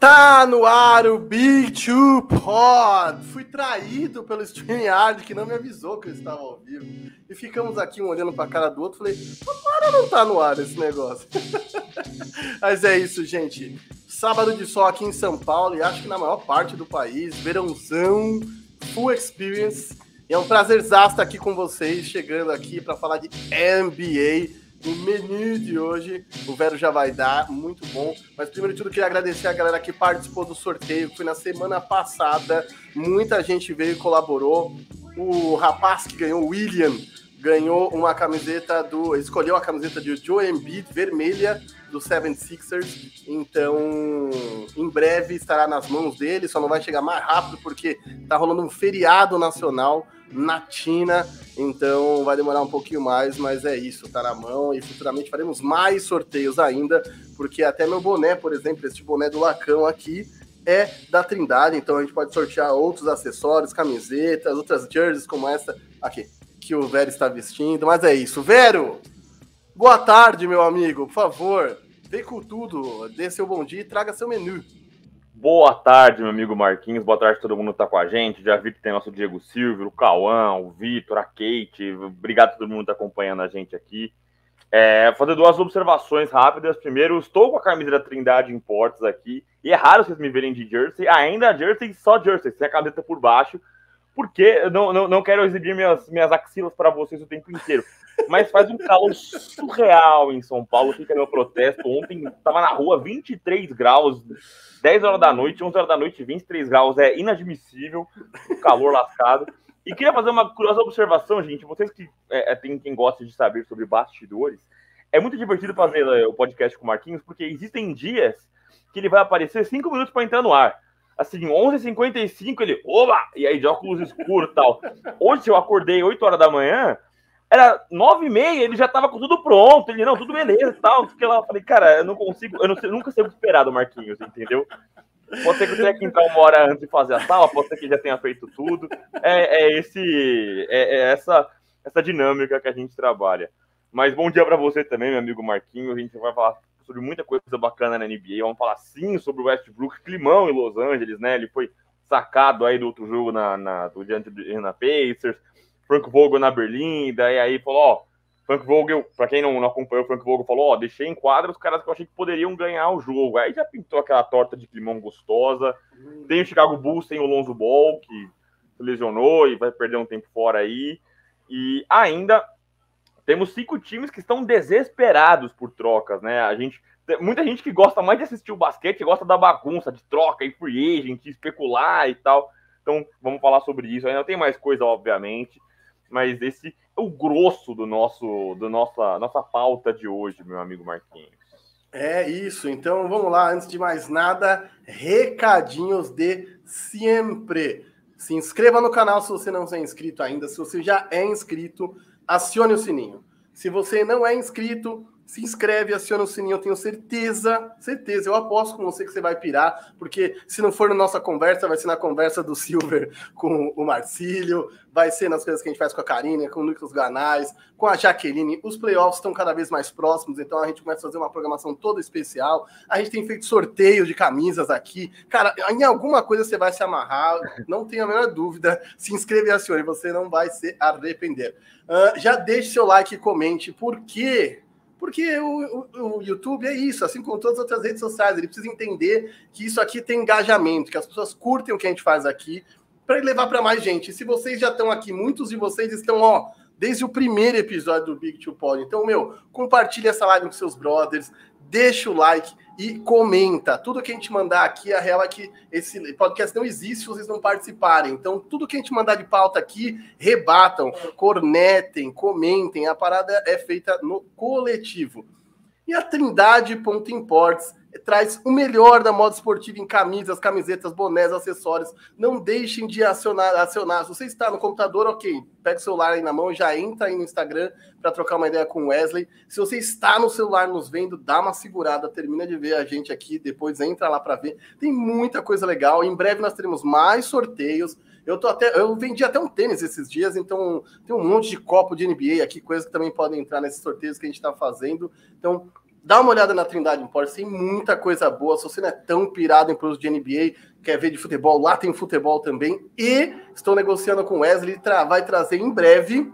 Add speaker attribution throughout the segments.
Speaker 1: Tá no ar o Big Two Pod. Fui traído pelo StreamYard que não me avisou que eu estava ao vivo. E ficamos aqui um olhando para a cara do outro. Falei, para não tá no ar esse negócio. Mas é isso, gente. Sábado de sol aqui em São Paulo e acho que na maior parte do país. Verãozão, full experience. E é um prazer estar aqui com vocês, chegando aqui para falar de NBA o menu de hoje. O Vero já vai dar, muito bom. Mas primeiro de tudo, queria agradecer a galera que participou do sorteio, foi na semana passada. Muita gente veio e colaborou. O rapaz que ganhou, William, ganhou uma camiseta do. Escolheu a camiseta de Joe Embiid vermelha do 76ers. Então, em breve estará nas mãos dele, só não vai chegar mais rápido porque tá rolando um feriado nacional na China, então vai demorar um pouquinho mais, mas é isso, tá na mão e futuramente faremos mais sorteios ainda, porque até meu boné, por exemplo, este boné do Lacão aqui é da Trindade, então a gente pode sortear outros acessórios, camisetas, outras jerseys como essa aqui, que o Vero está vestindo, mas é isso. Vero, boa tarde, meu amigo, por favor, vem com tudo, dê seu bom dia e traga seu menu.
Speaker 2: Boa tarde, meu amigo Marquinhos. Boa tarde, todo mundo que tá com a gente. Já vi que tem nosso Diego Silvio, o Cauã, o Vitor, a Kate. Obrigado a todo mundo que tá acompanhando a gente aqui. É, fazer duas observações rápidas. Primeiro, estou com a camisa da Trindade Importes aqui. E é raro vocês me verem de jersey. Ainda jersey, só jersey, sem a camiseta por baixo. Porque eu não, não, não quero exibir minhas, minhas axilas para vocês o tempo inteiro. Mas faz um calor surreal em São Paulo. Fica meu protesto. Ontem estava na rua 23 graus 10 horas da noite, 11 horas da noite, 23 graus, é inadmissível, o calor lascado. E queria fazer uma curiosa observação, gente, vocês que é, é, tem quem gosta de saber sobre bastidores, é muito divertido fazer é, o podcast com o Marquinhos, porque existem dias que ele vai aparecer 5 minutos para entrar no ar. Assim, 11h55 ele, oba! E aí de óculos escuros e tal. Hoje eu acordei 8 horas da manhã, era nove e meia, ele já tava com tudo pronto. Ele, não, tudo beleza e tal. Porque eu falei, cara, eu não consigo, eu, não sei, nunca sei esperar do Marquinhos, entendeu? Pode ser que eu tenha que entrar uma hora antes de fazer a sala, pode ser que ele já tenha feito tudo. É, é esse, é, é, essa, essa dinâmica que a gente trabalha. Mas bom dia para você também, meu amigo Marquinhos. A gente vai falar sobre muita coisa bacana na NBA. Vamos falar sim sobre o Westbrook, climão em Los Angeles, né? Ele foi sacado aí do outro jogo na, na do diante do Indiana Pacers Frank Vogel na Berlim, daí aí falou, ó, Frank Vogel, para quem não, não acompanhou, Frank Vogel falou, ó, deixei em quadra os caras que eu achei que poderiam ganhar o jogo. Aí já pintou aquela torta de climão gostosa. Tem o Chicago Bulls, tem o Lonzo Ball, que se lesionou e vai perder um tempo fora aí. E ainda temos cinco times que estão desesperados por trocas, né? A gente muita gente que gosta mais de assistir o basquete, gosta da bagunça, de troca e free agent, especular e tal. Então, vamos falar sobre isso. Ainda tem mais coisa, obviamente mas esse é o grosso do nosso, do nossa, nossa pauta de hoje, meu amigo Marquinhos.
Speaker 1: É isso, então vamos lá, antes de mais nada, recadinhos de sempre. Se inscreva no canal se você não é inscrito ainda, se você já é inscrito, acione o sininho. Se você não é inscrito, se inscreve, aciona o sininho, eu tenho certeza, certeza, eu aposto com você que você vai pirar, porque se não for na nossa conversa, vai ser na conversa do Silver com o Marcílio, vai ser nas coisas que a gente faz com a Karine, com o Lucas Ganais, com a Jaqueline. Os playoffs estão cada vez mais próximos, então a gente começa a fazer uma programação toda especial. A gente tem feito sorteio de camisas aqui. Cara, em alguma coisa você vai se amarrar, não tenha a menor dúvida. Se inscreva e acione, você não vai se arrepender. Uh, já deixe seu like e comente, porque porque o, o, o, YouTube é isso, assim como todas as outras redes sociais, ele precisa entender que isso aqui tem engajamento, que as pessoas curtem o que a gente faz aqui, para levar para mais gente. E se vocês já estão aqui, muitos de vocês estão, ó, desde o primeiro episódio do Big Two Pod. Então, meu, compartilha essa live com seus brothers, deixa o like e comenta. Tudo que a gente mandar aqui, a real é que esse podcast não existe se vocês não participarem. Então, tudo que a gente mandar de pauta aqui, rebatam, cornetem, comentem. A parada é feita no coletivo. E a Trindade.imports traz o melhor da moda esportiva em camisas, camisetas, bonés, acessórios. Não deixem de acionar, acionar. Se você está no computador, ok, pega o celular aí na mão, já entra aí no Instagram para trocar uma ideia com o Wesley. Se você está no celular nos vendo, dá uma segurada, termina de ver a gente aqui, depois entra lá para ver. Tem muita coisa legal. Em breve nós teremos mais sorteios. Eu tô até, eu vendi até um tênis esses dias, então tem um monte de copo de NBA aqui, coisas que também podem entrar nesses sorteios que a gente está fazendo. Então, Dá uma olhada na Trindade Imports, tem muita coisa boa. Se você não é tão pirado em produtos de NBA, quer ver de futebol, lá tem futebol também. E estou negociando com o Wesley, vai trazer em breve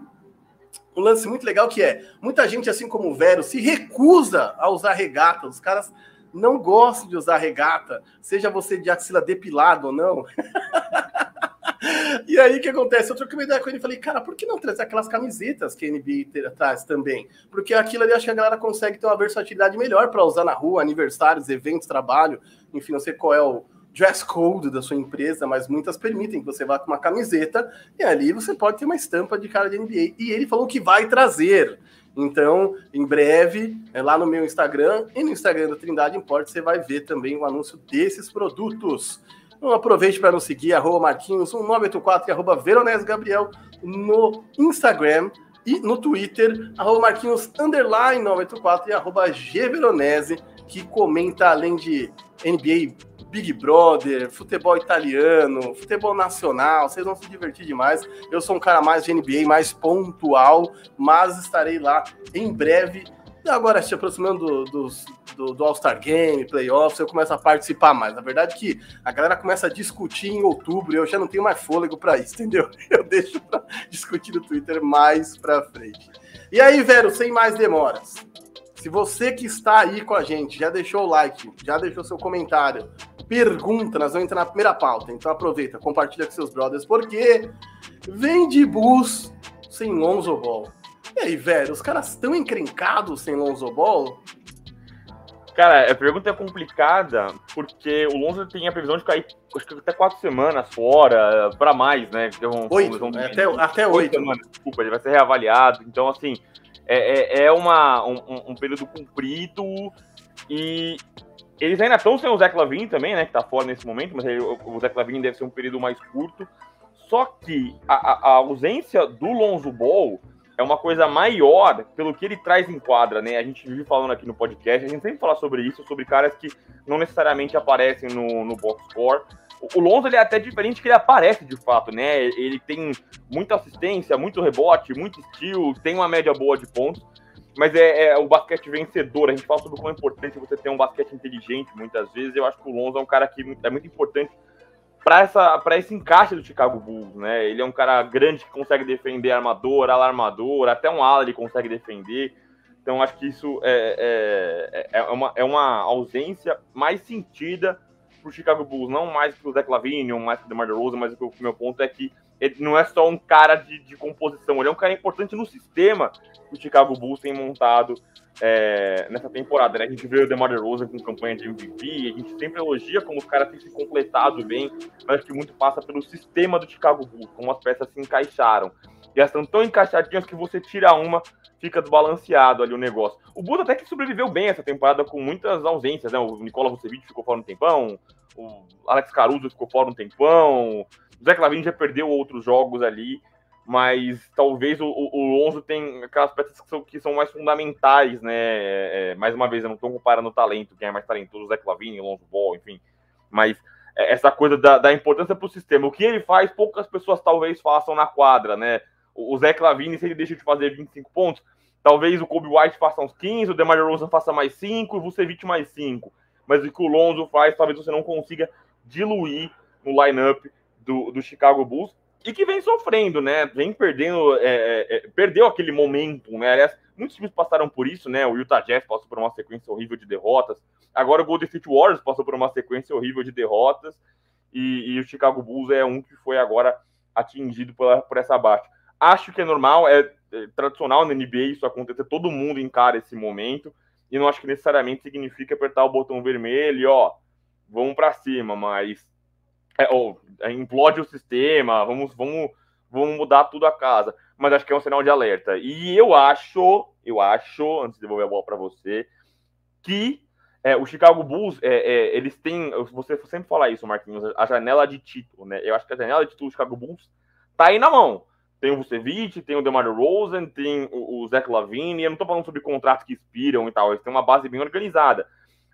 Speaker 1: um lance muito legal que é, muita gente, assim como o Vero, se recusa a usar regata. Os caras não gostam de usar regata, seja você de axila depilado ou não. e aí o que acontece? Eu troquei uma ideia com ele e falei, cara, por que não trazer aquelas camisetas que a NBA traz também? Porque aquilo ali acho que a galera consegue ter uma versatilidade melhor para usar na rua, aniversários, eventos, trabalho, enfim, não sei qual é o dress code da sua empresa, mas muitas permitem que você vá com uma camiseta e ali você pode ter uma estampa de cara de NBA. E ele falou que vai trazer. Então, em breve, é lá no meu Instagram e no Instagram da Trindade Import, você vai ver também o anúncio desses produtos. Então, aproveite para nos seguir, arroba Marquinhos1984 e arroba Veronese Gabriel no Instagram e no Twitter, arroba Marquinhos underline 984 e arroba Gveronese, que comenta além de NBA Big Brother, futebol italiano, futebol nacional, vocês vão se divertir demais. Eu sou um cara mais de NBA, mais pontual, mas estarei lá em breve. Agora, se aproximando do, do, do All-Star Game, playoffs, eu começo a participar mais. Na verdade, que a galera começa a discutir em outubro e eu já não tenho mais fôlego para isso, entendeu? Eu deixo para discutir no Twitter mais para frente. E aí, Vero, sem mais demoras. Se você que está aí com a gente já deixou o like, já deixou seu comentário, pergunta, nós vamos entrar na primeira pauta. Então aproveita, compartilha com seus brothers, porque vem de bus sem Lonzo Ball. E aí, velho, os caras estão encrencados sem Lonzo Ball?
Speaker 2: Cara, a pergunta é complicada, porque o Lonzo tem a previsão de ficar acho que até quatro semanas fora, para mais, né?
Speaker 1: Um, oito, um, até, até oito.
Speaker 2: Semanas, desculpa, ele vai ser reavaliado. Então, assim, é, é, é uma, um, um período comprido e eles ainda estão sem o Zé Clavin também, né? Que tá fora nesse momento, mas o Zé Clavin deve ser um período mais curto. Só que a, a, ausência do Lonzo Ball é uma coisa maior pelo que ele traz em quadra, né? A gente vive falando aqui no podcast, a gente sempre fala sobre isso, sobre caras que não necessariamente aparecem no, no box score. O, o Lonzo ele é até diferente que ele aparece de fato, né? Ele tem muita assistência, muito rebote, muito estilo, tem uma média boa de pontos mas é, é, o basquete vencedor. A gente fala sobre como é importante você ter um basquete inteligente muitas vezes. Eu acho que o Lonzo é um cara que é muito importante para esse encaixe do Chicago Bulls, né? Ele é um cara grande que consegue defender armador, alarmador, até um ala ele consegue defender. Então acho que isso é, é, é, uma, é uma ausência mais sentida para o Chicago Bulls, não mais para o Zach Lavine, ou mais para o DeMar DeRozan, mas o meu ponto é que ele não é só um cara de, de composição, ele é um cara importante no sistema que o Chicago Bulls tem montado é, nessa temporada. Né? A gente vê o DeMar DeRozan com campanha de MVP, a gente sempre elogia como os caras têm se completado bem, mas que muito passa pelo sistema do Chicago Bulls, como as peças se encaixaram. E elas estão tão encaixadinhas que você tira uma, fica desbalanceado ali o negócio. O Bulls até que sobreviveu bem essa temporada com muitas ausências, né? O Nicola Vucevic ficou fora um tempão, o Alex Caruso ficou fora um tempão, o Zé Clavin já perdeu outros jogos ali, mas talvez o, o Lonzo tem aquelas peças que são, que são mais fundamentais, né? É, é mais uma vez, eu não estou comparando o talento, quem é mais talentoso, o Zé Clavin, o Lonzo Ball, enfim, mas é, essa coisa da, da importância para o sistema. O que ele faz, poucas pessoas talvez façam na quadra, né? O, Zé Clavini, se ele deixa de fazer 25 pontos, talvez o Kobe White faça uns 15, o DeMar DeRozan faça mais 5 e o Vucevic mais 5. Mas o que o Lonzo faz, talvez você não consiga diluir no lineup do, do Chicago Bulls e que vem sofrendo, né? Vem perdendo, é, é, é, perdeu aquele momento, né? Aliás, muitos times passaram por isso, né? O Utah Jazz passou por uma sequência horrível de derrotas. Agora o Golden State Warriors passou por uma sequência horrível de derrotas. E, e o Chicago Bulls é um que foi agora atingido por, por essa baixa. Acho que é normal, é, é tradicional na NBA isso acontecer, todo mundo encara esse momento. E não acho que necessariamente significa apertar o botão vermelho ó, vamos para cima, mas é, ou, é, implode o sistema, vamos, vamos, vamos mudar tudo a casa. Mas acho que é um sinal de alerta. E eu acho, eu acho, antes de devolver a bola para você, que é, o Chicago Bulls, é, é, eles têm, você sempre fala isso, Marquinhos, a janela de título, né? Eu acho que a janela de título do Chicago Bulls tá aí na mão. Tem o Vucevic, tem o DeMar Rosen, tem o, o Zach Lavine, eu não tô falando sobre contratos que expiram e tal, eles têm uma base bem organizada.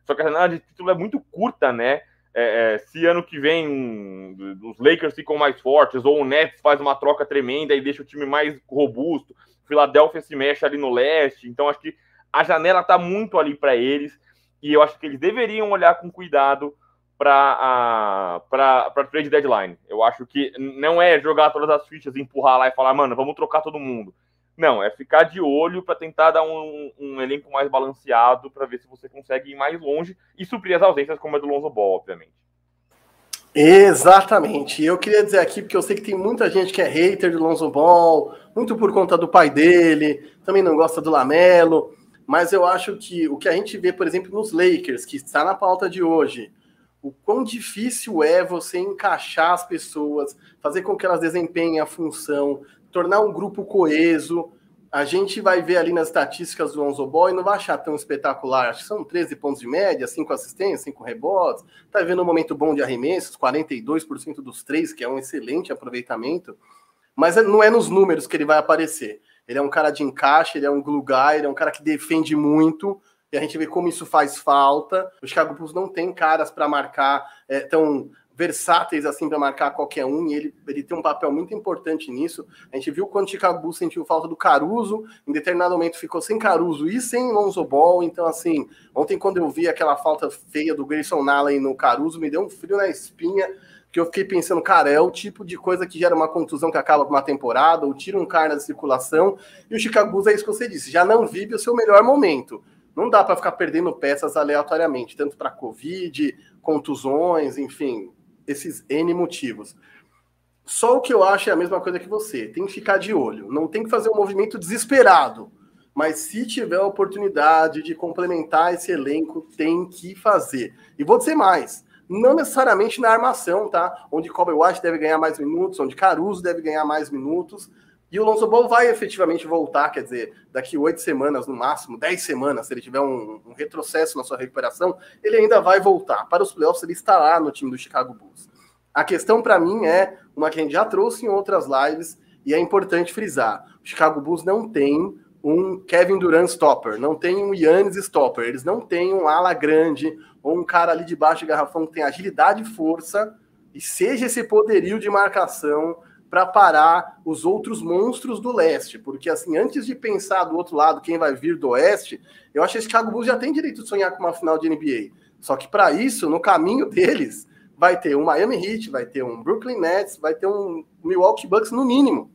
Speaker 2: Só que a janela de título é muito curta, né? É, é, se ano que vem os Lakers ficam mais fortes, ou o Nets faz uma troca tremenda e deixa o time mais robusto, Philadelphia se mexe ali no leste, então acho que a janela está muito ali para eles e eu acho que eles deveriam olhar com cuidado para para trade deadline. Eu acho que não é jogar todas as fichas, empurrar lá e falar, mano, vamos trocar todo mundo. Não, é ficar de olho para tentar dar um, um, elenco mais balanceado para ver se você consegue ir mais longe e suprir as ausências, como é do Lonzo Ball, obviamente.
Speaker 1: Exatamente. Eu queria dizer aqui, porque eu sei que tem muita gente que é hater do Lonzo Ball, muito por conta do pai dele, também não gosta do Lamelo, mas eu acho que o que a gente vê, por exemplo, nos Lakers, que está na pauta de hoje, o quão difícil é você encaixar as pessoas, fazer com que elas desempenhem a função, tornar um grupo coeso. A gente vai ver ali nas estatísticas do Lonzo Ball e não vai achar tão espetacular. Acho que são 13 pontos de média, 5 assistências, 5 rebotes. Tá vendo um momento bom de arremessos, 42% dos três, que é um excelente aproveitamento. Mas não é nos números que ele vai aparecer. Ele é um cara de encaixe, ele é um glue guy, ele é um cara que defende muito e a gente vê como isso faz falta. O Chicago Bulls não tem caras para marcar é, tão versáteis assim para marcar qualquer um, e ele, ele tem um papel muito importante nisso. A gente viu quando o Chicago Bulls sentiu falta do Caruso, em determinado momento ficou sem Caruso e sem Lonzo Ball, então assim, ontem quando eu vi aquela falta feia do Grayson Allen no Caruso, me deu um frio na espinha, que eu fiquei pensando, cara, é o tipo de coisa que gera uma contusão que acaba com uma temporada, ou tira um cara da circulação, e o Chicago Bulls é isso que você disse, já não vive o seu melhor momento. Não dá para ficar perdendo peças aleatoriamente, tanto para Covid, contusões, enfim, esses N motivos. Só o que eu acho é a mesma coisa que você. Tem que ficar de olho. Não tem que fazer um movimento desesperado. Mas se tiver a oportunidade de complementar esse elenco, tem que fazer. E vou dizer mais. Não necessariamente na armação, tá? Onde Kobe White deve ganhar mais minutos, onde Caruso deve ganhar mais minutos. E o Lonzo Ball vai efetivamente voltar, quer dizer, daqui oito semanas, no máximo, dez semanas, se ele tiver um, um, retrocesso na sua recuperação, ele ainda vai voltar. Para os playoffs, ele estará no time do Chicago Bulls. A questão para mim é uma que a gente já trouxe em outras lives, e é importante frisar: o Chicago Bulls não tem um Kevin Durant stopper, não tem um Yannis stopper, eles não têm um ala grande ou um cara ali debaixo de garrafão que tem agilidade e força e seja esse poderio de marcação para parar os outros monstros do leste, porque assim, antes de pensar do outro lado quem vai vir do oeste, eu acho que Chicago Bulls já tem direito de sonhar com uma final de NBA. Só que para isso, no caminho deles, vai ter um Miami Heat, vai ter um Brooklyn Nets, vai ter um Milwaukee Bucks no mínimo.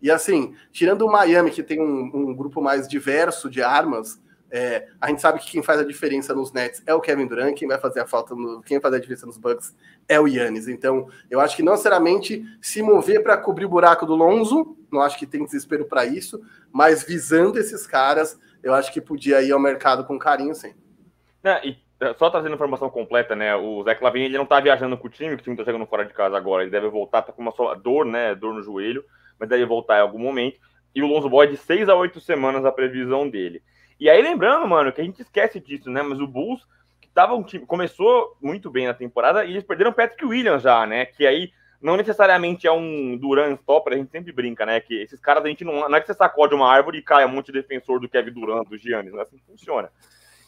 Speaker 1: E assim, tirando o Miami, que tem um, um grupo mais diverso de armas, é, a gente sabe que quem faz a diferença nos Nets é o Kevin Durant, quem vai fazer a falta, no, quem faz a diferença nos Bucks é o Yannis. Então, eu acho que não necessariamente se mover para cobrir o buraco do Lonzo, não acho que tem desespero para isso, mas visando esses caras, eu acho que podia ir ao mercado com carinho, sim.
Speaker 2: É, e é, só trazendo informação completa, né? O Zé Clavini ele não tá viajando com o time, que o time tá jogando fora de casa agora. Ele deve voltar, tá com uma só dor, né? Dor no joelho, mas deve voltar em algum momento. E o Lonzo Boy é de seis a oito semanas a previsão dele. E aí, lembrando, mano, que a gente esquece disso, né? Mas o Bulls, que tava um time, começou muito bem na temporada, e eles perderam Patrick Williams já, né? Que aí não necessariamente é um Duran stopper, a gente sempre brinca, né? Que esses caras a gente não. Não é que você sacode uma árvore e cai um monte de defensor do Kevin Durant, do Giannis, não é assim que funciona.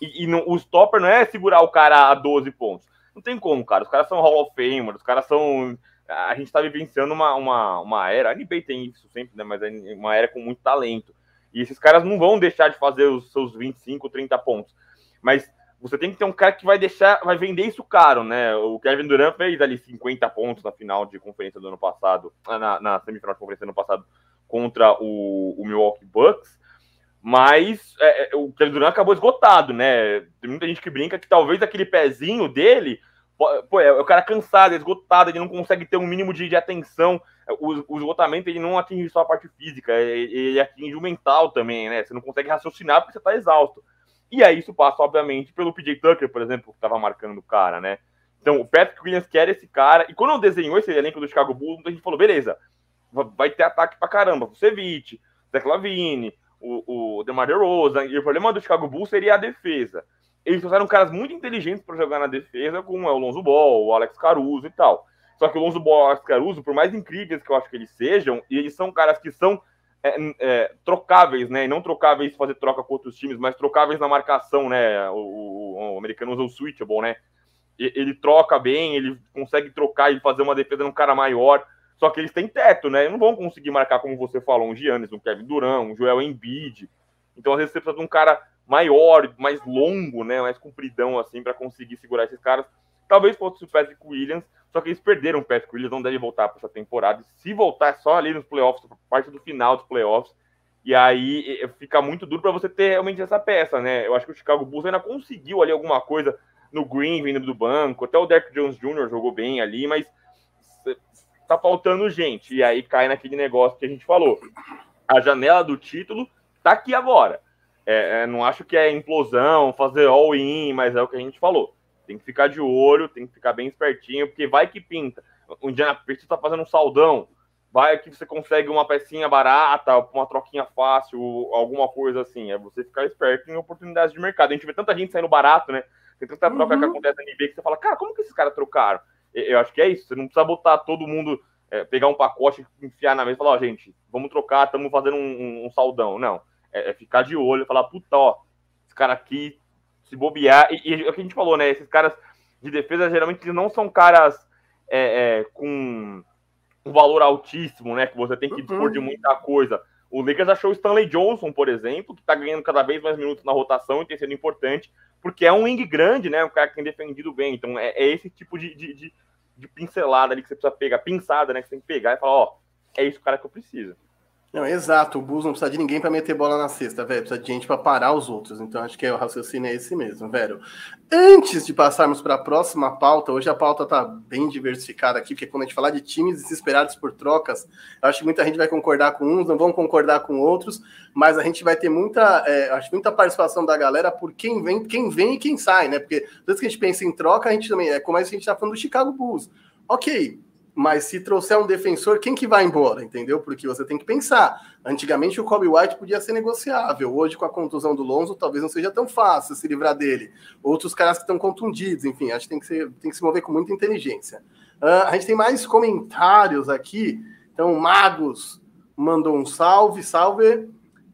Speaker 2: E, e o stopper não é segurar o cara a 12 pontos. Não tem como, cara. Os caras são Hall of Famer, os caras são. A gente tá vivenciando uma, uma, uma era. A NBA tem isso sempre, né? Mas é uma era com muito talento. E esses caras não vão deixar de fazer os seus 25, 30 pontos. Mas você tem que ter um cara que vai deixar, vai vender isso caro, né? O Kevin Durant fez ali 50 pontos na final de conferência do ano passado, na, na semifinal de conferência do ano passado contra o, o Milwaukee Bucks. Mas é, é o Kevin Durant acabou esgotado, né? Tem muita gente que brinca que talvez aquele pezinho dele Pô, é o cara cansado, esgotado, ele não consegue ter um mínimo de, de atenção. O, o, esgotamento ele não atinge só a parte física, ele, ele atinge o mental também, né? Você não consegue raciocinar porque você tá exausto. E aí isso passa, obviamente, pelo PJ Tucker, por exemplo, que tava marcando o cara, né? Então, o Patrick Williams quer esse cara. E quando desenhou esse elenco do Chicago Bulls, a gente falou, beleza, vai ter ataque pra caramba. Vucevic, Zach Lavine, o, o DeMar DeRozan. E o problema do Chicago Bulls seria a defesa eles trouxeram caras muito inteligentes para jogar na defesa, como é o Lonzo Ball, o Alex Caruso e tal. Só que o Lonzo Ball e o Alex Caruso, por mais incríveis que eu acho que eles sejam, eles são caras que são é, é, trocáveis, né? E não trocáveis fazer troca com outros times, mas trocáveis na marcação, né? O, o, o americano usa o switchable, né? Ele troca bem, ele consegue trocar e fazer uma defesa num cara maior. Só que eles têm teto, né? Não vão conseguir marcar, como você falou, um Giannis, um Kevin Durant, um Joel Embiid. Então, às vezes, você precisa de um cara maior, mais longo, né? Mais compridão, assim, para conseguir segurar esses caras. Talvez fosse o Patrick Williams, só que eles perderam o Patrick Williams, não deve voltar para essa temporada. Se voltar, é só ali nos playoffs, parte do final dos playoffs. E aí fica muito duro para você ter realmente essa peça, né? Eu acho que o Chicago Bulls ainda conseguiu ali alguma coisa no Green vindo do banco, até o Derek Jones Jr. jogou bem ali, mas tá faltando gente. E aí cai naquele negócio que a gente falou. A janela do título tá aqui agora. É, é, não acho que é implosão, fazer all-in, mas é o que a gente falou. Tem que ficar de olho, tem que ficar bem espertinho, porque vai que pinta. O Indiana Pacers tá fazendo um saldão. Vai que você consegue uma pecinha barata, uma troquinha fácil, alguma coisa assim. É você ficar esperto em oportunidades de mercado. A gente vê tanta gente saindo barato, né? Tem tanta troca uhum. que acontece na NBA que você fala, cara, como que esses caras trocaram? Eu acho que é isso. Você não precisa botar todo mundo, é, pegar um pacote, enfiar na mesa e falar, ó, oh, gente, vamos trocar, estamos fazendo um, um, um, saldão. Não. É, é, ficar de olho falar, puta, ó, esse cara aqui se bobear. E, e é o que a gente falou, né? Esses caras de defesa geralmente não são caras é, é, com um valor altíssimo, né? Que você tem que dispor de uhum. muita coisa. O Lakers achou o Stanley Johnson, por exemplo, que está ganhando cada vez mais minutos na rotação e tem sido importante, porque é um wing grande, né? Um cara que tem defendido bem. Então é, é esse tipo de, de, de, de, pincelada ali que você precisa pegar, pinçada, né? Que você tem que pegar e falar, ó, é isso cara que eu preciso.
Speaker 1: Não, exato. O Bulls não precisa de ninguém para meter bola na cesta, velho. Precisa de gente para parar os outros. Então acho que é o raciocínio é esse mesmo, velho. Antes de passarmos para a próxima pauta, hoje a pauta tá bem diversificada aqui, porque quando a gente falar de times desesperados por trocas, acho que muita gente vai concordar com uns, não vão concordar com outros, mas a gente vai ter muita, é, acho muita participação da galera por quem vem, quem vem e quem sai, né? Porque todas que a gente pensa em troca, a gente também é como a gente tá falando do Chicago Bulls. Ok, mas se trouxer um defensor, quem que vai embora, entendeu? Porque você tem que pensar. Antigamente o Kobe White podia ser negociável. Hoje, com a contusão do Lonzo, talvez não seja tão fácil se livrar dele. Outros caras que estão contundidos, enfim, acho que tem que, ser, tem que se mover com muita inteligência. Uh, a gente tem mais comentários aqui. Então, Magos mandou um salve, salve.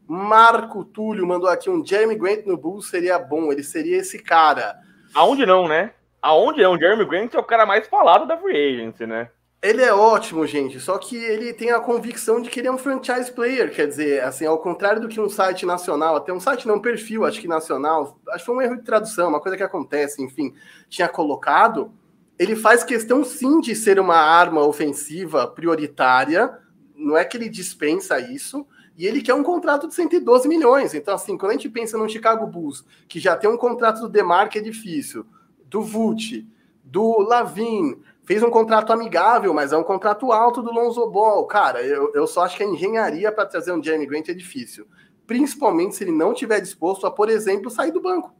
Speaker 1: Marco Túlio mandou aqui um Jeremy Grant no Bulls seria bom, ele seria esse cara.
Speaker 2: Aonde não, né? Aonde não? Jeremy Grant é o cara mais falado da free agency, né?
Speaker 1: Ele é ótimo, gente, só que ele tem a convicção de que ele é um franchise player, quer dizer, assim, ao contrário do que um site nacional, até um site não, um perfil, acho que nacional, acho que foi um erro de tradução, uma coisa que acontece, enfim, tinha colocado, ele faz questão sim de ser uma arma ofensiva prioritária, não é que ele dispensa isso, e ele quer um contrato de 112 milhões. Então, assim, quando a gente pensa no Chicago Bulls, que já tem um contrato do Demar que é difícil, do Vult, do Lavin, fez um contrato amigável, mas é um contrato alto do Lonzo Ball. Cara, eu, eu só acho que a engenharia para trazer um Jeremy Grant é difícil. Principalmente se ele não tiver disposto a, por exemplo, sair do banco.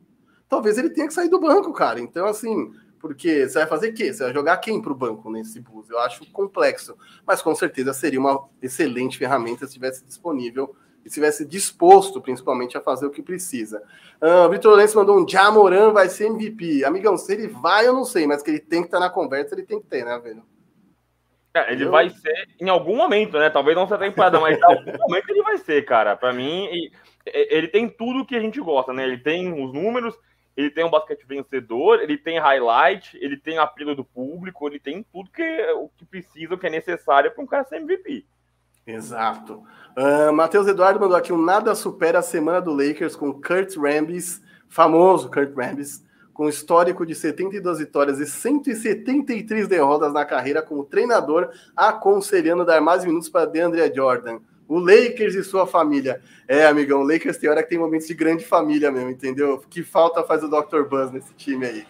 Speaker 1: Talvez ele tenha que sair do banco, cara. Então, assim, porque você vai fazer o quê? Você vai jogar quem para o banco nesse bus? Eu acho complexo. Mas com certeza seria uma excelente ferramenta se estivesse disponível e estivesse disposto, principalmente, a fazer o que precisa. Uh, Vitor Lenz mandou um Jamoran vai ser MVP. Amigão, se ele vai, eu não sei, mas que ele tem que estar na conversa, ele tem que ter, né, velho?
Speaker 2: É, ele eu... vai ser em algum momento, né? Talvez não seja temporada, mas em algum momento ele vai ser, cara. Para mim, ele tem tudo que a gente gosta, né? Ele tem os números, ele tem um basquete vencedor, ele tem highlight, ele tem apelo do público, ele tem tudo que o que precisa, o que é necessário para um cara ser MVP.
Speaker 1: Exato. Uh, Matheus Eduardo mandou aqui um nada supera a semana do Lakers com Kurt Rambis, famoso Kurt Rambis, com histórico de 72 vitórias e 173 derrotas na carreira como treinador, aconselhando dar mais minutos para DeAndre Jordan. O Lakers e sua família. É, amigão, o Lakers tem hora que tem momentos de grande família mesmo, entendeu? Que falta faz o Dr. Buzz nesse time aí.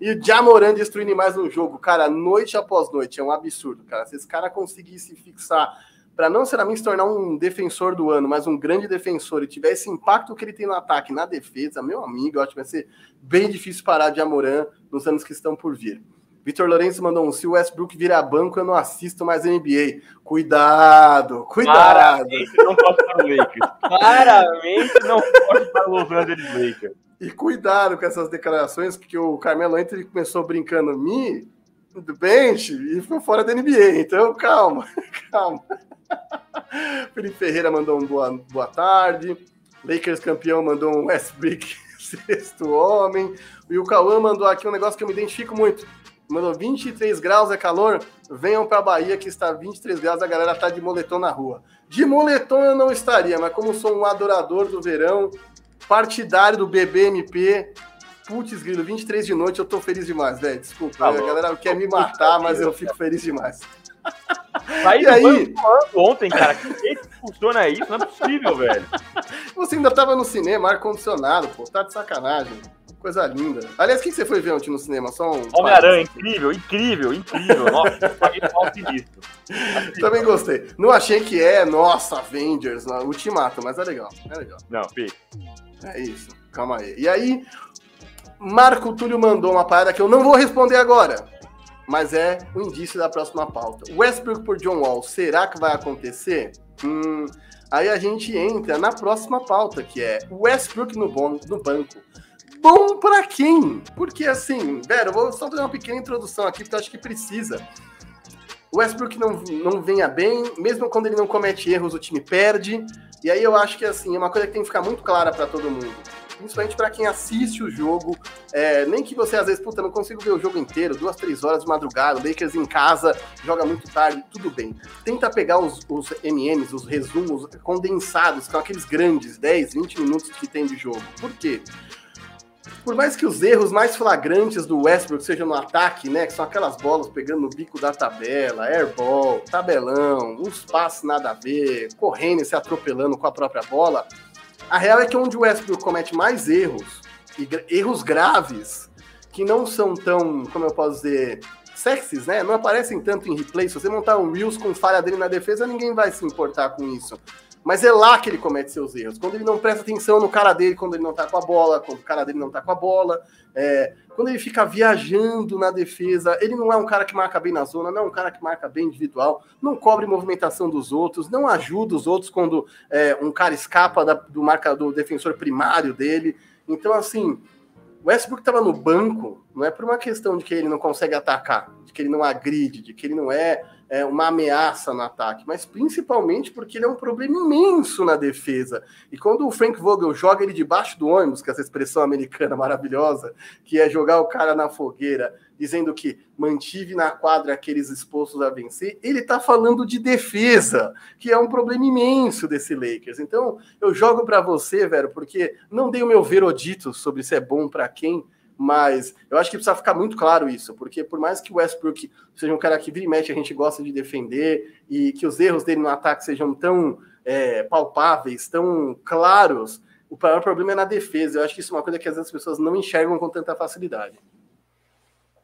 Speaker 1: E o Jamoran destruindo mais um jogo, cara, noite após noite. É um absurdo, cara. Se esse cara conseguir se fixar para não necessariamente se tornar um defensor do ano, mas um grande defensor e tiver esse impacto que ele tem no ataque, na defesa, meu amigo, eu acho que vai ser bem difícil parar de Amoran nos anos que estão por vir. Vitor Lourenço mandou um: se o Westbrook virar banco, eu não assisto mais NBA. Cuidado, cuidado. Claramente não posso para o Lakers.
Speaker 2: Claramente não posso para Los Angeles Lakers.
Speaker 1: E cuidado com essas declarações, porque o Carmelo Anthony começou brincando me do bench e foi fora da NBA. Então, calma, calma. Felipe Ferreira mandou um boa, boa tarde. Lakers campeão mandou um Westbrook sexto homem. E o Cauã mandou aqui um negócio que eu me identifico muito. Mandou 23 graus é calor. Venham para Bahia que está 23 graus, a galera tá de moletom na rua. De moletom eu não estaria, mas como sou um adorador do verão, partidário do BBMP. Putz, grilo, 23 de noite, eu tô feliz demais, velho. Desculpa, tá a galera quer me matar, mas eu fico feliz demais.
Speaker 2: Aí, e aí? Ontem, cara, que jeito que funciona isso? Não é possível, velho.
Speaker 1: Você ainda tava no cinema, ar-condicionado, pô, tá de sacanagem. Coisa linda. Aliás, o que você foi ver ontem no cinema? Só um.
Speaker 2: Homem-Aranha, incrível, incrível, incrível. Nossa, paguei.
Speaker 1: Também gostei. Não achei que é, nossa, Avengers, não, Ultimato, mas é legal. É legal.
Speaker 2: Não, pique.
Speaker 1: É isso. Calma aí. E aí, Marco Túlio mandou uma parada que eu não vou responder agora, mas é um indício da próxima pauta. Westbrook por John Wall, será que vai acontecer? Hum, aí a gente entra na próxima pauta, que é Westbrook no, no banco bom para quem? Porque assim, velho, eu vou só fazer uma pequena introdução aqui, porque eu acho que precisa. O Westbrook não, não venha bem, mesmo quando ele não comete erros, o time perde. E aí eu acho que assim, é uma coisa que tem que ficar muito clara para todo mundo. Principalmente para quem assiste o jogo. É, nem que você, às vezes, puta, não consigo ver o jogo inteiro, duas, três horas de madrugada, Lakers em casa, joga muito tarde, tudo bem. Tenta pegar os, os MMs, os resumos condensados, que são aqueles grandes, 10, 20 minutos que tem de jogo. Por quê? por mais que os erros mais flagrantes do Westbrook sejam no ataque, né? Que são aquelas bolas pegando no bico da tabela, airball, tabelão, uns passes nada a ver, correndo e se atropelando com a própria bola. A real é que onde o Westbrook comete mais erros, e erros graves, que não são tão, como eu posso dizer, sexys, né? Não aparecem tanto em replay. Se você montar um Reels com falha dele na defesa, ninguém vai se importar com isso. Mas é lá que ele comete seus erros. Quando ele não presta atenção no cara dele, quando ele não tá com a bola, quando o cara dele não tá com a bola, é, quando ele fica viajando na defesa, ele não é um cara que marca bem na zona, não é um cara que marca bem individual, não cobre movimentação dos outros, não ajuda os outros quando é, um cara escapa da, do marcador defensor primário dele. Então, assim, o Westbrook estava no banco, não é por uma questão de que ele não consegue atacar, de que ele não agride, de que ele não é é, uma ameaça no ataque, mas principalmente porque ele é um problema imenso na defesa. E quando o Frank Vogel joga ele debaixo do ônibus, que é essa expressão americana maravilhosa, que é jogar o cara na fogueira, dizendo que mantive na quadra aqueles expostos a vencer, ele está falando de defesa, que é um problema imenso desse Lakers. Então, eu jogo para você, velho, porque não dei o meu verodito sobre se é bom para quem, mas eu acho que precisa ficar muito claro isso, porque por mais que o Westbrook seja um cara que vira e mexe, a gente gosta de defender, e que os erros dele no ataque sejam tão é, palpáveis, tão claros, o maior problema é na defesa. Eu acho que isso é uma coisa que às vezes as pessoas não enxergam com tanta facilidade.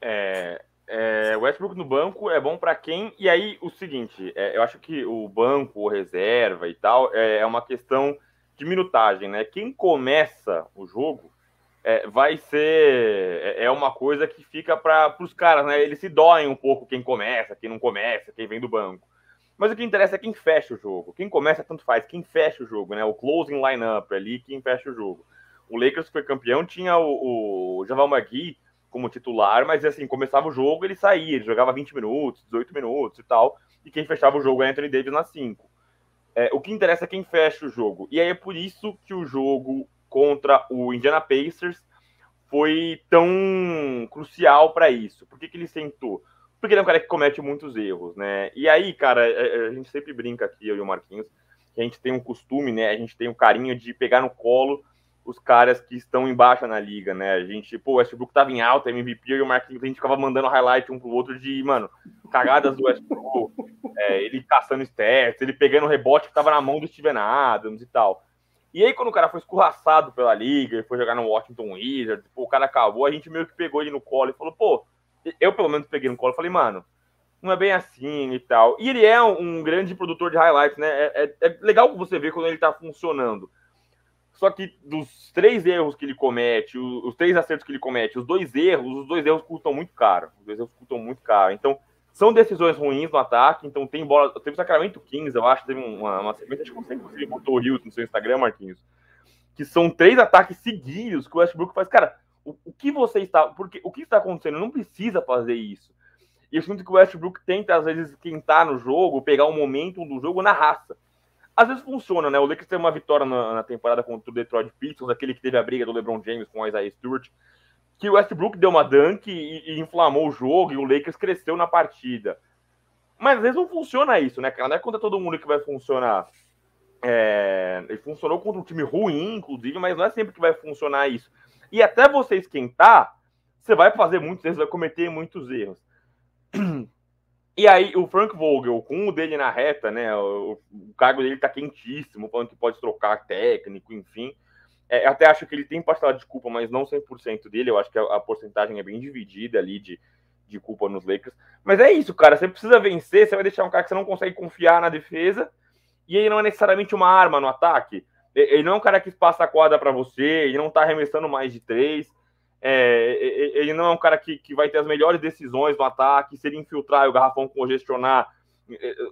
Speaker 2: É, é, Westbrook no banco é bom para quem? E aí, o seguinte, é, eu acho que o banco, o reserva e tal, é, é uma questão de minutagem, né? Quem começa o jogo é, vai ser é, é uma coisa que fica para os caras, né? Eles se doem um pouco quem começa, quem não começa, quem vem do banco. Mas o que interessa é quem fecha o jogo. Quem começa tanto faz, quem fecha o jogo, né? O closing lineup ali, quem fecha o jogo. O Lakers que foi campeão tinha o, o Javal McGee como titular, mas assim, começava o jogo, ele saía, ele jogava 20 minutos, 18 minutos e tal, e quem fechava o jogo é Anthony Davis nas 5. É, o que interessa é quem fecha o jogo. E aí é por isso que o jogo contra o Indiana Pacers foi tão crucial para isso. Por que, que ele sentou? Porque ele é um cara que comete muitos erros, né? E aí, cara, a, é, é, a gente sempre brinca aqui, eu e o Marquinhos, que a gente tem um costume, né? A gente tem um carinho de pegar no colo os caras que estão embaixo na liga, né? A gente, pô, o Westbrook tava em alta, MVP, e o Marquinhos, a gente ficava mandando highlight um pro outro de, mano, cagadas do Westbrook, é, ele caçando stats, ele pegando rebote que tava na mão do Steven Adams e tal. E aí, quando o cara foi escorraçado pela liga, foi jogar no Washington Wizards, o cara acabou, a gente meio que pegou ele no colo e falou, pô, eu pelo menos peguei no colo e falei, mano, não é bem assim e tal. E ele é um grande produtor de highlights, né? É, é, é, legal você ver quando ele tá funcionando. Só que dos três erros que ele comete, os, os, três acertos que ele comete, os dois erros, os dois erros custam muito caro. Os dois erros custam muito caro. Então, são decisões ruins no ataque, então tem bola. Teve o Sacramento 15, eu acho, teve uma, uma sequência, acho que você botou o Rio no seu Instagram, Marquinhos. Que são três ataques seguidos que o Westbrook faz. Cara, o, o que você está. Porque o que está acontecendo? Não precisa fazer isso. E eu sinto que o Westbrook tenta, às vezes, esquentar no jogo, pegar o momento do jogo na raça. Às vezes funciona, né? O Lakers teve uma vitória na, na temporada contra o Detroit Pistons, aquele que teve a briga do LeBron James com o Isaiah Stewart que o Westbrook deu uma dunk e, e, inflamou o jogo e o Lakers cresceu na partida. Mas às vezes não funciona isso, né, cara? Não é contra todo mundo que vai funcionar. É, ele funcionou contra um time ruim, inclusive, mas não é sempre que vai funcionar isso. E até você esquentar, você vai fazer muitos erros, vai cometer muitos erros. E aí, o Frank Vogel, com o dele na reta, né? O, o cargo dele tá quentíssimo, falando que pode trocar técnico, enfim. É, até acho que ele tem parcela de culpa, mas não 100% dele. Eu acho que a, a porcentagem é bem dividida ali de, de culpa nos Lakers. Mas é isso, cara. Você precisa vencer, você vai deixar um cara que você não consegue confiar na defesa. E ele não é necessariamente uma arma no ataque. Ele não é um cara que passa a quadra para você, ele não tá arremessando mais de três. É, ele não é um cara que, que vai ter as melhores decisões no ataque, se ele infiltrar o garrafão congestionar,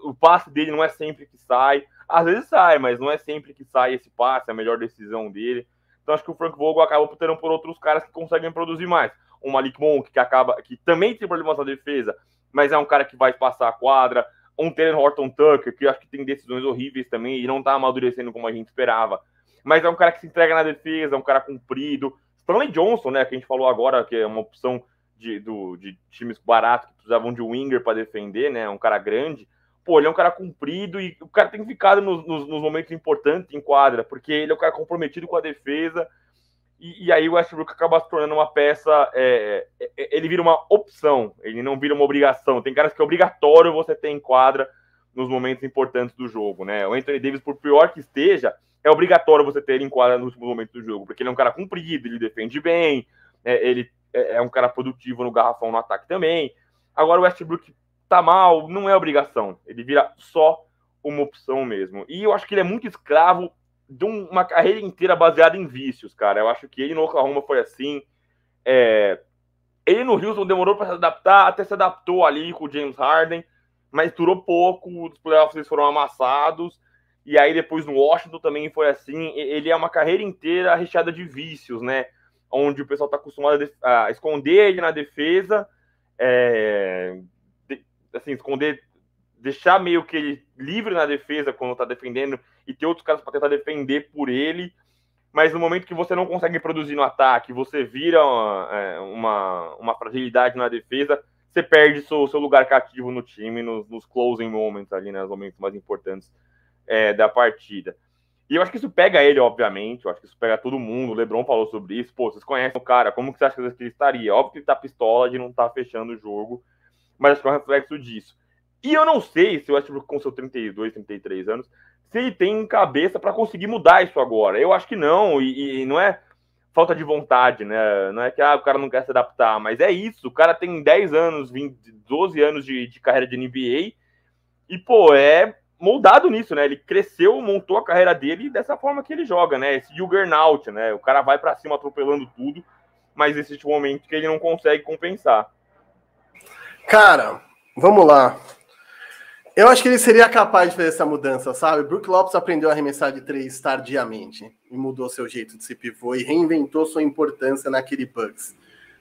Speaker 2: o passe dele não é sempre que sai. Às vezes sai, mas não é sempre que sai esse passe, é a melhor decisão dele. Então acho que o Frank Vogel acaba tendo por outros caras que conseguem produzir mais. O Malik Monk, que acaba, que também tem problemas na defesa, mas é um cara que vai passar a quadra. Um Taylor Horton Tucker, que acho que tem decisões horríveis também e não tá amadurecendo como a gente esperava. Mas é um cara que se entrega na defesa, é um cara comprido. Stanley Johnson, né, que a gente falou agora, que é uma opção de, do, de times baratos que precisavam de winger para defender, né, um cara grande. Pô, ele é um cara comprido e o cara tem ficado nos, nos, nos momentos importantes em quadra, porque ele é um cara comprometido com a defesa. E, e, aí o Westbrook acaba se tornando uma peça, é, é, é, ele vira uma opção, ele não vira uma obrigação. Tem caras que é obrigatório você ter em quadra nos momentos importantes do jogo, né? O Anthony Davis, por pior que esteja, é obrigatório você ter ele em quadra nos últimos momentos do jogo, porque ele é um cara comprido, ele defende bem, é, ele é, é um cara produtivo no garrafão no ataque também. Agora o Westbrook tá mal, não é obrigação, ele vira só uma opção mesmo. E eu acho que ele é muito escravo de uma carreira inteira baseada em vícios, cara. Eu acho que ele no Oklahoma foi assim. É... Ele no Houston demorou para se adaptar, até se adaptou ali com o James Harden, mas durou pouco, os playoffs foram amassados. E aí depois no Washington também foi assim. Ele é uma carreira inteira recheada de vícios, né? Onde o pessoal está acostumado a, esconder ele na defesa, é, assim, esconder, deixar meio que ele livre na defesa quando está defendendo e ter outros caras para tentar defender por ele. Mas no momento que você não consegue produzir no ataque, você vira uma, é, uma, uma fragilidade na defesa, você perde seu, seu lugar cativo no time, nos, nos closing moments ali, né, nos momentos mais importantes é, da partida. E eu acho que isso pega ele, obviamente. Eu acho que isso pega todo mundo. O Lebron falou sobre isso. Pô, vocês conhecem o cara, como que você acha que ele estaria? Óbvio que ele tá pistola de não estar tá fechando o jogo, mas acho que é um reflexo disso. E eu não sei se o Westbrook, com seus 32, 33 anos, se ele tem cabeça para conseguir mudar isso agora. Eu acho que não, e, e, não é falta de vontade, né? Não é que ah, o cara não quer se adaptar, mas é isso. O cara tem 10 anos, 20, 12 anos de, de carreira de NBA, e, pô, é moldado nisso, né? Ele cresceu, montou a carreira dele dessa forma que ele joga, né? Esse juggernaut, né? O cara vai para cima atropelando tudo, mas existe um momento que ele não consegue compensar.
Speaker 1: Cara, vamos lá. Eu acho que ele seria capaz de fazer essa mudança, sabe? Brook Lopes aprendeu a arremessar de três tardiamente e mudou seu jeito de ser pivô e reinventou sua importância naquele Bucks.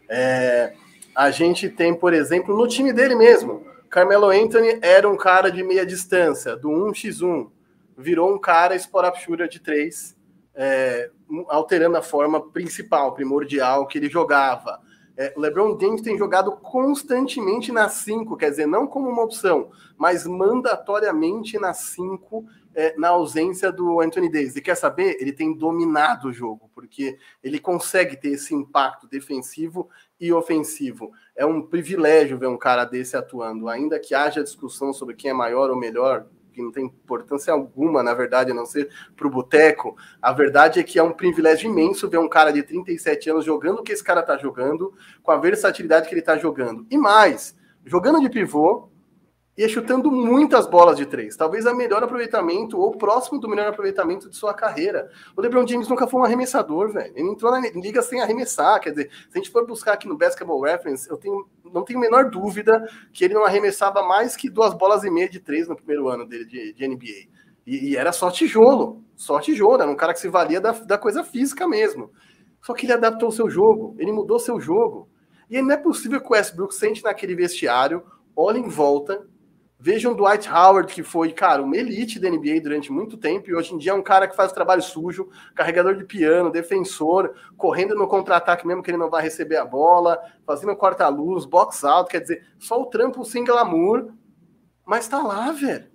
Speaker 1: É, a gente tem, por exemplo, no time dele mesmo, Carmelo Anthony era um cara de meia distância, do 1x1. Virou um cara spot-up de 3, é, alterando a forma principal, primordial que ele jogava. É, LeBron James tem jogado constantemente na 5, quer dizer, não como uma opção, mas mandatoriamente na 5, é, na ausência do Anthony Davis. E quer saber? Ele tem dominado o jogo, porque ele consegue ter esse impacto defensivo e ofensivo. É um privilégio ver um cara desse atuando, ainda que haja discussão sobre quem é maior ou melhor, que não tem importância alguma, na verdade, a não ser para o boteco. A verdade é que é um privilégio imenso ver um cara de 37 anos jogando o que esse cara está jogando, com a versatilidade que ele está jogando. E mais, jogando de pivô, e chutando muitas bolas de três. Talvez a melhor aproveitamento, ou próximo do melhor aproveitamento de sua carreira. O LeBron James nunca foi um arremessador, velho. Ele entrou na liga sem arremessar. Quer dizer, se a gente for buscar aqui no Basketball Reference, eu tenho, não tenho a menor dúvida que ele não arremessava mais que duas bolas e meia de três no primeiro ano dele de, de NBA. E, e, era só tijolo. Só tijolo. Era um cara que se valia da, da coisa física mesmo. Só que ele adaptou o seu jogo. Ele mudou seu jogo. E não é possível que o Westbrook sente naquele vestiário, olhe em volta Vejam Dwight Howard, que foi, cara, uma elite da NBA durante muito tempo, e hoje em dia é um cara que faz trabalho sujo, carregador de piano, defensor, correndo no contra-ataque mesmo que ele não vai receber a bola, fazendo corta-luz, box out, quer dizer, só o trampo sem glamour, mas tá lá, velho.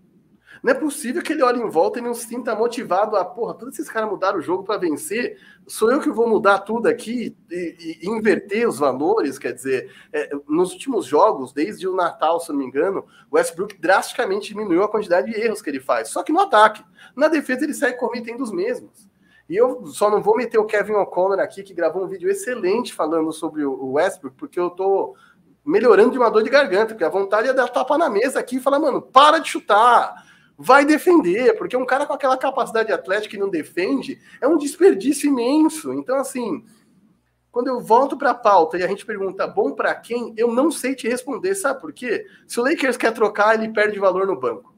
Speaker 1: Não é possível que ele olhe em volta e não se sinta motivado a, porra, todos esses caras mudaram o jogo para vencer, sou eu que vou mudar tudo aqui e, e inverter os valores, quer dizer, é, nos últimos jogos, desde o Natal, se não me engano, o Westbrook drasticamente diminuiu a quantidade de erros que ele faz, só que no ataque. Na defesa ele sai cometendo os mesmos. E eu só não vou meter o Kevin O'Connor aqui, que gravou um vídeo excelente falando sobre o Westbrook, porque eu tô melhorando de uma dor de garganta, porque a vontade é dar tapa na mesa aqui e falar, mano, para de chutar, vai defender, porque um cara com aquela capacidade atlética que não defende é um desperdício imenso. Então, assim, quando eu volto para a pauta e a gente pergunta bom para quem, eu não sei te responder, sabe por quê? Se o Lakers quer trocar, ele perde valor no banco.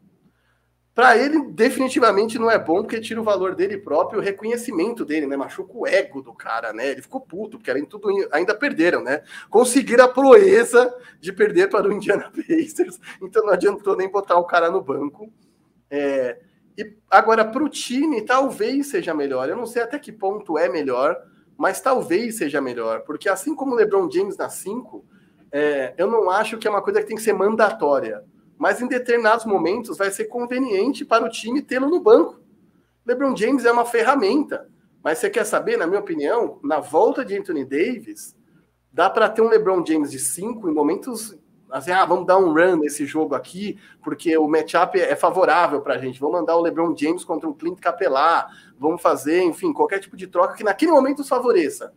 Speaker 1: Para ele, definitivamente não é bom, porque tira o valor dele próprio, o reconhecimento dele, né? Machuca o ego do cara, né? Ele ficou puto, porque além de tudo ainda perderam, né? Conseguiram a proeza de perder para o Indiana Pacers, então não adiantou nem botar o cara no banco. É, e agora, para o time, talvez seja melhor. Eu não sei até que ponto é melhor, mas talvez seja melhor, porque assim como o LeBron James na 5, é, eu não acho que é uma coisa que tem que ser mandatória mas em determinados momentos vai ser conveniente para o time tê-lo no banco. LeBron James é uma ferramenta, mas você quer saber, na minha opinião, na volta de Anthony Davis, dá para ter um LeBron James de 5 em momentos assim, ah, vamos dar um run nesse jogo aqui, porque o matchup é favorável para a gente. Vamos mandar o LeBron James contra o Clint Capelá, vamos fazer, enfim, qualquer tipo de troca que naquele momento os favoreça.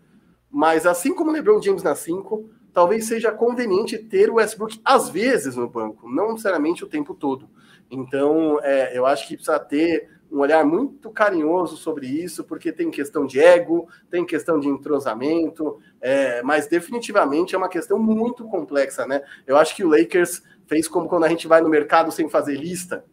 Speaker 1: Mas assim como o LeBron James na 5, talvez seja conveniente ter o Westbrook às vezes no banco, não necessariamente o tempo todo. Então, é, eu acho que precisa ter um olhar muito carinhoso sobre isso, porque tem questão de ego, tem questão de entrosamento, é, mas definitivamente é uma questão muito complexa, né? Eu acho que o Lakers fez como quando a gente vai no mercado sem fazer lista,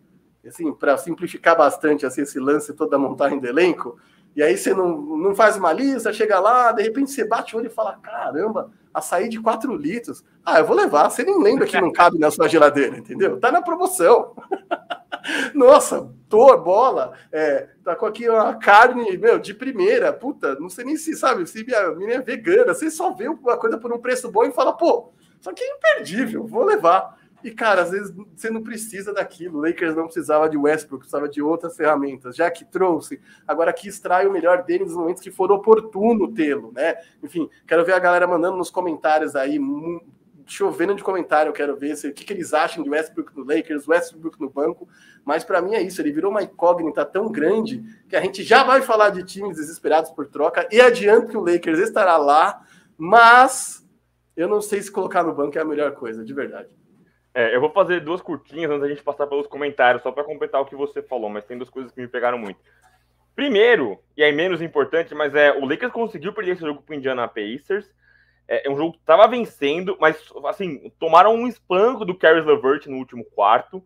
Speaker 1: assim, para simplificar bastante assim, esse lance toda a montagem do elenco, e aí você não, não faz uma lista, chega lá, de repente você bate o olho e fala: caramba, açaí de 4 litros. Ah, eu vou levar. Você nem lembra que não cabe na sua geladeira, entendeu? Tá na promoção. Nossa, tor, bola, é, tá com aqui uma carne, meu, de primeira. Puta, não sei nem se, sabe, se minha menina é vegana, você só vê uma coisa por um preço bom e fala, pô, isso aqui é imperdível, vou levar. E, cara, às vezes você não precisa daquilo. O Lakers não precisava de Westbrook, precisava de outras ferramentas. Já que trouxe, agora que extrai o melhor dele nos momentos que for oportuno tê-lo, né? Enfim, quero ver a galera mandando nos comentários aí, chovendo de comentário, eu quero ver se, o que, que eles acham de Westbrook no Lakers, Westbrook no banco. Mas para mim é isso, ele virou uma incógnita tão grande que a gente já vai falar de times desesperados por troca e adianto que o Lakers estará lá, mas eu não sei se colocar no banco é a melhor coisa, de verdade.
Speaker 2: É, eu vou fazer duas curtinhas antes da gente passar pelos comentários, só para completar o que você falou, mas tem duas coisas que me pegaram muito. Primeiro, e aí menos importante, mas é o Lakers conseguiu perder esse jogo para o Indiana Pacers. É, é, um jogo que estava vencendo, mas assim, tomaram um espanco do Caris LeVert no último quarto.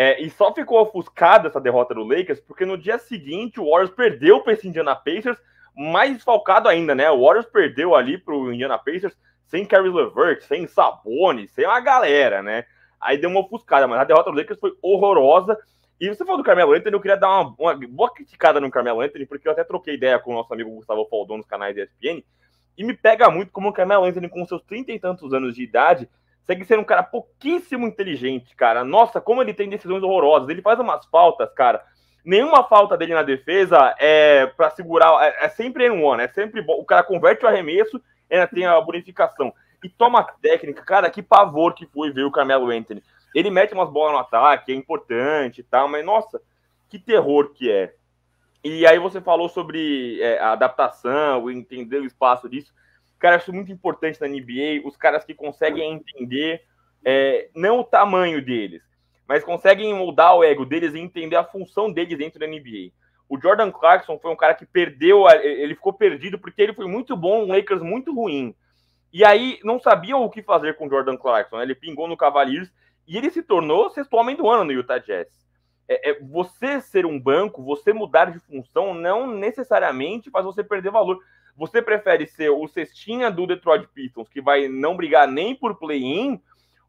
Speaker 2: É, e só ficou ofuscada essa derrota do Lakers, porque no dia seguinte o Warriors perdeu para esse Indiana Pacers, mais desfalcado ainda, né? O Warriors perdeu ali para o Indiana Pacers sem Caris LeVert, sem Sabonis, sem uma galera, né? Aí deu uma ofuscada, mas a derrota do Lakers foi horrorosa. E você falou do Carmelo Anthony, eu queria dar uma, uma boa criticada no Carmelo Anthony, porque eu até troquei ideia com o nosso amigo Gustavo Faldon nos canais da ESPN, e me pega muito como o Carmelo Anthony, com seus trinta e tantos anos de idade, segue sendo um cara pouquíssimo inteligente, cara. Nossa, como ele tem decisões horrorosas. Ele faz umas faltas, cara. Nenhuma falta dele na defesa é para segurar, é, é sempre em one, é sempre. O cara converte o arremesso ainda tem a bonificação e toma técnica. Cara, que pavor que foi ver o Carmelo Anthony. Ele mete umas bolas no ataque, é importante e tal, mas nossa, que terror que é. E aí você falou sobre é, a adaptação, entender o espaço disso. Cara, isso é muito importante na NBA, os caras que conseguem entender é, não o tamanho deles, mas conseguem moldar o ego deles e entender a função deles dentro da NBA. O Jordan Clarkson foi um cara que perdeu, ele ficou perdido porque ele foi muito bom, um Lakers muito ruim. E aí não sabiam o que fazer com Jordan Clarkson. Né? Ele pingou no Cavaliers e ele se tornou sexto homem do ano no Utah Jazz. É, é, você ser um banco, você mudar de função, não necessariamente faz você perder valor. Você prefere ser o cestinha do Detroit Pistons, que vai não brigar nem por play-in,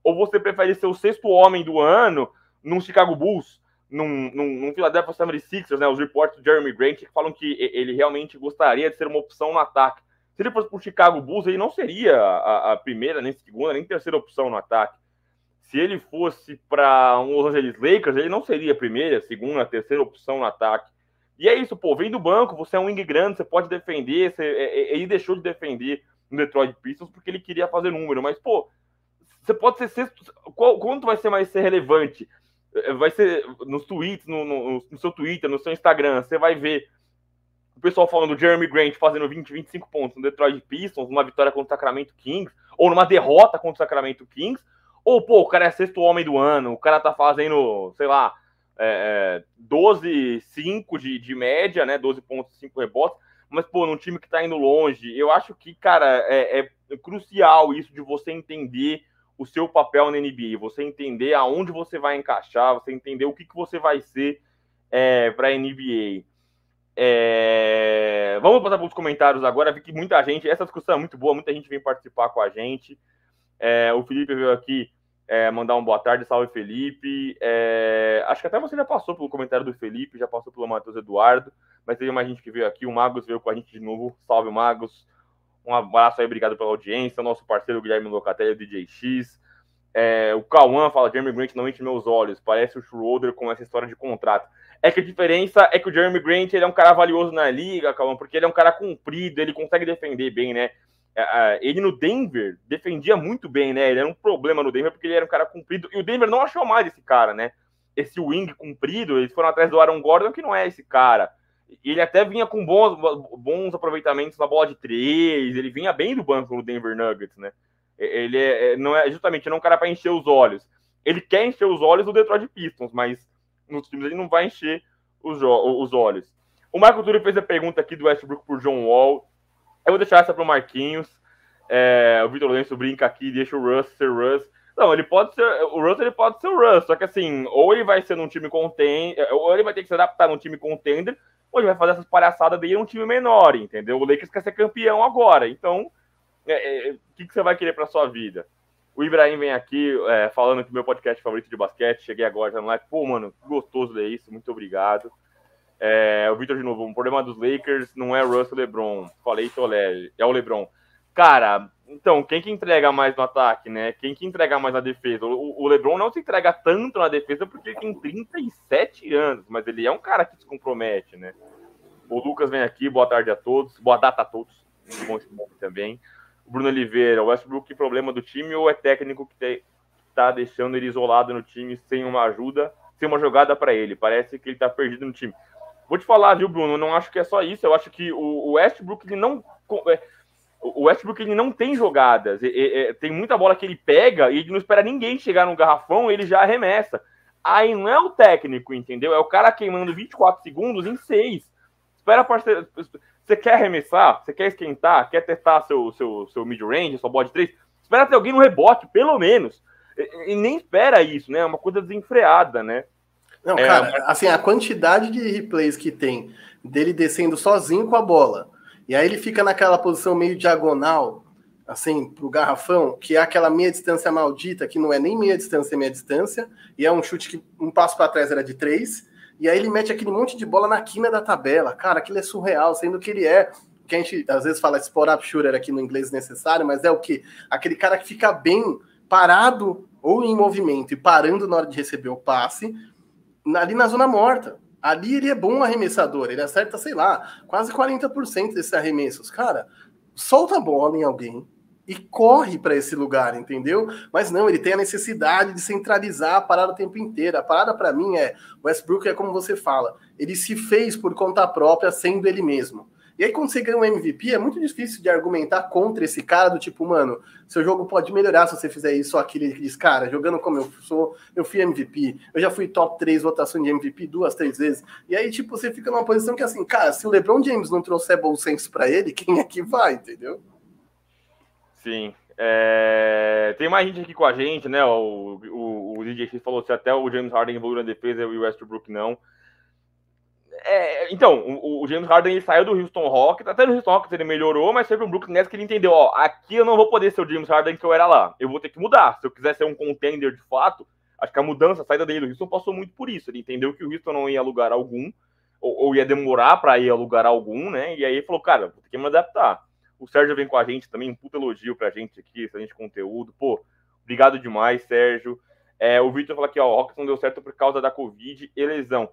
Speaker 2: ou você prefere ser o sexto homem do ano num Chicago Bulls, num, num, num Philadelphia 76ers, né? Os reportes do Jeremy Grant que falam que ele realmente gostaria de ser uma opção no ataque. Se ele fosse para o Chicago Bulls, ele não seria a, a, primeira, nem segunda, nem terceira opção no ataque. se ele fosse para um Los Angeles Lakers, ele não seria a primeira, segunda, terceira opção no ataque. E é isso, pô, vem do banco, você é um wing grande, você pode defender, você, é, é, ele deixou de defender no Detroit Pistons porque ele queria fazer número, mas, pô, você pode ser sexto, qual, quanto vai ser mais ser relevante? É, vai ser nos tweets, no, no, no, seu Twitter, no seu Instagram, você vai ver o pessoal falando do Jeremy Grant fazendo 20, 25 pontos no Detroit Pistons, numa vitória contra o Sacramento Kings, ou numa derrota contra o Sacramento Kings, ou, pô, o cara é sexto homem do ano, o cara tá fazendo, sei lá, é, 12, 5 de, de média, né? 12 pontos, 5 rebotes. Mas, pô, num time que tá indo longe, eu acho que, cara, é, é crucial isso de você entender o seu papel na NBA, você entender aonde você vai encaixar, você entender o que, que você vai ser é, para a NBA. É... Vamos passar para os comentários agora. Vi que muita gente, essa discussão é muito boa, muita gente vem participar com a gente. É, o Felipe veio aqui é, mandar um boa tarde, salve Felipe. É, acho que até você já passou pelo comentário do Felipe, já passou pelo Matheus Eduardo, mas teve mais gente que veio aqui. O Magos veio com a gente de novo. Salve, Magos. Um abraço aí, obrigado pela audiência. Nosso parceiro Guilherme Locatelli, DJ X. É, o Cauã fala: Jeremy Grant não enche meus olhos. Parece o Schroeder com essa história de contrato. É que a diferença é que o Jeremy Grant ele é um cara valioso na liga, Cauã, porque ele é um cara comprido, ele consegue defender bem, né? É, é, ele no Denver defendia muito bem, né? Ele era um problema no Denver porque ele era um cara comprido. E o Denver não achou mais esse cara, né? Esse wing comprido, eles foram atrás do Aaron Gordon, que não é esse cara. Ele até vinha com bons, bons aproveitamentos na bola de três, ele vinha bem do banco no Denver Nuggets, né? Ele é, é não é justamente não é um cara para encher os olhos. Ele quer encher os olhos do Detroit Pistons, mas nos times ele não vai encher os, os olhos. O Marco Turi fez a pergunta aqui do Westbrook por John Wall. Eu vou deixar essa para o Marquinhos. É, o Vitor Lourenço brinca aqui, deixa o Russ ser Russ. Não, ele pode ser. O Russ ele pode ser o Russ, só que assim, ou ele vai ser num time contender, ou ele vai ter que se adaptar num time contender, ou ele vai fazer essas palhaçadas dele num time menor, entendeu? O Lakers quer ser campeão agora, então é, é, o que, que você vai querer para sua vida? O Ibrahim vem aqui é, falando que meu podcast favorito de basquete, cheguei agora já no live. Pô, mano, gostoso ler isso, muito obrigado. É, o Vitor de novo, o problema dos Lakers não é Russell LeBron. Falei que é o LeBron. Cara, então, quem que entrega mais no ataque, né? Quem que entrega mais na defesa? O, o LeBron não se entrega tanto na defesa porque ele tem 37 anos, mas ele é um cara que se compromete, né? O Lucas vem aqui, boa tarde a todos, boa data a todos. Bom esse nome também. O Bruno Oliveira, o Westbrook, problema do time ou é técnico que te, tá deixando ele isolado no time sem uma ajuda, sem uma jogada para ele? Parece que ele tá perdido no time. Vou te falar, viu, Bruno? Não acho que é só isso. Eu acho que o Westbrook ele não. É, o Westbrook ele não tem jogadas. Tem muita bola que ele pega e ele não espera ninguém chegar no garrafão, ele já arremessa. Aí não é o técnico, entendeu? É o cara queimando 24 segundos em 6. Espera parceiro. Você quer arremessar? Você quer esquentar? Quer testar seu, seu, seu mid-range, sua bola de 3? Espera ter alguém no rebote, pelo menos. E, e nem espera isso, né? É uma coisa desenfreada, né?
Speaker 1: Não, é, cara, assim, a quantidade de replays que tem dele descendo sozinho com a bola, e aí ele fica naquela posição meio diagonal, assim, pro garrafão, que é aquela meia distância maldita, que não é nem meia distância, é meia distância, e é um chute que um passo para trás era de três, e aí ele mete aquele monte de bola na quina da tabela. Cara, aquilo é surreal, sendo que ele é que a gente às vezes fala spot up shooter aqui no inglês necessário, mas é o que? Aquele cara que fica bem parado ou em movimento e parando na hora de receber o passe, ali na zona morta. Ali ele é bom arremessador, ele acerta, sei lá, quase 40% desses arremessos. Cara, solta a bola em alguém e corre para esse lugar, entendeu? Mas não, ele tem a necessidade de centralizar a parada o tempo inteiro. A parada para mim é, Westbrook é como você fala, ele se fez por conta própria sendo ele mesmo. E aí, quando você ganha um MVP, é muito difícil de argumentar contra esse cara do tipo, mano, seu jogo pode melhorar se você fizer isso ou aquilo. Ele diz, cara, jogando como eu sou, eu fui MVP, eu já fui top 3 votação de MVP duas, três vezes. E aí, tipo, você fica numa posição que assim, cara, se o LeBron James não trouxer bom senso pra ele, quem é que vai, entendeu?
Speaker 2: Sim. É... Tem mais gente aqui com a gente, né? O, o, o DJ falou se até o James Harden evoluiu na defesa e o Westbrook não. É, então, o, o, James Harden ele saiu do Houston Rockets, até no Houston Rockets ele melhorou, mas foi pro Brooklyn Nets que ele entendeu, ó, aqui eu não vou poder ser o James Harden que eu era lá, eu vou ter que mudar, se eu quiser ser um contender de fato, acho que a mudança, a saída dele do Houston passou muito por isso, ele entendeu que o Houston não ia a lugar algum, ou, ou ia demorar para ir a lugar algum, né, e aí ele falou, cara, vou ter que me adaptar. O Sérgio vem com a gente também, um puta elogio pra gente aqui, excelente conteúdo, pô, obrigado demais, Sérgio. É, o Victor fala aqui, ó, o Rockets não deu certo por causa da Covid e lesão.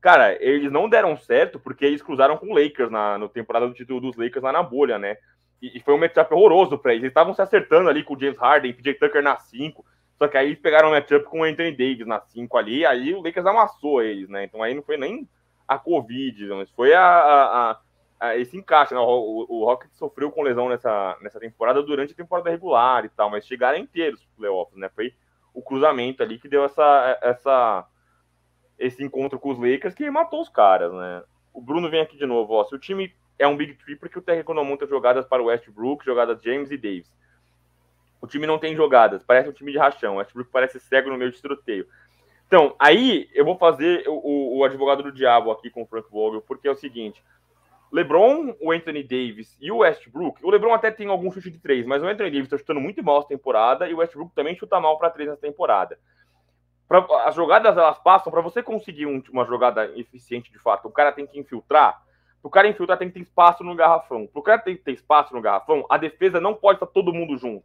Speaker 2: Cara, eles não deram certo porque eles cruzaram com o Lakers na no temporada do título dos Lakers lá na bolha, né? E, e foi um matchup horroroso pra eles. Eles estavam se acertando ali com o James Harden, PJ Tucker na 5. Só que aí eles pegaram um matchup com o Anthony Davis na 5 ali, aí o Lakers amassou eles, né? Então aí não foi nem a Covid, mas foi a, a, a esse encaixe. Né? O, o, o sofreu com lesão nessa, nessa temporada durante a temporada regular e tal, mas chegaram inteiros pro playoffs, né? Foi o cruzamento ali que deu essa, essa, esse encontro com os Lakers que matou os caras, né? O Bruno vem aqui de novo, ó. Se o time é um Big Tree, porque o Terry não monta jogadas para o Westbrook, jogadas James e Davis. O time não tem jogadas, parece um time de rachão. O Westbrook parece cego no meio de tiroteio. Então, aí eu vou fazer o, o, advogado do diabo aqui com o Frank Vogel, porque é o seguinte: LeBron, o Anthony Davis e o Westbrook. O LeBron até tem algum chute de três, mas o Anthony Davis está chutando muito mal essa temporada e o Westbrook também chuta mal para três nessa temporada. Pra, as jogadas elas passam para você conseguir um, uma jogada eficiente de fato. O cara tem que infiltrar. O cara infiltrar tem que ter espaço no garrafão. Para o cara ter que ter espaço no garrafão, a defesa não pode estar todo mundo junto.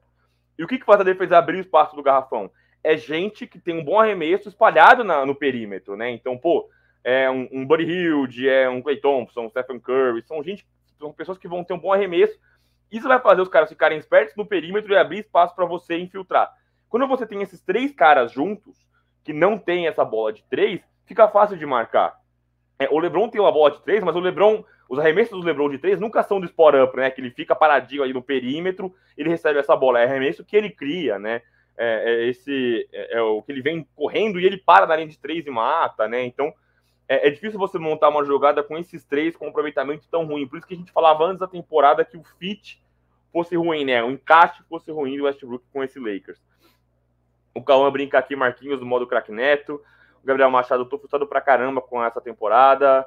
Speaker 2: E o que, que faz a defesa abrir o espaço do garrafão? É gente que tem um bom arremesso espalhado na, no perímetro, né? Então, pô, é um, um Buddy Hilde, é um Clay Thompson, um Stephen Curry, são gente, são pessoas que vão ter um bom arremesso. Isso vai fazer os caras ficarem espertos no perímetro e abrir espaço para você infiltrar. Quando você tem esses três caras juntos, que não tem essa bola de três, fica fácil de marcar. É, o LeBron tem uma bola de três, mas o LeBron, os arremessos do LeBron de três nunca são do spot up, né? Que ele fica paradinho ali no perímetro, ele recebe essa bola. É arremesso que ele cria, né? É, é esse é, é, o que ele vem correndo e ele para na linha de três e mata, né? Então é, é, difícil você montar uma jogada com esses três com um aproveitamento tão ruim. Por isso que a gente falava antes da temporada que o fit fosse ruim, né? O encaixe fosse ruim do Westbrook com esse Lakers. O Cauã brinca aqui, Marquinhos, do modo craque neto. O Gabriel Machado, tô frustrado pra caramba com essa temporada.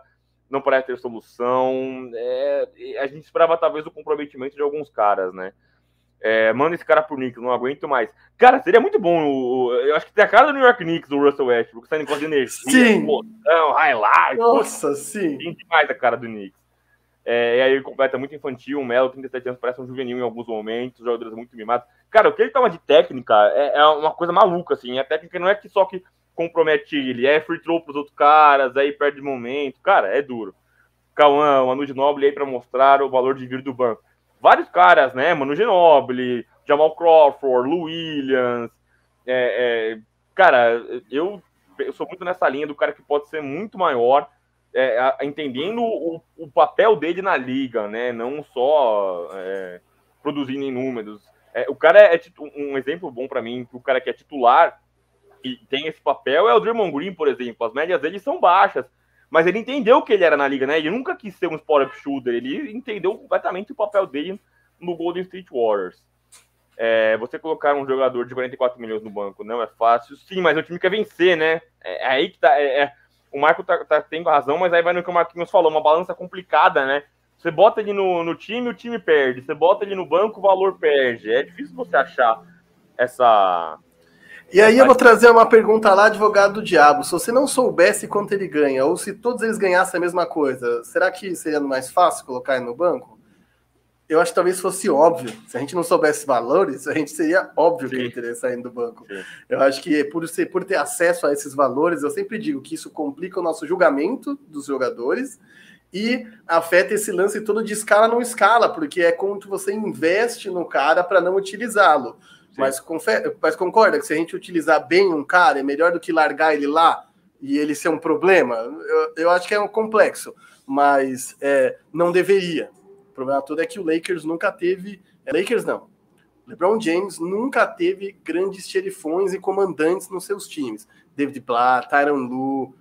Speaker 2: Não parece ter solução. É, a gente esperava talvez o comprometimento de alguns caras, né? É, manda esse cara pro Knicks, não aguento mais. Cara, seria muito bom. O, eu acho que tem a cara do New York Knicks, o Russell Westbrook, essa negócio de energia,
Speaker 1: sim.
Speaker 2: emoção, highlight.
Speaker 1: Nossa, sim.
Speaker 2: Tem demais a cara do Knicks. É, e aí ele completa muito infantil, o Melo, 37 anos, parece um juvenil em alguns momentos, jogadores muito mimados. Cara, o que ele toma de técnica é, é, uma coisa maluca, assim. A técnica não é que só que compromete ele, é free throw pros outros caras, aí perde momento. Cara, é duro. Cauã, Manu de aí para mostrar o valor de vir do banco vários caras, né? Mano Ginobili, Jamal Crawford, Lou Williams. É, é, cara, eu, eu sou muito nessa linha do cara que pode ser muito maior, é, entendendo o, o, papel dele na liga, né? Não só é, produzindo em números. É, o cara é um exemplo bom para mim, o cara que é titular e tem esse papel é o Draymond Green, por exemplo. As médias dele são baixas, mas ele entendeu que ele era na liga, né? Ele nunca quis ser um spot-up shooter, ele entendeu completamente o papel dele no Golden State Warriors. É, você colocar um jogador de 44 milhões no banco não é fácil, sim, mas o time quer vencer, né? É, é aí que tá. É, é, o Marco tá, tá tendo razão, mas aí vai no que o Marquinhos falou, uma balança complicada, né? Você bota ele no, no time, o time perde. Você bota ele no banco, o valor perde. É difícil você achar essa,
Speaker 1: e aí eu vou trazer uma pergunta lá, advogado do diabo. Se você não soubesse quanto ele ganha, ou se todos eles ganhassem a mesma coisa, será que seria mais fácil colocar ele no banco? Eu acho que talvez fosse óbvio. Se a gente não soubesse valores, a gente seria óbvio Sim. que ele teria saído do banco. Sim. Eu acho que por, ser, por ter acesso a esses valores, eu sempre digo que isso complica o nosso julgamento dos jogadores e afeta esse lance todo de escala não escala, porque é quando você investe no cara para não utilizá-lo. Mas, mas concorda que se a gente utilizar bem um cara, é melhor do que largar ele lá e ele ser um problema? Eu, eu acho que é um complexo, mas é, não deveria. Problema todo é que o Lakers nunca teve. É, Lakers não. LeBron James nunca teve grandes xerifões e comandantes nos seus times. David Blatt, Tyron Lu, uh,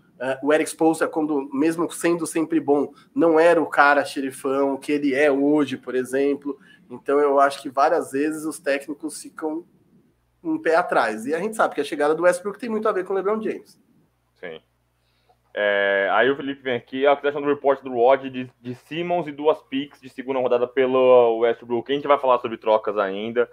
Speaker 1: o Eric Spoelstra, quando mesmo sendo sempre bom, não era o cara xerifão que ele é hoje, por exemplo. Então eu acho que várias vezes os técnicos ficam um pé atrás. E a gente sabe que a chegada do Westbrook tem muito a ver com o LeBron James.
Speaker 2: Sim. É, aí o Felipe vem aqui, a questão do report do Rod de, de Simmons e duas picks de segunda rodada pelo Westbrook. A gente vai falar sobre trocas ainda.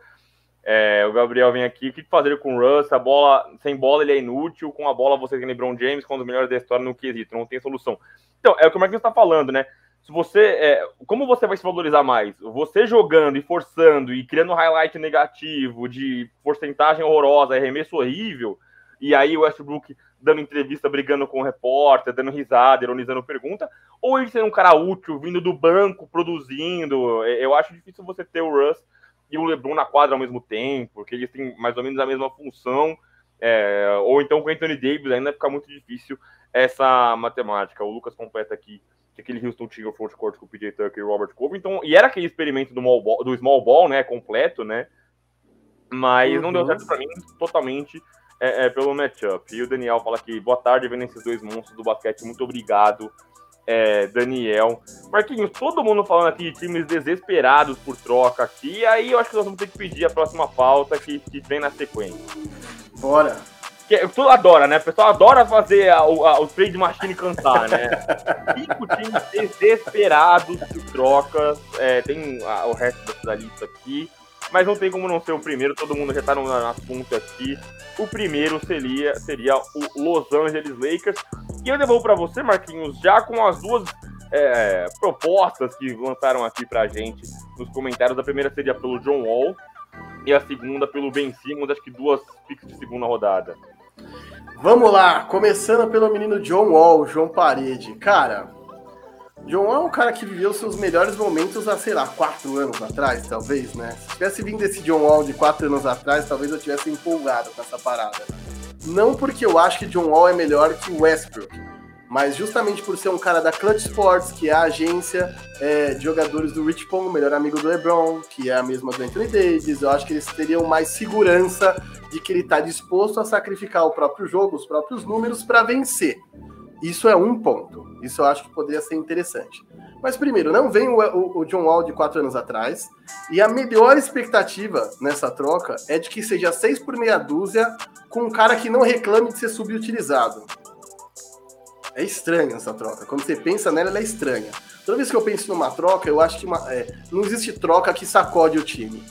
Speaker 2: É, o Gabriel vem aqui, o que fazer com o Russ? A bola, sem bola ele é inútil, com a bola você tem LeBron James, com um dos melhores da história no quesito, não tem solução. Então, é o que o Marquinhos está falando, né? se você. É, como você vai se valorizar mais? Você jogando e forçando e criando highlight negativo de porcentagem horrorosa, arremesso horrível, e aí o Westbrook dando entrevista, brigando com o repórter, dando risada, ironizando pergunta, ou ele ser um cara útil, vindo do banco, produzindo. Eu acho difícil você ter o Russ e o LeBron na quadra ao mesmo tempo, porque eles têm mais ou menos a mesma função. É, ou então com o Anthony Davis ainda fica muito difícil essa matemática. O Lucas completa aqui que aquele Houston tinha o frontcourt com o PJ Tucker e o Robert Covington, e era aquele experimento do small ball, do small ball né, completo, né, mas uhum. não deu uhum. certo para mim totalmente é, é, pelo matchup. E o Daniel fala aqui, boa tarde, vendo esses dois monstros do basquete, muito obrigado, é, Daniel. Marquinhos, todo mundo falando aqui de times desesperados por troca aqui, e aí eu acho que nós vamos ter que pedir a próxima pauta que, que vem na sequência.
Speaker 1: Bora!
Speaker 2: Que, tu adora, né? O pessoal adora fazer a, a, o trade machine cantar, né? Cinco times desesperados de trocas. É, tem a, o resto dessa lista aqui. Mas não tem como não ser o primeiro, todo mundo já tá no, nas pontas aqui. O primeiro seria, seria o Los Angeles Lakers. E eu devolvo para você, Marquinhos, já com as duas é, propostas que lançaram aqui pra gente nos comentários. A primeira seria pelo John Wall e a segunda pelo Ben Simmons, acho que duas picks de segunda rodada.
Speaker 1: Vamos lá, começando pelo menino John Wall, João Parede. Cara, John Wall é um cara que viveu seus melhores momentos há, sei lá, quatro anos atrás, talvez, né? Se tivesse vindo esse John Wall de quatro anos atrás, talvez eu tivesse empolgado com essa parada. Não porque eu acho que John Wall é melhor que Westbrook, mas justamente por ser um cara da Clutch Sports, que é a agência é, de jogadores do Rich Paul, melhor amigo do LeBron, que é a mesma do Anthony Davis, eu acho que eles teriam mais segurança de que ele está disposto a sacrificar o próprio jogo, os próprios números, para vencer. Isso é um ponto. Isso eu acho que poderia ser interessante. Mas primeiro, não vem o, o, o, John Wall de quatro anos atrás. E a melhor expectativa nessa troca é de que seja seis por meia dúzia com um cara que não reclame de ser subutilizado. É estranha essa troca. Quando você pensa nela, ela é estranha. Toda vez que eu penso numa troca, eu acho que uma, é, não existe troca que sacode o time.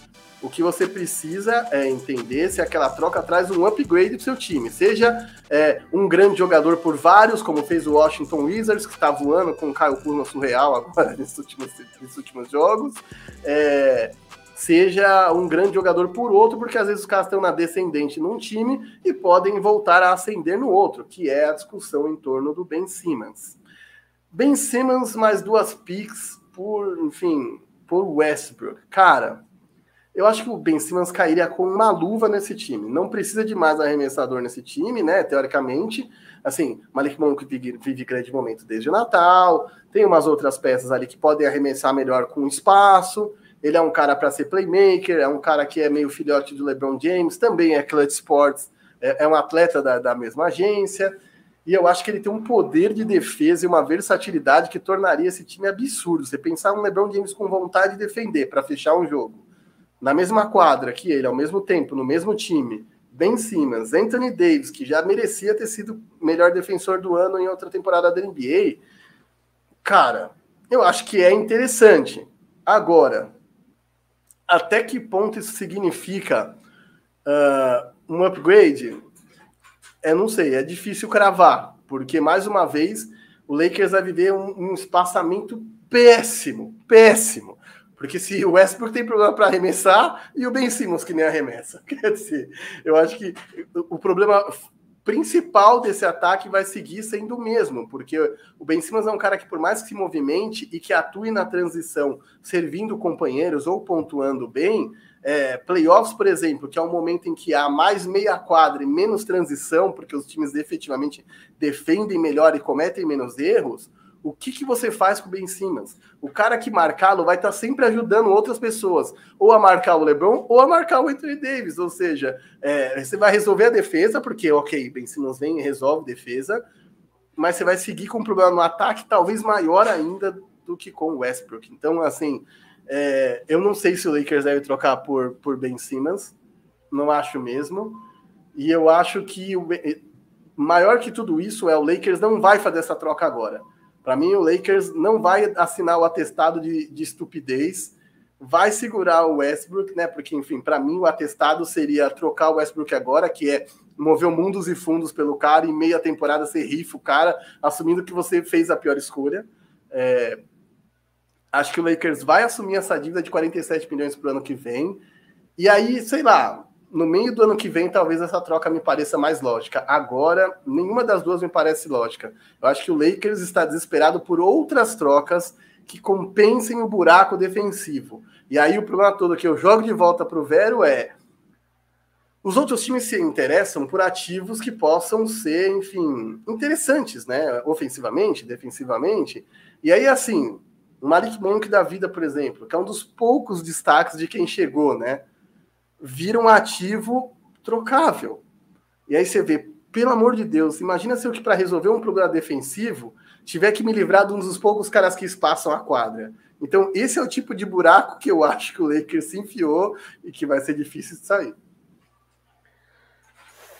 Speaker 1: O que você precisa é entender se aquela troca traz um upgrade para o seu time. Seja é, um grande jogador por vários, como fez o Washington Wizards, que está voando com o Caio Kuzma surreal agora nesses últimos, nesses últimos jogos. É, seja um grande jogador por outro, porque às vezes os caras estão na descendente num time e podem voltar a ascender no outro, que é a discussão em torno do Ben Simmons. Ben Simmons mais duas picks por, enfim, por Westbrook. Cara, eu acho que o Ben Simmons cairia com uma luva nesse time. Não precisa de mais arremessador nesse time, né? Teoricamente. Assim, Malik Monk vive, vive grande momento desde o Natal. Tem umas outras peças ali que podem arremessar melhor com espaço. Ele é um cara para ser playmaker, é um cara que é meio filhote do LeBron James, também é Clutch Sports, é, é um atleta da, da mesma agência. E eu acho que ele tem um poder de defesa e uma versatilidade que tornaria esse time absurdo. Você pensar um LeBron James com vontade de defender para fechar um jogo na mesma quadra que ele, ao mesmo tempo, no mesmo time, Ben Simmons, Anthony Davis, que já merecia ter sido melhor defensor do ano em outra temporada da NBA, cara, eu acho que é interessante. Agora, até que ponto isso significa uh, um upgrade? É, não sei, é difícil cravar, porque mais uma vez o Lakers vai viver um, um espaçamento péssimo, péssimo. Porque se o Westbrook tem problema para arremessar e o Ben Simmons que nem arremessa. Quer dizer, eu acho que o problema principal desse ataque vai seguir sendo o mesmo, porque o Ben Simmons é um cara que, por mais que se movimente e que atue na transição, servindo companheiros ou pontuando bem, é, playoffs, por exemplo, que é um momento em que há mais meia quadra e menos transição, porque os times efetivamente defendem melhor e cometem menos erros, o que, que você faz com o Ben Simmons? O cara que marcá-lo vai estar sempre ajudando outras pessoas, ou a marcar o LeBron, ou a marcar o Anthony Davis. Ou seja, é, você vai resolver a defesa, porque, ok, Ben Simmons vem e resolve defesa, mas você vai seguir com um problema no ataque talvez maior ainda do que com o Westbrook. Então, assim, é, eu não sei se o Lakers deve trocar por, por Ben Simmons, não acho mesmo. E eu acho que o, maior que tudo isso é o Lakers não vai fazer essa troca agora. Para mim, o Lakers não vai assinar o atestado de, de estupidez, vai segurar o Westbrook, né? Porque, enfim, para mim, o atestado seria trocar o Westbrook agora, que é mover mundos e fundos pelo cara, e meia temporada você rifa o cara, assumindo que você fez a pior escolha. É... Acho que o Lakers vai assumir essa dívida de 47 milhões para o ano que vem. E aí, sei lá, no meio do ano que vem, talvez essa troca me pareça mais lógica. Agora, nenhuma das duas me parece lógica. Eu acho que o Lakers está desesperado por outras trocas que compensem o buraco defensivo. E aí o problema todo que eu jogo de volta para o Vero é os outros times se interessam por ativos que possam ser, enfim, interessantes, né? Ofensivamente, defensivamente. E aí, assim, o Malik Monk da vida, por exemplo, que é um dos poucos destaques de quem chegou, né? Vira um ativo trocável. E aí você vê, pelo amor de Deus, imagina se eu que para resolver um problema defensivo tiver que me livrar de um dos poucos caras que espaçam a quadra. Então, esse é o tipo de buraco que eu acho que o Lakers se enfiou e que vai ser difícil de sair.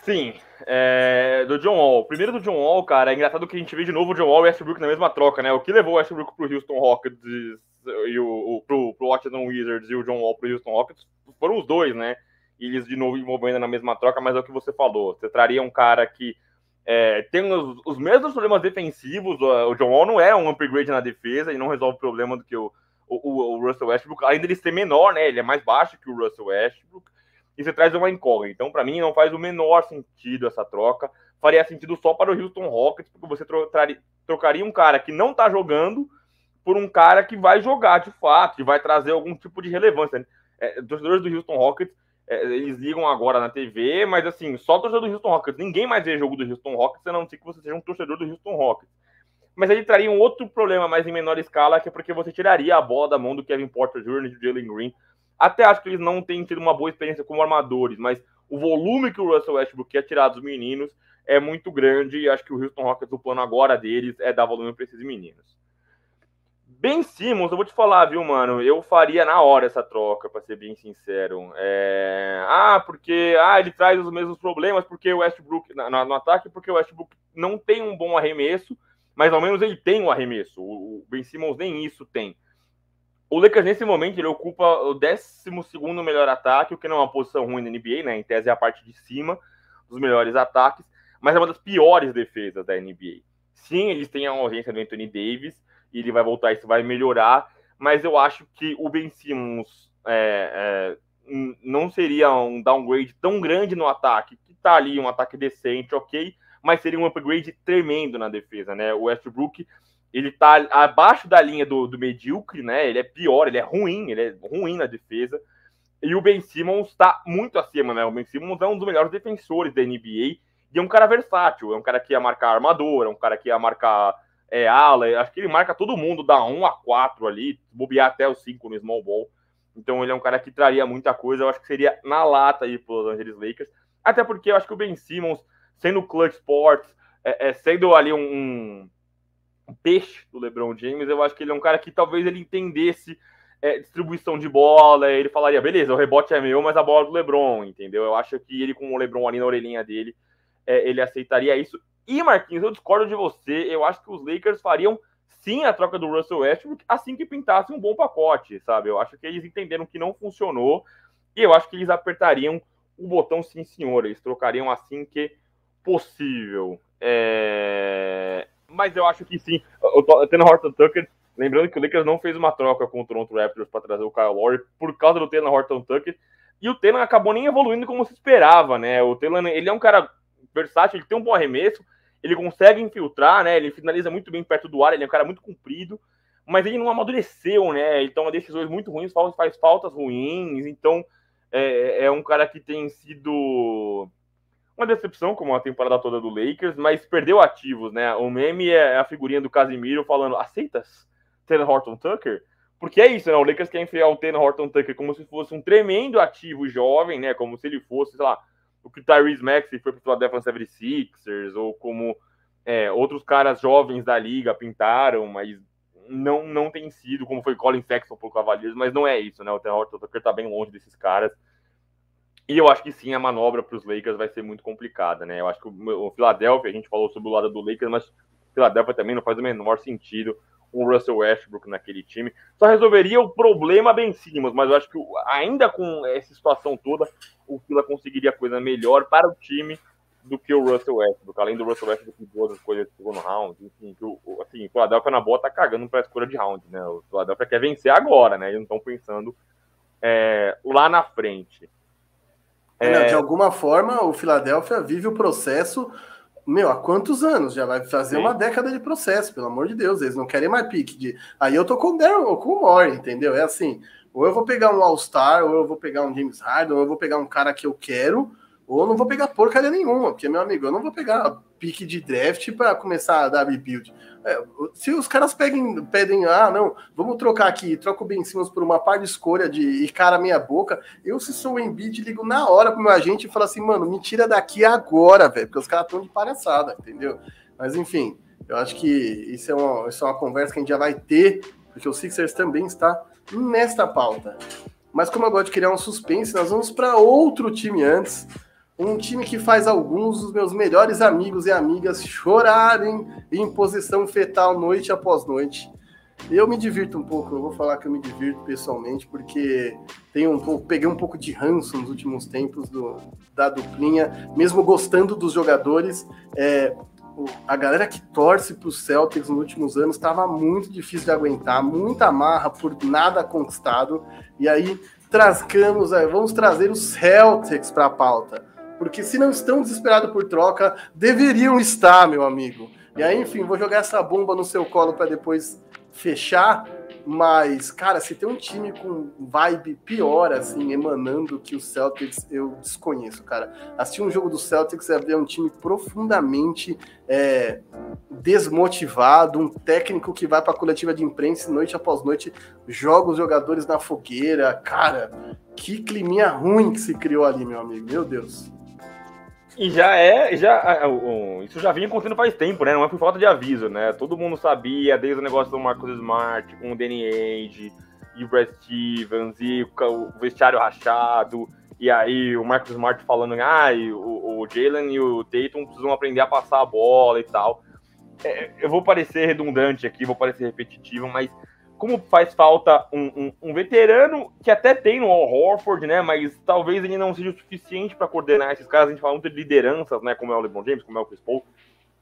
Speaker 2: Sim, é, do John Wall. Primeiro do John Wall, cara, é engraçado que a gente vê de novo o John Wall e o Westbrook na mesma troca, né? O que levou o Westbrook pro Houston Rockets e o, o pro, pro Washington Wizards e o John Wall pro Houston Rockets foram os dois, né? E eles de novo envolvendo na mesma troca, mas é o que você falou. Você traria um cara que é, tem os, os, mesmos problemas defensivos. O John Wall não é um upgrade na defesa e não resolve o problema do que o, o, o Russell Westbrook, além dele ser menor, né? Ele é mais baixo que o Russell Westbrook e você traz uma incógnita. Então, para mim, não faz o menor sentido essa troca. Faria sentido só para o Houston Rockets, porque você tro trocaria um cara que não está jogando por um cara que vai jogar de fato, que vai trazer algum tipo de relevância. É, torcedores do Houston Rockets, é, eles ligam agora na TV, mas assim, só torcedor do Houston Rockets. Ninguém mais vê jogo do Houston Rockets, a não ser que você seja um torcedor do Houston Rockets. Mas ele traria um outro problema, mas em menor escala, que é porque você tiraria a bola da mão do Kevin Porter Jr. e do Jalen Green até acho que eles não têm tido uma boa experiência como armadores, mas o volume que o Russell Westbrook quer tirar dos meninos é muito grande e acho que o Houston Rockets, o plano agora deles é dar volume para esses meninos. Ben Simmons, eu vou te falar, viu, mano? Eu faria na hora essa troca, para ser bem sincero. É... Ah, porque ah, ele traz os mesmos problemas, porque o Westbrook no, no ataque, porque o Westbrook não tem um bom arremesso, mas ao menos ele tem um arremesso. O Ben Simmons nem isso tem. O Lakers, nesse momento, ele ocupa o 12 melhor ataque, o que não é uma posição ruim na NBA, né? Em tese, é a parte de cima dos melhores ataques, mas é uma das piores defesas da NBA. Sim, eles têm a ausência do Anthony Davis, e ele vai voltar, isso vai melhorar, mas eu acho que o Ben Simmons é, é, não seria um downgrade tão grande no ataque, que tá ali um ataque decente, ok, mas seria um upgrade tremendo na defesa, né? O Westbrook ele tá abaixo da linha do, do medíocre, né? Ele é pior, ele é ruim, ele é ruim na defesa. E o Ben Simmons está muito acima, né? O Ben Simmons é um dos melhores defensores da NBA e é um cara versátil, é um cara que ia marcar armador, é um cara que ia marcar é, ala, acho que ele marca todo mundo da 1 a 4 ali, bobear até o 5 no small ball. Então ele é um cara que traria muita coisa, eu acho que seria na lata aí para Los Angeles Lakers, até porque eu acho que o Ben Simmons, sendo clutch sports, é, é, sendo ali um, um peixe do LeBron James, eu acho que ele é um cara que talvez ele entendesse é, distribuição de bola, ele falaria, beleza, o rebote é meu, mas a bola é do LeBron, entendeu? Eu acho que ele com o LeBron ali na orelhinha dele, é, ele aceitaria isso. E Marquinhos, eu discordo de você, eu acho que os Lakers fariam sim a troca do Russell Westbrook assim que pintasse um bom pacote, sabe? Eu acho que eles entenderam que não funcionou e eu acho que eles apertariam o botão sim, senhor. Eles trocariam assim que possível. É mas eu acho que sim. O Tanner Horton Tucker, lembrando que o Lakers não fez uma troca com o Toronto Raptors para trazer o Kyle Lowry por causa do Tanner Horton Tucker. E o Taylor acabou nem evoluindo como se esperava, né? O Taylor, ele é um cara versátil, ele tem um bom arremesso, ele consegue infiltrar, né? Ele finaliza muito bem perto do ar, ele é um cara muito comprido, mas ele não amadureceu, né? Ele toma decisões muito ruins, faz faltas ruins, então é, é um cara que tem sido uma decepção, como a temporada toda do Lakers, mas perdeu ativos, né? O meme é a figurinha do Casimiro falando: aceitas Taylor Horton Tucker? Porque é isso, né? O Lakers quer enfiar o Taylor Horton Tucker como se fosse um tremendo ativo jovem, né? Como se ele fosse, sei lá, o que Tyrese Maxey foi para o Philadelphia 76ers, ou como é, outros caras jovens da liga pintaram, mas não, não tem sido, como foi Colin Sexton por Cavaliers, mas não é isso, né? O Taylor Horton Tucker tá bem longe desses caras. E eu acho que sim, a manobra para os Lakers vai ser muito complicada, né? Eu acho que o, Philadelphia, a gente falou sobre o lado do Lakers, mas o Philadelphia também não faz o menor sentido o Russell Westbrook naquele time. Só resolveria o problema bem Simmons, mas eu acho que ainda com essa situação toda, o Phila conseguiria coisa melhor para o time do que o Russell Westbrook. Além do Russell Westbrook com duas escolhas de segundo round, enfim, que o, assim, o Philadelphia na boa tá cagando para a escolha de round, né? O Philadelphia quer vencer agora, né? Eles não estão pensando é, lá na frente.
Speaker 1: É... de alguma forma, o Philadelphia vive o processo. Meu, há quantos anos? Já vai fazer Sim. uma década de processo, pelo amor de Deus. Eles não querem mais pique. De... Aí eu tô com o Darren, com o Moore, entendeu? É assim: ou eu vou pegar um All-Star, ou eu vou pegar um James Harden, ou eu vou pegar um cara que eu quero, ou eu não vou pegar porcaria nenhuma, porque, meu amigo, eu não vou pegar pique de draft para começar a dar rebuild. É, se os caras pedem, pedem, ah, não, vamos trocar aqui, troca o Ben Simmons por uma par de escolha de e cara meia boca, eu, se sou o Embiid, ligo na hora pro meu agente e falo assim, mano, me tira daqui agora, velho, porque os caras estão de palhaçada, entendeu? Mas, enfim, eu acho que isso é, uma, isso é uma conversa que a gente já vai ter, porque o Sixers também está nesta pauta. Mas como eu gosto de criar um suspense, nós vamos para outro time antes, um time que faz alguns dos meus melhores amigos e amigas chorarem em posição fetal noite após noite. Eu me divirto um pouco, eu vou falar que eu me divirto pessoalmente, porque tenho um pouco, peguei um pouco de ranço nos últimos tempos do, da duplinha, mesmo gostando dos jogadores. É, a galera que torce para os Celtics nos últimos anos estava muito difícil de aguentar, muita marra por nada conquistado. E aí, trascamos, vamos trazer os Celtics para a pauta porque se não estão desesperados por troca, deveriam estar, meu amigo. E aí, enfim, vou jogar essa bomba no seu colo para depois fechar. Mas, cara, se tem um time com vibe pior, assim, emanando que o Celtics, eu desconheço, cara. Assistir um jogo do Celtics é ver um time profundamente é, desmotivado, um técnico que vai para a coletiva de imprensa noite após noite, joga os jogadores na fogueira. Cara, que climinha ruim que se criou ali, meu amigo. Meu Deus.
Speaker 2: E já é, já, isso já vinha acontecendo faz tempo, né? Não é por falta de aviso, né? Todo mundo sabia, desde o negócio do Marcos Smart, com o Danny Ainge, e o Brad Stevens, e o vestiário rachado, e aí o Marcos Smart falando, ah, o, o Jalen e o Tatum precisam aprender a passar a bola e tal. É, eu vou parecer redundante aqui, vou parecer repetitivo, mas como faz falta um, um, um, veterano que até tem no Al Horford, né? Mas talvez ele não seja o suficiente para coordenar esses caras. A gente fala muito de lideranças, né? Como é o LeBron James, como é o Chris Paul.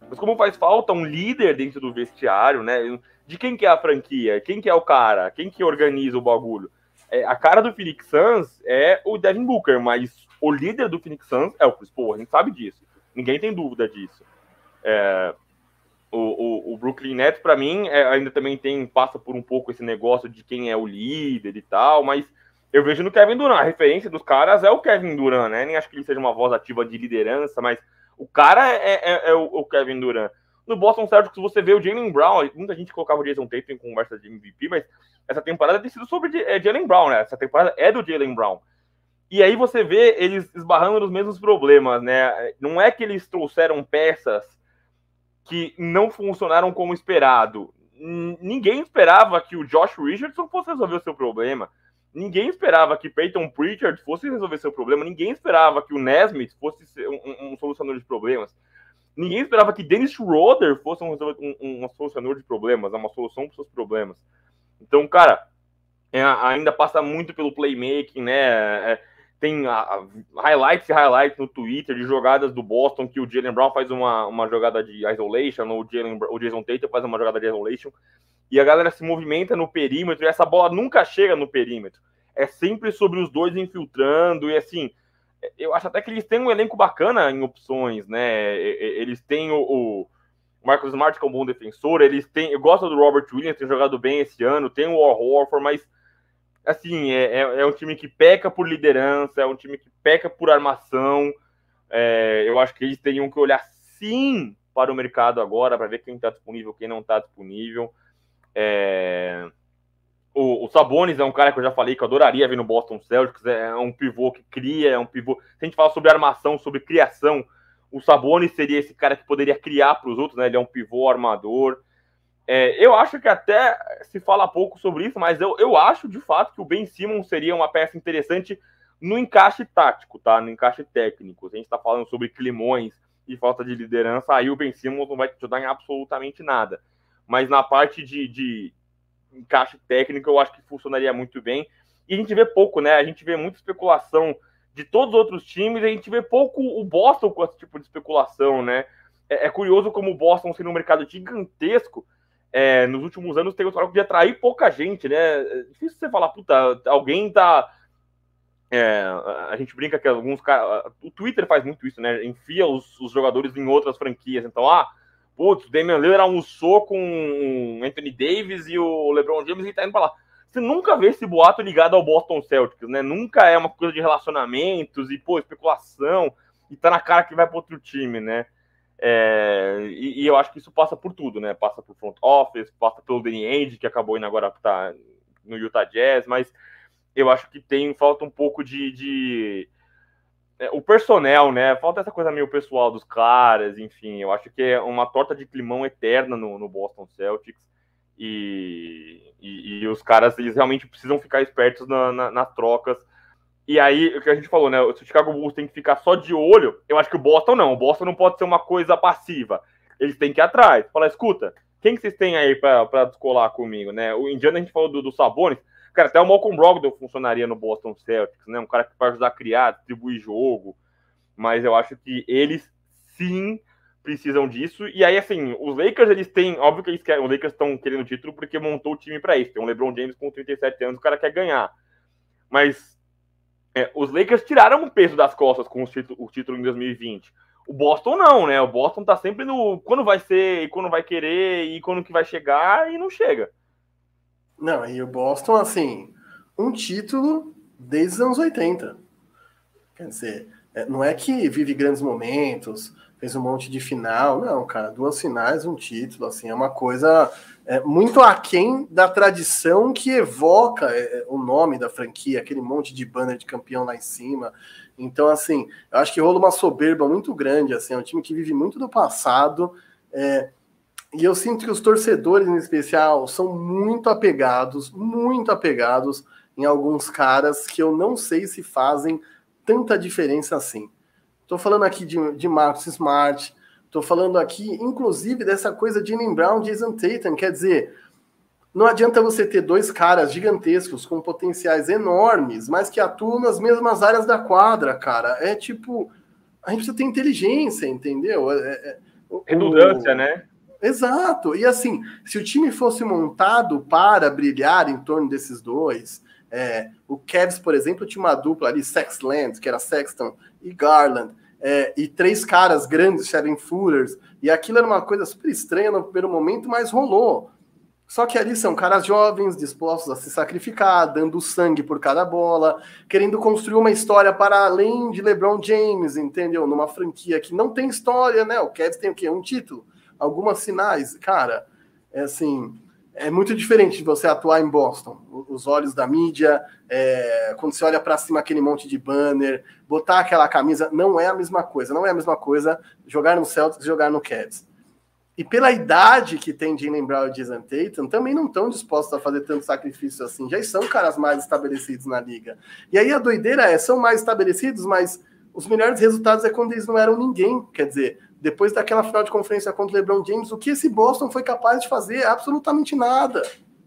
Speaker 2: Mas como faz falta um líder dentro do vestiário, né? De quem que é a franquia? Quem que é o cara? Quem que organiza o bagulho? É, a cara do Phoenix Suns é o Devin Booker, mas o líder do Phoenix Suns é o Chris Paul. A gente sabe disso. Ninguém tem dúvida disso. É, o, o, o Brooklyn Nets, para mim, é, ainda também tem passa por um pouco esse negócio de quem é o líder e tal, mas eu vejo no Kevin Durant. A referência dos caras é o Kevin Durant, né? Nem acho que ele seja uma voz ativa de liderança, mas o cara é, é, é o, o, Kevin Durant. No Boston Celtics, você vê o Jalen Brown, muita gente colocava o Jason Tatum em conversa de MVP, mas essa temporada tem sido sobre é, Jalen Brown, né? Essa temporada é do Jalen Brown. E aí você vê eles esbarrando nos mesmos problemas, né? Não é que eles trouxeram peças que não funcionaram como esperado. Ninguém esperava que o Josh Richardson fosse resolver o seu problema. Ninguém esperava que Peyton Pritchard fosse resolver seu problema. Ninguém esperava que o Nesmith fosse um, um solucionador de problemas. Ninguém esperava que Dennis Schroeder fosse um, um, um solucionador de problemas, uma solução para os seus problemas. Então, cara, é, ainda passa muito pelo playmaking, né? É, tem highlights e highlights no Twitter de jogadas do Boston que o Jalen Brown faz uma, uma jogada de isolation, ou o Jason Tatum faz uma jogada de isolation, e a galera se movimenta no perímetro, e essa bola nunca chega no perímetro. É sempre sobre os dois infiltrando, e assim, eu acho até que eles têm um elenco bacana em opções, né? Eles têm o, o Marcos Smart, que é um bom defensor, eles têm. Eu gosto do Robert Williams, tem jogado bem esse ano, tem o War Horford, mas assim, é, é, é, um time que peca por liderança, é um time que peca por armação. É, eu acho que eles teriam que olhar sim para o mercado agora, para ver quem está disponível, quem não está disponível. É, o, o, Sabonis é um cara que eu já falei que eu adoraria ver no Boston Celtics, é um pivô que cria, é um pivô. Se a gente fala sobre armação, sobre criação, o Sabonis seria esse cara que poderia criar para os outros, né? Ele é um pivô armador. É, eu acho que até se fala pouco sobre isso, mas eu, eu acho de fato que o Ben Simmons seria uma peça interessante no encaixe tático, tá? No encaixe técnico. A gente está falando sobre climões e falta de liderança, aí o Ben Simmons não vai te ajudar em absolutamente nada. Mas na parte de, de encaixe técnico, eu acho que funcionaria muito bem. E a gente vê pouco, né? A gente vê muita especulação de todos os outros times, a gente vê pouco o Boston com esse tipo de especulação, né? É, é curioso como o Boston, sendo um mercado gigantesco, é, nos últimos anos tem o histórico de atrair pouca gente, né? É difícil você falar, puta, alguém tá é, a gente brinca que alguns caras. O Twitter faz muito isso, né? Enfia os, os jogadores em outras franquias. Então, ah, putz, o Damian Lillard almoçou com o Anthony Davis e o LeBron James e tá indo pra lá. Você nunca vê esse boato ligado ao Boston Celtics, né? Nunca é uma coisa de relacionamentos e, pô, especulação e tá na cara que vai para outro time, né? É, e, e, eu acho que isso passa por tudo, né? Passa por front office, passa pelo Danny Ainge, que acabou indo agora tá no Utah Jazz, mas eu acho que tem falta um pouco de, de é, o personnel, né? Falta essa coisa meio pessoal dos caras, enfim. Eu acho que é uma torta de climão eterna no, no Boston Celtics. E, e, e, os caras eles realmente precisam ficar espertos na, na, nas trocas. E aí, o que a gente falou, né? O Chicago Bulls tem que ficar só de olho, eu acho que o Boston não. O Boston não pode ser uma coisa passiva. Eles têm que ir atrás. Falar, escuta, quem que vocês têm aí para descolar comigo, né? O Indiana a gente falou do, do Sabonis. Cara, até o Malcolm Brogdon funcionaria no Boston Celtics, né? Um cara que vai ajudar a criar, distribuir jogo. Mas eu acho que eles sim precisam disso. E aí, assim, os Lakers, eles têm. Óbvio que eles querem. Os Lakers estão querendo título porque montou o time para isso. Tem um LeBron James com 37 anos, o cara quer ganhar. Mas é, os Lakers tiraram um peso das costas com o título, o título em 2020. O Boston não, né? O Boston tá sempre no quando vai ser, e quando vai querer, e quando que vai chegar, e não chega.
Speaker 1: Não, e o Boston, assim, um título desde os anos 80. Quer dizer, não é que vive grandes momentos, fez um monte de final, não, cara, duas finais, um título, assim, é uma coisa é, muito aquém da tradição que evoca é, o nome da franquia, aquele monte de banner de campeão lá em cima. Então, assim, eu acho que rola uma soberba muito grande, assim, é um time que vive muito do passado, é, e eu sinto que os torcedores, em especial, são muito apegados, muito apegados em alguns caras que eu não sei se fazem tanta diferença assim. Estou falando aqui de, de Marcus Smart, estou falando aqui, inclusive, dessa coisa de Jalen Brown, Jason Tatum. Quer dizer, não adianta você ter dois caras gigantescos com potenciais enormes, mas que atuam nas mesmas áreas da quadra, cara. É tipo, a gente precisa ter inteligência, entendeu? É, é,
Speaker 2: Redundância, o, né?
Speaker 1: Exato. E assim, se o time fosse montado para brilhar em torno desses dois, é, o Cavs, por exemplo, tinha uma dupla ali, Sexland, que era Sexton, e Garland, é, e três caras grandes, Seven Footers, e aquilo era uma coisa super estranha no primeiro momento, mas rolou. Só que ali são caras jovens, dispostos a se sacrificar, dando sangue por cada bola, querendo construir uma história para além de LeBron James, entendeu? Numa franquia que não tem história, né? O Cavs tem o quê? Um título algumas sinais, cara, é assim, é muito diferente de você atuar em Boston. Os olhos da mídia, é, quando você olha para cima aquele monte de banner, botar aquela camisa, não é a mesma coisa. Não é a mesma coisa jogar no Celtics e jogar no Cavs. E pela idade que tem Jalen Brown e Jason Tatum, também não estão dispostos a fazer tanto sacrifício assim. Já são caras mais estabelecidos na liga. E aí a doideira é, são mais estabelecidos, mas os melhores resultados é quando eles não eram ninguém. Quer dizer, depois daquela final de conferência contra o LeBron James, o que esse Boston foi capaz de fazer? Absolutamente nada.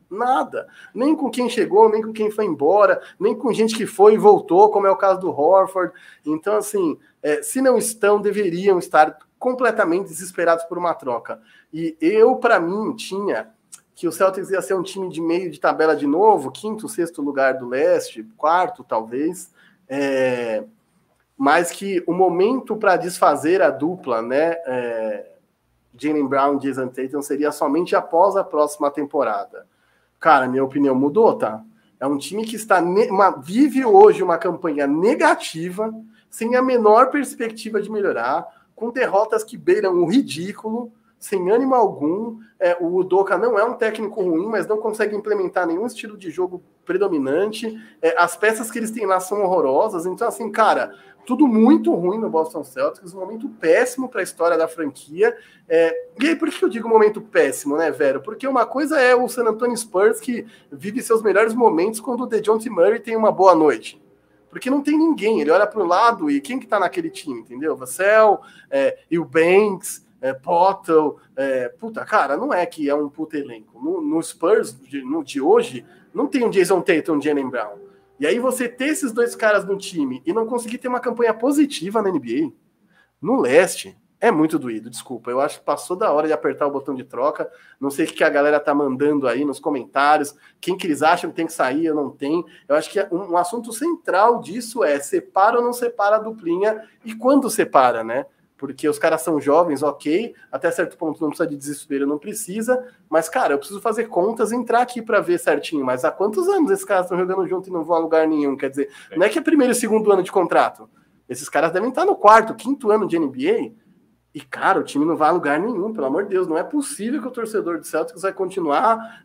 Speaker 1: Nada. Nem com quem chegou, nem com quem foi embora, nem com gente que foi e voltou, como é o caso do Horford. Então, assim, é, se não estão, deveriam estar completamente desesperados por uma troca. E eu, para mim, tinha que o Celtics ia ser um time de meio de tabela de novo, quinto, sexto lugar do leste, quarto, talvez. É, mas que o momento para desfazer a dupla, né, é, Jalen Brown e Jason Tatum seria somente após a próxima temporada. Cara, minha opinião mudou, tá? É um time que está uma, vive hoje uma campanha negativa, sem a menor perspectiva de melhorar, com derrotas que beiram o ridículo, sem ânimo algum. É, o Udoka não é um técnico ruim, mas não consegue implementar nenhum estilo de jogo predominante. É, as peças que eles têm lá são horrorosas. Então, assim, cara, tudo muito ruim no Boston Celtics, um momento péssimo para a história da franquia. É, e aí, por que eu digo momento péssimo, né, Vero? Porque uma coisa é o San Antonio Spurs que vive seus melhores momentos quando o DeJounte Murray tem uma boa noite. Porque não tem ninguém, ele olha para o lado e quem que tá naquele time, entendeu? Vassell, é, e o Banks, é, Potter, é, puta, cara, não é que é um puta elenco. No, no Spurs de, no, de hoje, não tem um Jason Tatum, um Jalen Brown. E aí você ter esses dois caras no time e não conseguir ter uma campanha positiva na NBA, no leste, é muito doído, desculpa. Eu acho que passou da hora de apertar o botão de troca. Não sei o que a galera tá mandando aí nos comentários. Quem que eles acham que tem que sair, eu não tenho. Eu acho que um, um assunto central disso é separa ou não separa a duplinha e quando separa, né? Porque os caras são jovens, ok, até certo ponto não precisa de desespero, não precisa, mas, cara, eu preciso fazer contas entrar aqui para ver certinho. Mas há quantos anos esses caras estão jogando junto e não vão a lugar nenhum? Quer dizer, não é que é primeiro e segundo ano de contrato. Esses caras devem estar no quarto, quinto ano de NBA e, cara, o time não vai a lugar nenhum, pelo amor de Deus. Não é possível que o torcedor do Celtics vai continuar,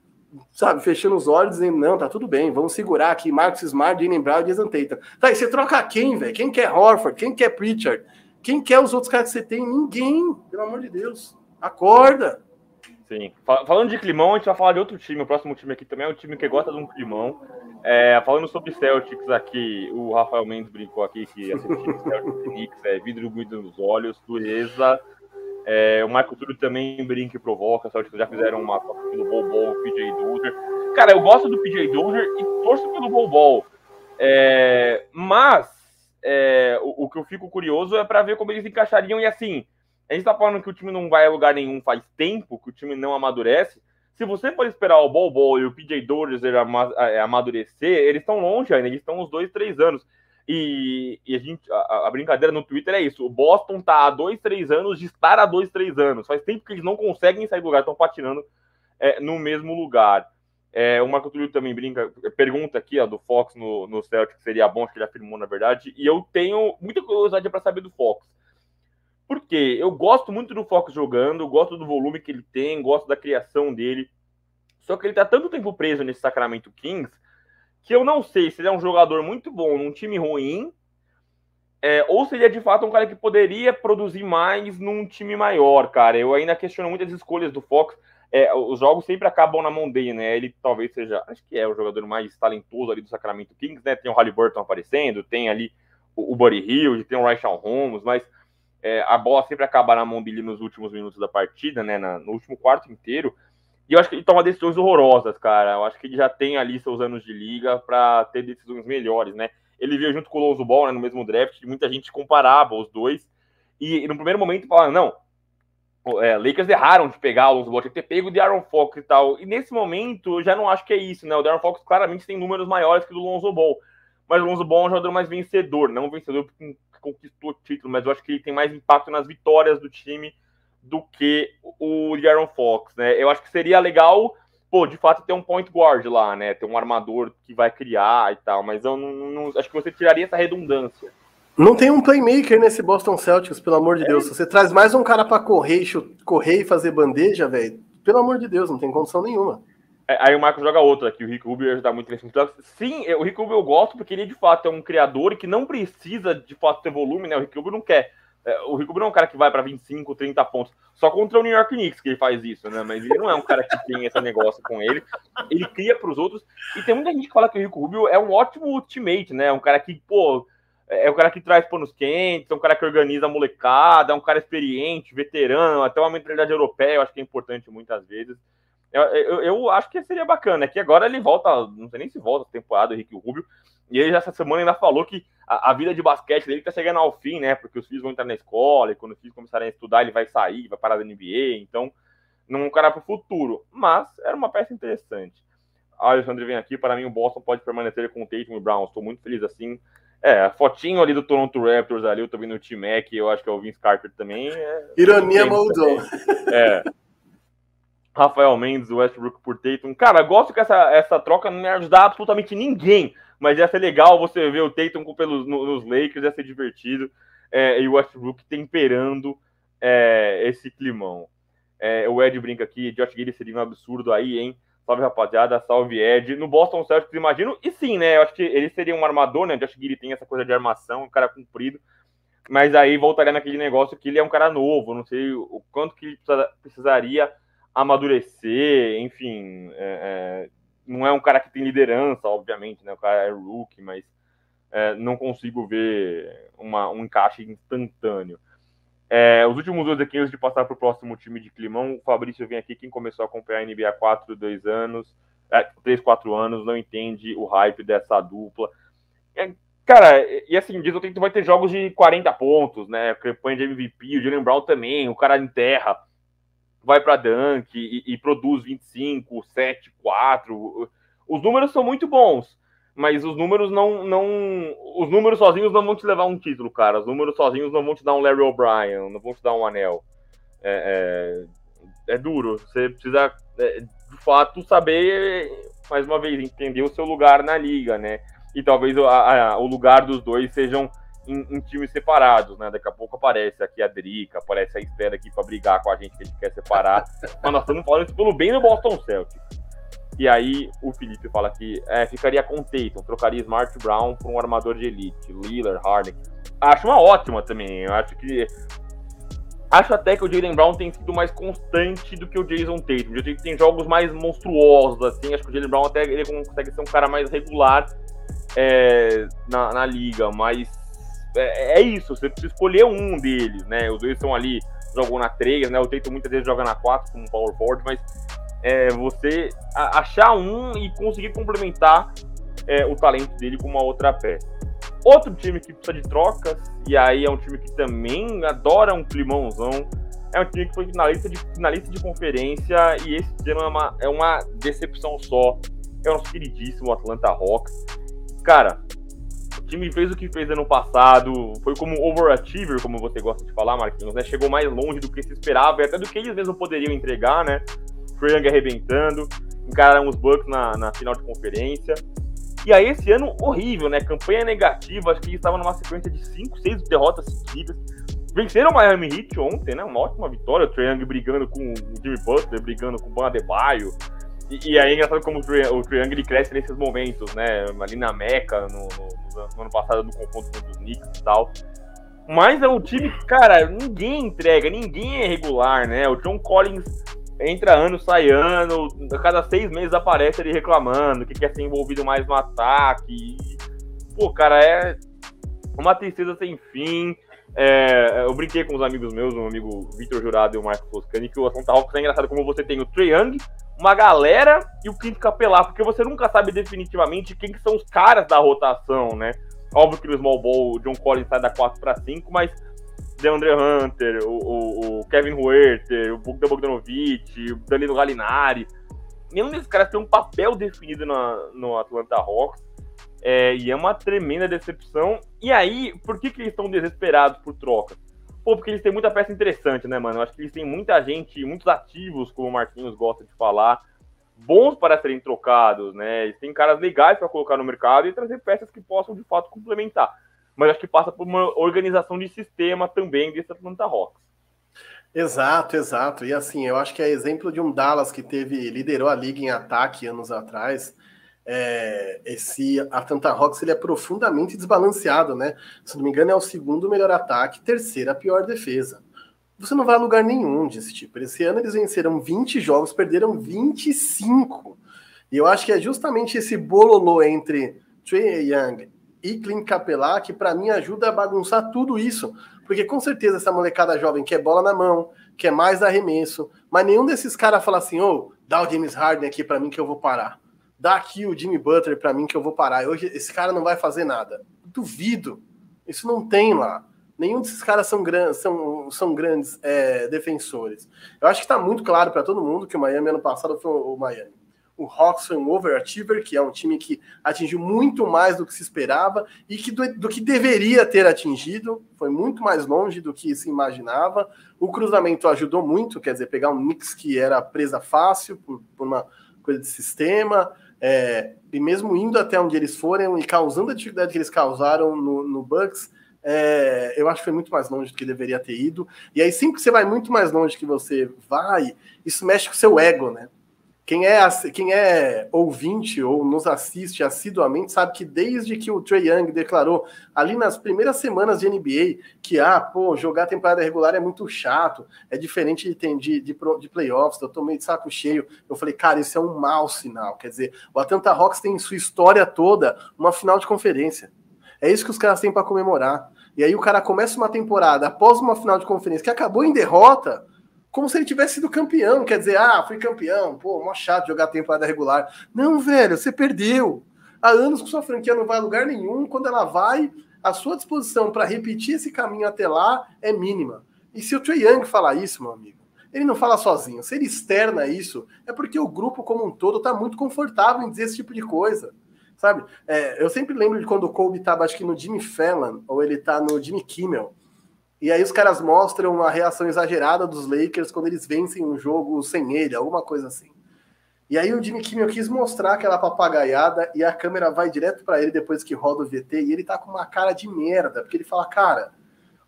Speaker 1: sabe, fechando os olhos, dizendo, não, tá tudo bem, vamos segurar aqui Marcos Smart, Jalen Brown e Jason Tatum. Tá, e você troca quem, velho? Quem quer Horford? Quem quer Pritchard? Quem quer os outros caras que você tem? Ninguém, pelo amor de Deus. Acorda!
Speaker 2: Sim. Falando de climão, a gente vai falar de outro time. O próximo time aqui também é um time que gosta de um climão. É, falando sobre Celtics aqui, o Rafael Mendes brincou aqui que assistiu Celtics Knicks é vidro muito nos olhos, dureza. É, o Michael Túlio também brinca e provoca. Celtics já fizeram uma pelo Bol o PJ Dozier. Cara, eu gosto do PJ Dozier e torço pelo Bol Bol. É, mas é, o, o, que eu fico curioso é para ver como eles encaixariam. E assim, a gente tá falando que o time não vai a lugar nenhum faz tempo, que o time não amadurece. Se você for esperar o Bol Bol e o PJ Dozier amadurecer, eles estão longe ainda, eles estão uns dois, três anos. E, e a, gente, a, a, brincadeira no Twitter é isso: o Boston tá há dois, três anos de estar há dois, três anos. Faz tempo que eles não conseguem sair do lugar, estão patinando é, no mesmo lugar. É, o Marco Túlio também brinca, pergunta aqui ó, do Fox no, no Celtic seria bom, acho que ele afirmou na verdade, e eu tenho muita curiosidade para saber do Fox. Porque eu gosto muito do Fox jogando, gosto do volume que ele tem, gosto da criação dele. Só que ele tá tanto tempo preso nesse Sacramento Kings que eu não sei se ele é um jogador muito bom num time ruim é, ou se ele é de fato um cara que poderia produzir mais num time maior, cara. Eu ainda questiono muitas escolhas do Fox. É, os jogos sempre acabam na mão dele, né? Ele talvez seja, acho que é o jogador mais talentoso ali do Sacramento Kings, né? Tem o Halliburton aparecendo, tem ali o, o Buddy Hill, tem o Ryshawn Holmes, mas é, a bola sempre acaba na mão dele nos últimos minutos da partida, né? Na, no último quarto inteiro. E eu acho que ele toma decisões horrorosas, cara. Eu acho que ele já tem ali seus anos de liga para ter decisões melhores, né? Ele veio junto com o Lonzo Ball né, no mesmo draft, muita gente comparava os dois. E, e no primeiro momento falava, não, é, Lakers erraram de pegar o Lonzo Ball, que ter pego o Darren Fox e tal. E nesse momento, eu já não acho que é isso, né? O Darren Fox claramente tem números maiores que o do Lonzo Ball. Mas o Lonzo Ball é um jogador mais vencedor, não um vencedor porque conquistou título, mas eu acho que ele tem mais impacto nas vitórias do time do que o Jaron Fox, né? Eu acho que seria legal, pô, de fato ter um point guard lá, né? Ter um armador que vai criar e tal, mas eu não, não acho que você tiraria essa redundância.
Speaker 1: Não tem um playmaker nesse Boston Celtics, pelo amor de é. Deus. Se você traz mais um cara para correr, correr e fazer bandeja, velho, pelo amor de Deus, não tem condição nenhuma.
Speaker 2: É, aí o Marcos joga outro aqui, o Rick Rubio ajudar muito nesse Sim, o Rick Rubio eu gosto porque ele de fato é um criador que não precisa de fato ter volume, né? O Rick Rubio não quer. É, o Rick Rubio não é um cara que vai para 25, 30 pontos. Só contra o New York Knicks que ele faz isso, né? Mas ele não é um cara que tem esse negócio com ele. Ele cria para os outros. E tem muita gente que fala que o Rick Rubio é um ótimo teammate, né? Um cara que, pô, é um cara que traz panos quentes, é um cara que organiza a molecada, é um cara experiente, veterano, até uma mentalidade europeia, eu acho que é importante muitas vezes. Eu, eu, eu, acho que seria bacana. É que agora ele volta, não sei nem se volta a temporada, o Rick Rubio. E ele essa semana ainda falou que a, a, vida de basquete dele tá chegando ao fim, né? Porque os filhos vão entrar na escola, e quando os filhos começarem a estudar, ele vai sair, vai parar da NBA. Então, não é um cara pro futuro. Mas era uma peça interessante. A Alexandre vem aqui, para mim o Boston pode permanecer com o Tatum e Brown. Estou muito feliz assim. É, a fotinho ali do Toronto Raptors ali, eu tô vendo o Team Mac, eu acho que é o Vince Carter também. É...
Speaker 1: Ironia moldou.
Speaker 2: É. Rafael Mendes, Westbrook por Tatum. Cara, gosto que essa, essa troca não ia ajudar absolutamente ninguém, mas ia ser legal você ver o Tatum com pelos, nos Lakers, ia ser divertido. É, e o Westbrook temperando é, esse climão. É, o Ed brinca aqui, Josh Giddy seria um absurdo aí, hein? Salve, rapaziada, salve, Ed. No Boston Celtics, imagino, e sim, né? Eu acho que ele seria um armador, né? O Josh Giddy tem essa coisa de armação, um cara comprido. Mas aí voltaria naquele negócio que ele é um cara novo, não sei o quanto que ele precisaria amadurecer, enfim, é, é, não é um cara que tem liderança, obviamente, né? O cara é rookie, mas é, não consigo ver uma, um encaixe instantâneo. É, os últimos dois aqui, antes de passar para o próximo time de Climão, o Fabrício vem aqui, quem começou a acompanhar a NBA há 4, 2 anos, é, 3, 4 anos, não entende o hype dessa dupla. É, Cara, e assim, diz o que vai ter jogos de 40 pontos, né? Campanha de MVP, o Jalen Brown também, o cara enterra, vai para dunk e, e, produz 25, 7, 4. Os números são muito bons, mas os números não, não. Os números sozinhos não vão te levar um título, cara. Os números sozinhos não vão te dar um Larry O'Brien, não vão te dar um anel. É, é, é duro. Você precisa, é, de fato, saber, mais uma vez, entender o seu lugar na liga, né? e talvez a, a, o lugar dos dois sejam em, em, times separados, né? Daqui a pouco aparece aqui a Drica, aparece a Esther aqui para brigar com a gente que a gente quer separar. Mas nós estamos falando isso pelo bem do Boston Celtics. E aí o Felipe fala que é, ficaria com Tatum, trocaria Smart Brown por um armador de elite, Lillard, Harden. Acho uma ótima também. Eu acho que Acho até que o Jalen Brown tem sido mais constante do que o Jason Tatum. O Jason tem jogos mais monstruosos, assim. Acho que o Jalen Brown até ele consegue ser um cara mais regular é, na, na, liga, mas é, é, isso, você precisa escolher um deles, né? Os dois estão ali, jogam na 3, né? O Teito muitas vezes joga na 4 como power forward, mas é, você achar um e conseguir complementar é, o talento dele com uma outra peça. Outro time que precisa de trocas, e aí é um time que também adora um climãozão, é um time que foi finalista de, finalista de conferência e esse ano é uma, é uma decepção só. É o nosso queridíssimo Atlanta Hawks cara, o time fez o que fez ano passado, foi como overachiever, como você gosta de falar, Marquinhos, né? Chegou mais longe do que se esperava e até do que eles mesmos poderiam entregar, né? Frank arrebentando, encararam os Bucks na, na final de conferência. E aí, esse ano, horrível, né? Campanha negativa, acho que eles estavam numa sequência de 5, 6 derrotas seguidas. Venceram o Miami Heat ontem, né? Uma ótima vitória. O Trae brigando com o Jimmy Butler, brigando com o Ban Adebayo. E, e aí é engraçado como o, Triângulo cresce nesses momentos, né? Ali na Meca, no, no, no ano passado, no confronto contra os Knicks e tal. Mas é um time que, cara, ninguém entrega, ninguém é regular, né? O John Collins entra ano, sai ano, a cada seis meses aparece ele reclamando que quer ser envolvido mais no ataque. Pô, cara, é uma tristeza sem fim. É, eu brinquei com os amigos meus, o amigo Vitor Jurado e o Marcos Toscani, que o Atlanta Hawks é engraçado como você tem o Trae Young, uma galera e o Clint Capelar, porque você nunca sabe definitivamente quem que são os caras da rotação, né? Óbvio que no Small Ball o John Collins sai da 4 para 5, mas DeAndre Hunter, o, o, o Kevin Huerter, o Bogdan Bogdanovic, o Danilo Gallinari, nenhum desses caras tem um papel definido na, no Atlanta Hawks. É, e é uma tremenda decepção. E aí, por que, que eles estão desesperados por troca? Pô, porque eles têm muita peça interessante, né, mano? Eu acho que eles têm muita gente, muitos ativos, como o Marquinhos gosta de falar, bons para serem trocados, né? Eles têm caras legais para colocar no mercado e trazer peças que possam, de fato, complementar. Mas acho que passa por uma organização de sistema também desse Atlanta Hawks.
Speaker 1: Exato, exato. E assim, eu acho que é exemplo de um Dallas que teve liderou a liga em ataque anos atrás é, esse Atlanta Hawks ele é profundamente desbalanceado, né? Se não me engano, é o segundo melhor ataque, terceira pior defesa. Você não vai a lugar nenhum desse tipo. Esse ano eles venceram 20 jogos, perderam 25. E eu acho que é justamente esse bololô entre Trey Young e Clint Capela que para mim ajuda a bagunçar tudo isso. Porque com certeza essa molecada jovem quer bola na mão, quer mais arremesso, mas nenhum desses caras fala assim: ô, oh, dá o James Harden aqui para mim que eu vou parar dá aqui o Jimmy Butler para mim que eu vou parar. Hoje esse cara não vai fazer nada. Duvido. Isso não tem lá. Nenhum desses caras são, gran são, são grandes é, defensores. Eu acho que está muito claro para todo mundo que o Miami ano passado foi o Miami. O Hawks overachiever, que é um time que atingiu muito mais do que se esperava e que do, do que deveria ter atingido. Foi muito mais longe do que se imaginava. O cruzamento ajudou muito, quer dizer, pegar um Knicks que era presa fácil por, por uma coisa de sistema. É, e mesmo indo até onde eles foram e causando a dificuldade que eles causaram no, no Bucks, é, eu acho que foi muito mais longe do que deveria ter ido. E aí, sempre que você vai muito mais longe que você vai, isso mexe com o seu ego, né? Quem é, quem é ouvinte ou nos assiste assiduamente sabe que desde que o Trey Young declarou ali nas primeiras semanas de NBA que, ah, pô, jogar temporada regular é muito chato, é diferente de, de, de, de playoffs, eu tô meio de saco cheio. Eu falei, cara, isso é um mau sinal. Quer dizer, o Atlanta Hawks tem em sua história toda uma final de conferência. É isso que os caras têm para comemorar. E aí o cara começa uma temporada após uma final de conferência que acabou em derrota como se ele tivesse sido campeão. Quer dizer, ah, fui campeão, pô, mó chato jogar temporada regular. Não, velho, você perdeu. Há anos que sua franquia não vai a lugar nenhum. Quando ela vai, a sua disposição para repetir esse caminho até lá é mínima. E se o Trae Young falar isso, meu amigo, ele não fala sozinho. Se ele externa isso, é porque o grupo como um todo está muito confortável em dizer esse tipo de coisa. Sabe? É, eu sempre lembro de quando o Kobe estava, acho que no Jimmy Fallon, ou ele está no Jimmy Kimmel. E aí os caras mostram a reação exagerada dos Lakers quando eles vencem um jogo sem ele, alguma coisa assim. E aí o Jimmy Kimmel quis mostrar aquela papagaiada e a câmera vai direto para ele depois que roda o VT e ele tá com uma cara de merda, porque ele fala, cara,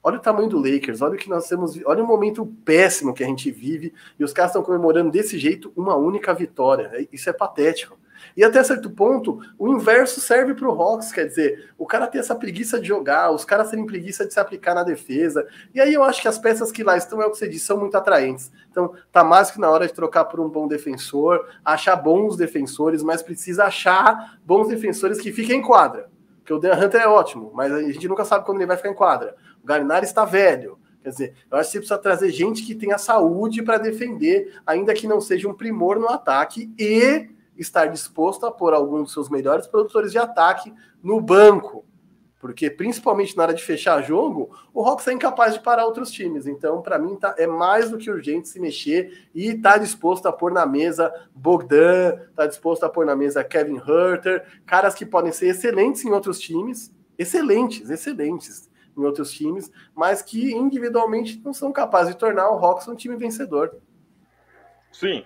Speaker 1: olha o tamanho do Lakers, olha o que nós temos, olha o momento péssimo que a gente vive e os caras estão comemorando desse jeito uma única vitória. Isso é patético. E até certo ponto, o inverso serve para o Hawks, quer dizer, o cara ter essa preguiça de jogar, os caras terem preguiça de se aplicar na defesa. E aí eu acho que as peças que lá estão, é o que você disse, são muito atraentes. Então, tá mais que na hora de trocar por um bom defensor, achar bons defensores, mas precisa achar bons defensores que fiquem em quadra. Porque o Dan Hunter é ótimo, mas a gente nunca sabe quando ele vai ficar em quadra. O Galinari está velho. Quer dizer, eu acho que você precisa trazer gente que tenha saúde para defender, ainda que não seja um primor no ataque, e estar disposto a pôr alguns dos seus melhores produtores de ataque no banco. Porque, principalmente na hora de fechar jogo, o Hawks é incapaz de parar outros times. Então, para mim, tá, é mais do que urgente se mexer e tá disposto a pôr na mesa Bogdan, tá disposto a pôr na mesa Kevin Herter, caras que podem ser excelentes em outros times, excelentes, excelentes em outros times, mas que individualmente não são capazes de tornar o Hawks um time vencedor.
Speaker 2: Sim,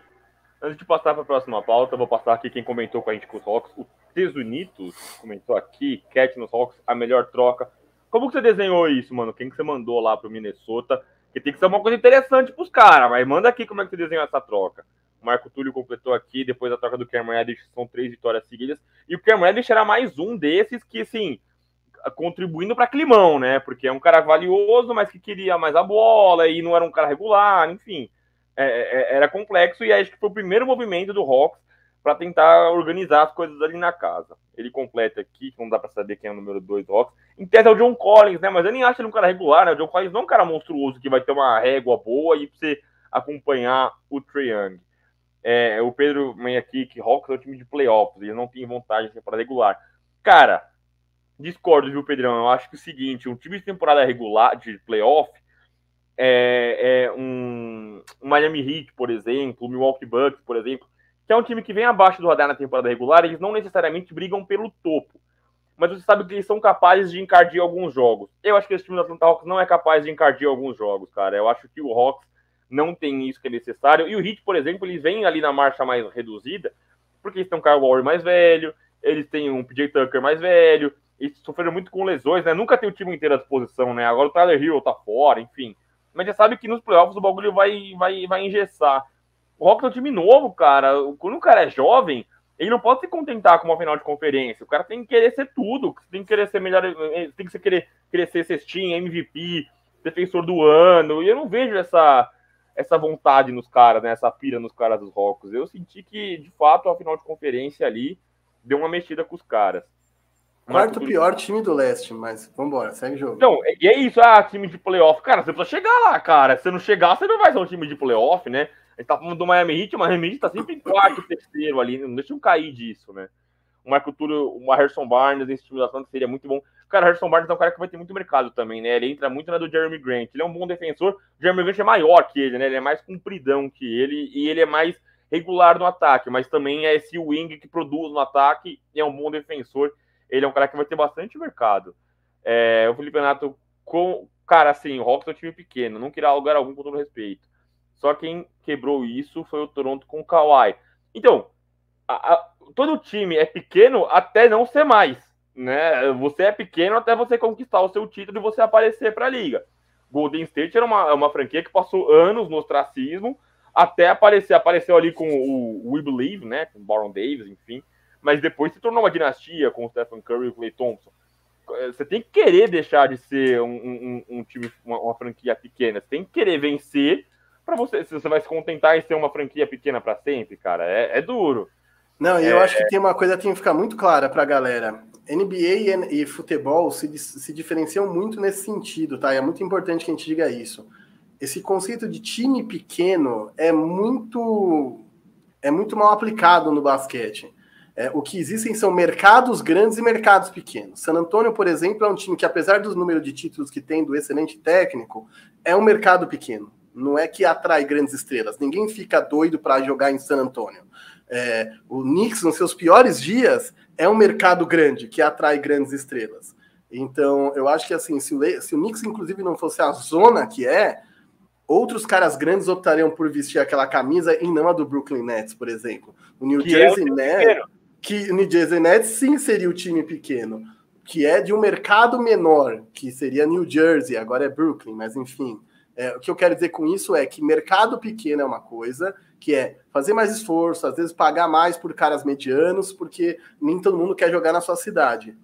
Speaker 2: Antes de passar para a próxima pauta, vou passar aqui quem comentou com a gente com os Rocks. O Tesunitos comentou aqui, Cat nos Rocks, a melhor troca. Como que você desenhou isso, mano? Quem que você mandou lá pro Minnesota? Que tem que ser uma coisa interessante pros caras, mas manda aqui como é que você desenhou essa troca. O Marco Túlio completou aqui, depois da troca do Cameron Reddish, são três vitórias seguidas. E o Cameron Reddish era mais um desses que, assim, contribuindo para climão, né? Porque é um cara valioso, mas que queria mais a bola e não era um cara regular, enfim. É, é, é, era complexo e acho que foi o primeiro movimento do Hawks para tentar organizar as coisas ali na casa. Ele completa aqui, que não dá para saber quem é o número 2 do Hawks. Em tese é o John Collins, né? Mas eu nem acho ele um cara regular, né? O John Collins não é um cara monstruoso que vai ter uma régua boa e você acompanhar o Trae Young. É, o Pedro vem aqui que Hawks é um time de playoffs, ele não tem vontade de temporada regular. Cara, discordo, viu, Pedrão? Eu acho que é o seguinte, um time de temporada regular, de playoff, é, é um, um, Miami Heat, por exemplo, o Milwaukee Bucks, por exemplo, que é um time que vem abaixo do radar na temporada regular, eles não necessariamente brigam pelo topo. Mas você sabe que eles são capazes de encardir alguns jogos. Eu acho que esse time do Atlanta Hawks não é capaz de encardir alguns jogos, cara. Eu acho que o Hawks não tem isso que é necessário. E o Heat, por exemplo, eles vêm ali na marcha mais reduzida, porque eles têm um Kyle Lowry mais velho, eles têm um PJ Tucker mais velho, eles sofreram muito com lesões, né? Nunca tem o time inteiro à disposição, né? Agora o Tyler Hill tá fora, enfim mas já sabe que nos playoffs o bagulho vai, vai, vai engessar. O Rockets é um time novo, cara. Quando o cara é jovem, ele não pode se contentar com uma final de conferência. O cara tem que querer ser tudo. Tem que querer ser melhor. Tem que querer, ser cestinha, MVP, defensor do ano. E eu não vejo essa, essa vontade nos caras, né? Essa pira nos caras dos Rockets. Eu senti que, de fato, a final de conferência ali deu uma mexida com os caras.
Speaker 1: Quarto pior time do leste, mas vambora, segue o jogo.
Speaker 2: Então, e é isso, ah, time de playoff. Cara, você precisa chegar lá, cara. Se não chegar, você não vai ser um time de playoff, né? A gente tá falando do Miami Heat, o Miami Heat tá sempre em quarto, terceiro ali, não deixa eu cair disso, né? O Marco Túlio, o Harrison Barnes, esse time da Atlanta seria muito bom. Cara, o Harrison Barnes é um cara que vai ter muito mercado também, né? Ele entra muito na do Jeremy Grant. Ele é um bom defensor. O Jeremy Grant é maior que ele, né? Ele é mais compridão que ele e ele é mais regular no ataque, mas também é esse wing que produz no ataque e é um bom defensor ele é um cara que vai ter bastante mercado. É, o Felipe Renato, com, cara, assim, o Hawks é um time pequeno, não queria lugar algum com todo respeito. Só quem quebrou isso foi o Toronto com o Kawhi. Então, a, a, todo time é pequeno até não ser mais. Né? Você é pequeno até você conquistar o seu título e você aparecer para a liga. Golden State era uma, uma franquia que passou anos no ostracismo até aparecer. Apareceu ali com o We Believe, né? Com o Baron Davis, enfim mas depois se tornou uma dinastia com o Stephen Curry e o Clay Thompson. Você tem que querer deixar de ser um, um, um time, uma, uma, franquia pequena. Você tem que querer vencer para você. Se você vai se contentar em ser uma franquia pequena para sempre, cara, é, é, duro.
Speaker 1: Não, e é, eu acho que tem uma coisa que tem que ficar muito clara para a galera. NBA e, e futebol se, se diferenciam muito nesse sentido, tá? E é muito importante que a gente diga isso. Esse conceito de time pequeno é muito é muito mal aplicado no basquete. É, o que existem são mercados grandes e mercados pequenos. San Antonio, por exemplo, é um time que, apesar do número de títulos que tem, do excelente técnico, é um mercado pequeno. Não é que atrai grandes estrelas. Ninguém fica doido para jogar em San Antonio. É, o Knicks, nos seus piores dias, é um mercado grande que atrai grandes estrelas. Então, eu acho que assim, se o, se o Knicks, inclusive, não fosse a zona que é, outros caras grandes optariam por vestir aquela camisa e não a do Brooklyn Nets, por exemplo. O New que Jersey é o Nets, que o New Nets sim seria o time pequeno, que é de um mercado menor, que seria New Jersey, agora é Brooklyn, mas enfim. É, o que eu quero dizer com isso é que mercado pequeno é uma coisa, que é fazer mais esforço, às vezes pagar mais por caras medianos, porque nem todo mundo quer jogar na sua cidade.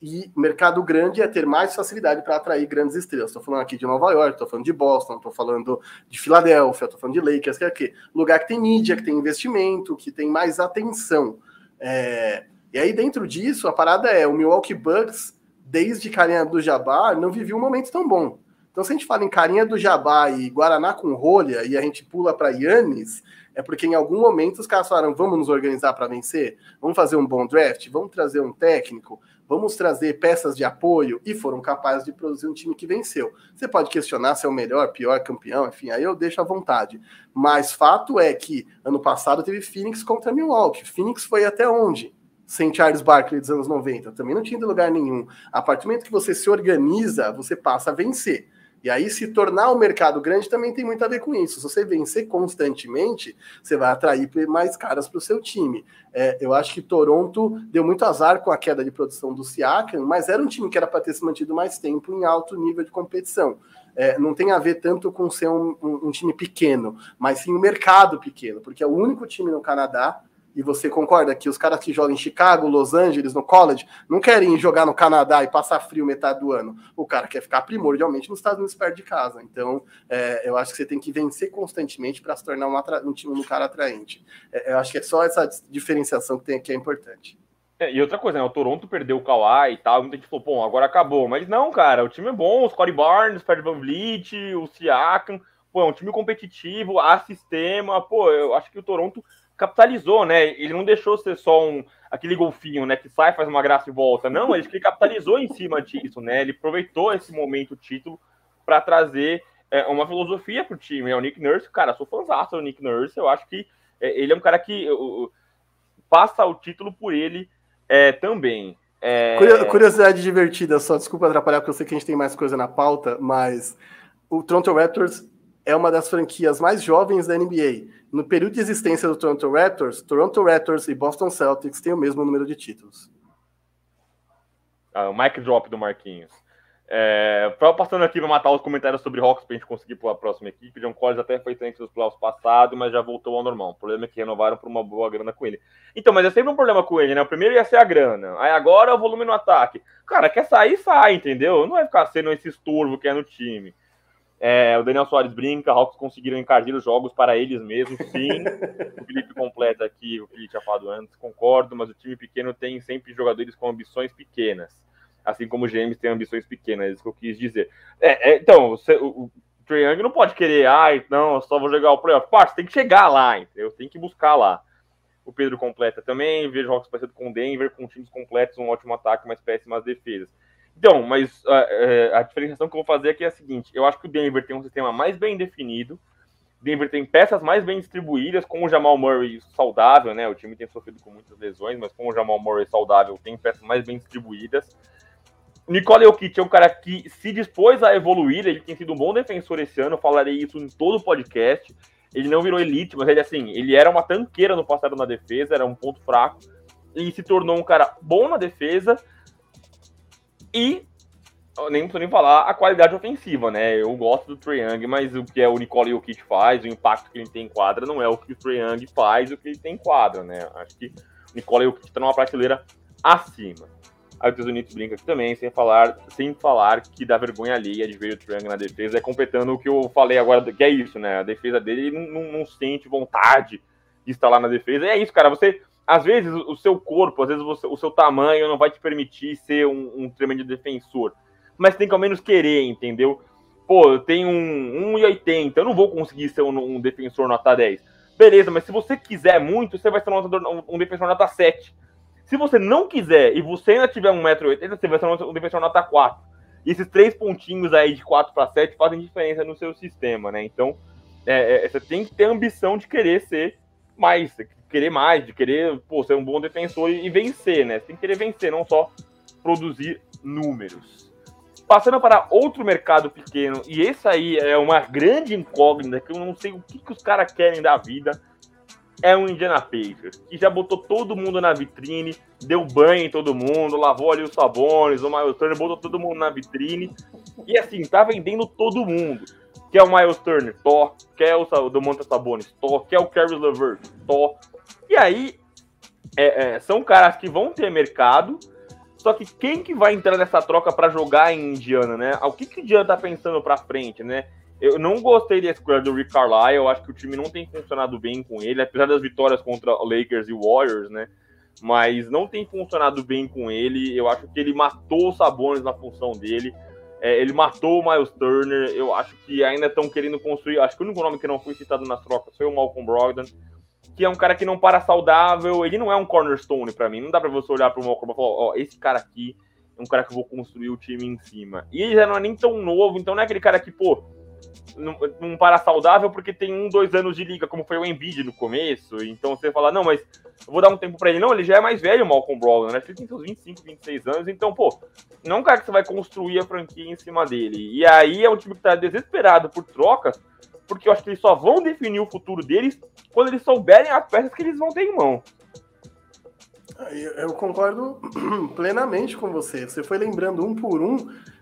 Speaker 1: E mercado grande é ter mais facilidade para atrair grandes estrelas. Estou falando aqui de Nova York, estou falando de Boston, estou falando de Filadélfia, estou falando de Lakers, que é aqui. Lugar que tem mídia, que tem investimento, que tem mais atenção. É... E aí, dentro disso, a parada é o Milwaukee Bucks, desde carinha do Jabá, não vivia um momento tão bom. Então, se a gente fala em carinha do Jabá e Guaraná com rolha e a gente pula para Yannis, é porque em algum momento os caras falaram: vamos nos organizar para vencer, vamos fazer um bom draft, vamos trazer um técnico, vamos trazer peças de apoio e foram capazes de produzir um time que venceu. Você pode questionar se é o melhor, pior campeão, enfim, aí eu deixo à vontade. Mas fato é que ano passado teve Phoenix contra Milwaukee. Phoenix foi até onde? sem Charles Barkley dos anos 90. Também não tinha lugar nenhum. A partir do momento que você se organiza, você passa a vencer. E aí, se tornar um mercado grande também tem muito a ver com isso. Se você vencer constantemente, você vai atrair mais caras para o seu time. É, eu acho que Toronto deu muito azar com a queda de produção do Siakam, mas era um time que era para ter se mantido mais tempo em alto nível de competição. É, não tem a ver tanto com ser um, um, um time pequeno, mas sim um mercado pequeno, porque é o único time no Canadá e você concorda que os caras que jogam em Chicago, Los Angeles, no college, não querem jogar no Canadá e passar frio metade do ano. O cara quer ficar primordialmente nos Estados Unidos perto de casa. Então, é, eu acho que você tem que vencer constantemente para se tornar um, um, time um cara atraente. É, eu acho que é só essa diferenciação que tem aqui é importante.
Speaker 2: É, e outra coisa, né? O Toronto perdeu o Kawhi e tal, muita gente falou, bom, agora acabou. Mas não, cara, o time é bom, o Scottie Barnes, o Fred Van Vliet, o Siakam, pô, é um time competitivo, há sistema, pô, eu acho que o Toronto capitalizou, né? Ele não deixou ser só um aquele golfinho, né, que sai, faz uma graça e volta. Não, ele, capitalizou em cima disso, né? Ele aproveitou esse momento, título, para trazer é, uma filosofia pro time. É o Nick Nurse, cara, sou fãzão do Nick Nurse. Eu acho que é, ele é um cara que eu, passa o título por ele é, também. É...
Speaker 1: Curiosidade divertida, só desculpa atrapalhar, porque eu sei que a gente tem mais coisa na pauta, mas o Toronto Raptors é uma das franquias mais jovens da NBA. No período de existência do Toronto Raptors, Toronto Raptors e Boston Celtics têm o mesmo número de títulos.
Speaker 2: Ah, o mic drop do Marquinhos. É, passando aqui para matar os comentários sobre Hawks para a gente conseguir para a próxima equipe. John Collins até foi antes dos playoffs passados, mas já voltou ao normal. O problema é que renovaram por uma boa grana com ele. Então, mas é sempre um problema com ele, né? O primeiro ia ser a grana, aí agora o volume no ataque. Cara, quer sair, sai, entendeu? Não vai ficar sendo esse estorvo que é no time. É, o Daniel Soares brinca, Hawks conseguiram encardir os jogos para eles mesmos, sim. o Felipe completa aqui o ele tinha falado antes, concordo, mas o time pequeno tem sempre jogadores com ambições pequenas. Assim como o James tem ambições pequenas, é isso que eu quis dizer. É, é, então, você, o, o Young não pode querer, ai, ah, não, só vou jogar o playoff. Parte, tem que chegar lá, entendeu? Tem que buscar lá. O Pedro completa também, vejo Hawks parecido com o Denver, com times completos, um ótimo ataque, mas péssimas defesas. Então, mas a, é, a, diferenciação que eu vou fazer aqui é a seguinte: eu acho que o Denver tem um sistema mais bem definido, Denver tem peças mais bem distribuídas, com o Jamal Murray saudável, né? O time tem sofrido com muitas lesões, mas com o Jamal Murray saudável, tem peças mais bem distribuídas. O Nicole Jokic é um cara que se dispôs a evoluir, ele tem sido um bom defensor esse ano, falarei isso em todo o podcast. Ele não virou elite, mas ele assim, ele era uma tanqueira no passado na defesa, era um ponto fraco, e se tornou um cara bom na defesa, e nem preciso nem falar a qualidade ofensiva, né? Eu gosto do Trae Young, mas o que é o Nicole Jokic faz, o impacto que ele tem em quadra, não é o que o Trae Young faz, o que ele tem em quadra, né? Acho que o Nicole Jokic está numa prateleira acima. Aí o Tesunito brinca aqui também, sem falar, sem falar que dá vergonha alheia de ver o Trae Young na defesa, é completando o que eu falei agora, que é isso, né? A defesa dele, ele não, não, não sente vontade de estar lá na defesa. E é isso, cara, você às vezes o seu corpo, às vezes você, o seu tamanho não vai te permitir ser um, um tremendo defensor. Mas tem que ao menos querer, entendeu? Pô, eu tenho um 1,80, eu não vou conseguir ser um, um, defensor nota 10. Beleza, mas se você quiser muito, você vai ser um, um defensor nota 7. Se você não quiser e você ainda tiver 1,80m, você vai ser um defensor nota 4. E esses três pontinhos aí de 4 para 7 fazem diferença no seu sistema, né? Então, é, é, você tem que ter ambição de querer ser mais, querer mais, de querer pô, ser um bom defensor e, e vencer, né? Você tem que querer vencer, não só produzir números. Passando para outro mercado pequeno, e esse aí é uma grande incógnita, que eu não sei o que, que os caras querem da vida, é o Indiana Pacers, que já botou todo mundo na vitrine, deu banho em todo mundo, lavou ali os sabones, o Miles Turner botou todo mundo na vitrine, e assim, tá vendendo todo mundo. Quer o Miles Turner? Tó. Quer o Domantas Sabonis? Tó. Quer o Caris LeVert? Tó. E aí, é, é, são caras que vão ter mercado, só que quem que vai entrar nessa troca para jogar em Indiana, né? O que, que o Indiana tá pensando para frente, né? Eu não gostei da escolha do Rick Carlisle, eu acho que o time não tem funcionado bem com ele, apesar das vitórias contra Lakers e Warriors, né? Mas não tem funcionado bem com ele. Eu acho que ele matou os Sabonis na função dele. É, ele matou o Miles Turner. Eu acho que ainda estão querendo construir. Acho que o único nome que não foi citado nas trocas foi o Malcolm Brogdon que é um cara que não para saudável, ele não é um cornerstone para mim. Não dá para você olhar para o Malcolm e falar, ó, esse cara aqui é um cara que eu vou construir o time em cima. E ele já não é nem tão novo, então não é aquele cara que, pô, não, não para saudável porque tem um, dois anos de liga, como foi o Embiid no começo. Então você fala, não, mas eu vou dar um tempo para ele. Não, ele já é mais velho, o Malcolm Brogdon, né? Ele tem seus 25, 26 anos, então, pô, não é um cara que você vai construir a franquia em cima dele. E aí é um time que tá desesperado por trocas, porque eu acho que eles só vão definir o futuro deles quando eles souberem as peças que eles vão ter em mão.
Speaker 1: Eu concordo plenamente com você. Você foi lembrando um por um,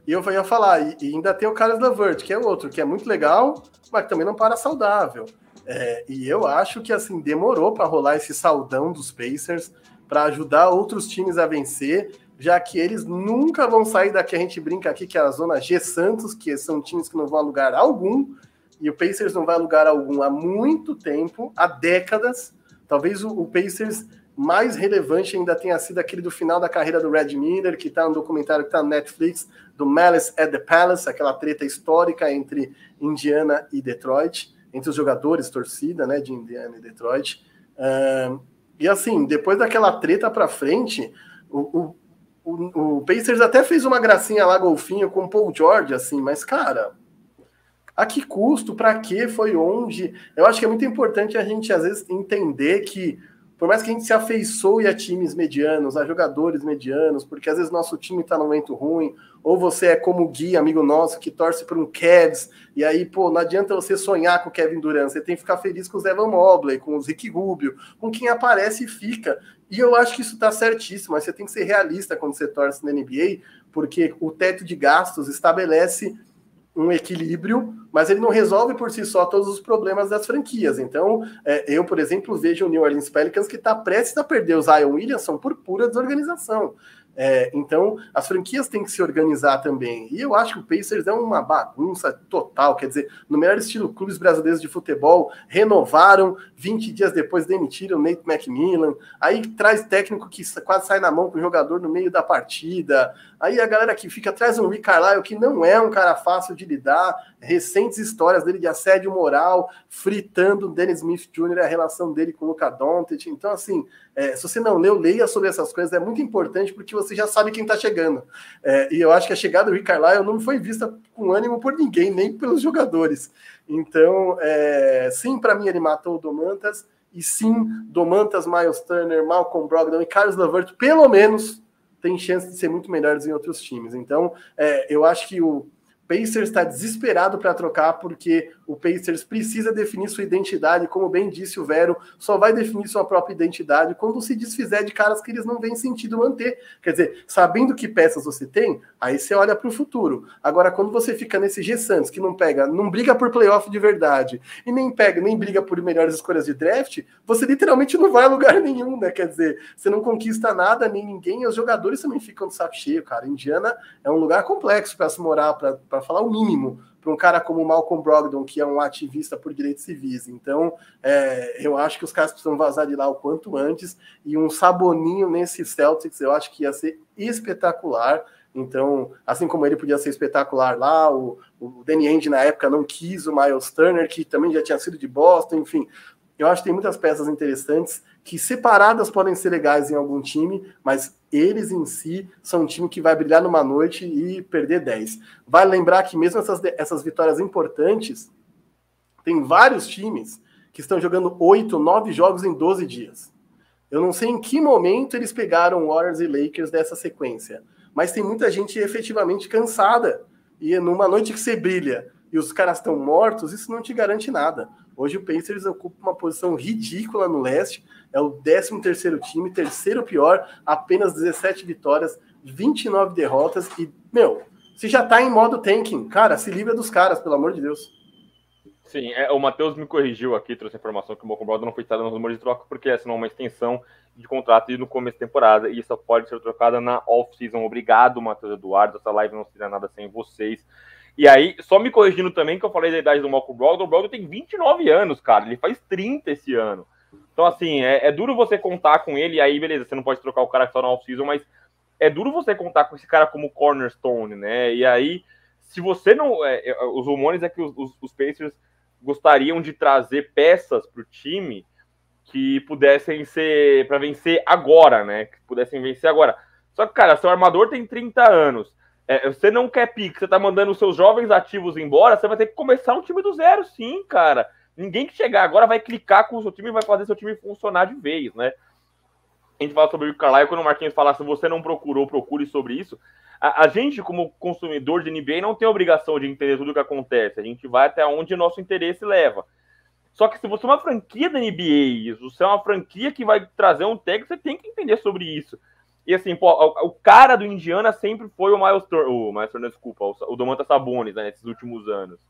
Speaker 1: e eu ia falar, e ainda tem o Carlos Lavert, que é outro, que é muito legal, mas também não para saudável. É, e eu acho que assim demorou para rolar esse saudão dos Pacers para ajudar outros times a vencer, já que eles nunca vão sair daqui. A gente brinca aqui que é a zona G Santos, que são times que não vão a lugar algum, e o Pacers não vai a lugar algum há muito tempo, há décadas. Talvez o, o Pacers mais relevante ainda tenha sido aquele do final da carreira do Red Miller, que está no documentário que está no Netflix, do Malice at the Palace, aquela treta histórica entre Indiana e Detroit, entre os jogadores, torcida, né, de Indiana e Detroit. Uh, e assim, depois daquela treta para frente, o, o, o, o, Pacers até fez uma gracinha lá, golfinho, com o Paul George, assim, mas, cara, a que custo? Para que foi onde? Eu acho que é muito importante a gente, às vezes, entender que, por mais que a gente se afeiçoe a times medianos, a jogadores medianos, porque às vezes nosso time está num momento ruim, ou você é como o Gui, amigo nosso, que torce para um Cavs, e aí, pô, não adianta você sonhar com o Kevin Durant, você tem que ficar feliz com o Evan Mobley, com o Rick Rubio, com quem aparece e fica. E eu acho que isso está certíssimo, mas você tem que ser realista quando você torce na NBA, porque o teto de gastos estabelece um equilíbrio, mas ele não resolve por si só todos os problemas das franquias. Então, é, eu, por exemplo, vejo o New Orleans Pelicans que está prestes a perder o Zion Williamson por pura desorganização. É, então, as franquias têm que se organizar também. E eu acho que o Pacers é uma bagunça total. Quer dizer, no melhor estilo clubes brasileiros de futebol, renovaram, 20 dias depois demitiram Nate McMillan. Aí traz técnico que quase sai na mão com o jogador no meio da partida. Aí a galera que fica traz um Rick Carlisle, que não é um cara fácil de lidar. Recentes histórias dele de assédio moral, fritando o Dennis Smith Jr., a relação dele com o Luca Doncic. Então, assim, é, se você não leu, leia sobre essas coisas. É muito importante porque você já sabe quem está chegando. É, e eu acho que a chegada do Rick Carlisle não foi vista com ânimo por ninguém, nem pelos jogadores. Então, é, sim, para mim ele matou o Domantas. E sim, Domantas, Miles Turner, Malcolm Brogdon e Carlos Lavert, pelo menos, tem chance de ser muito melhores em outros times. Então, é, eu acho que o Pacers está desesperado para trocar porque o Pacers precisa definir sua identidade, como bem disse o Vero, só vai definir sua própria identidade quando se desfizer de caras que eles não veem sentido manter. Quer dizer, sabendo que peças você tem, aí você olha para o futuro. Agora, quando você fica nesse G Santos que não pega, não briga por playoff de verdade e nem pega, nem briga por melhores escolhas de draft, você literalmente não vai a lugar nenhum, né? Quer dizer, você não conquista nada, nem ninguém, e os jogadores também ficam de saco cheio, cara. Indiana é um lugar complexo para se morar, para falar o mínimo para um cara como Malcolm Brogdon, que é um ativista por direitos civis. Então, é, eu acho que os caras precisam vazar de lá o quanto antes. E um saboninho nesse Celtics, eu acho que ia ser espetacular. Então, assim como ele podia ser espetacular lá, o, o Danny Ainge na época não quis o Miles Turner, que também já tinha sido de Boston, enfim. Eu acho que tem muitas peças interessantes que separadas podem ser legais em algum time, mas eles em si são um time que vai brilhar numa noite e perder 10. Vale lembrar que mesmo essas, essas vitórias importantes, tem vários times que estão jogando 8, 9 jogos em 12 dias. Eu não sei em que momento eles pegaram Warriors e Lakers dessa sequência, mas tem muita gente efetivamente cansada. E numa noite que você brilha e os caras estão mortos, isso não te garante nada. Hoje o Pacers ocupa uma posição ridícula no leste, é o 13 terceiro time, terceiro pior, apenas 17 vitórias, 29 derrotas e, meu, se já tá em modo tanking, cara, se livra dos caras, pelo amor de Deus.
Speaker 2: Sim, é, o Matheus me corrigiu aqui, trouxe a informação que o Malcolm Brogdon não foi citado nos números de troca porque assinou uma extensão de contrato no começo da temporada e isso pode ser trocada na off-season. Obrigado, Matheus Eduardo. Essa live não seria nada sem vocês. E aí, só me corrigindo também, que eu falei da idade do Malcolm Brogdon, o Brogdon tem 29 anos, cara. Ele faz 30 esse ano. Então, assim, é, é, duro você contar com ele, e aí, beleza, você não pode trocar o cara só na off-season, mas é duro você contar com esse cara como cornerstone, né? E aí, se você não. É, é os rumores é que os, os, os, Pacers gostariam de trazer peças para o time que pudessem ser para vencer agora, né? Que pudessem vencer agora. Só que, cara, seu armador tem 30 anos. É, você não quer pique, você tá mandando os seus jovens ativos embora, você vai ter que começar um time do zero, sim, cara. Ninguém que chegar agora vai clicar com o seu time e vai fazer seu time funcionar de vez, né? A gente fala sobre o Carlisle, quando o Marquinhos fala, se você não procurou, procure sobre isso. A, a, gente, como consumidor de NBA, não tem obrigação de entender tudo o que acontece. A gente vai até onde nosso interesse leva. Só que se você é uma franquia da NBA, se você é uma franquia que vai trazer um técnico, você tem que entender sobre isso. E assim, pô, o, o cara do Indiana sempre foi o Miles Turner, o Miles Turner, desculpa, o, o Domantas Sabonis, né, nesses últimos anos.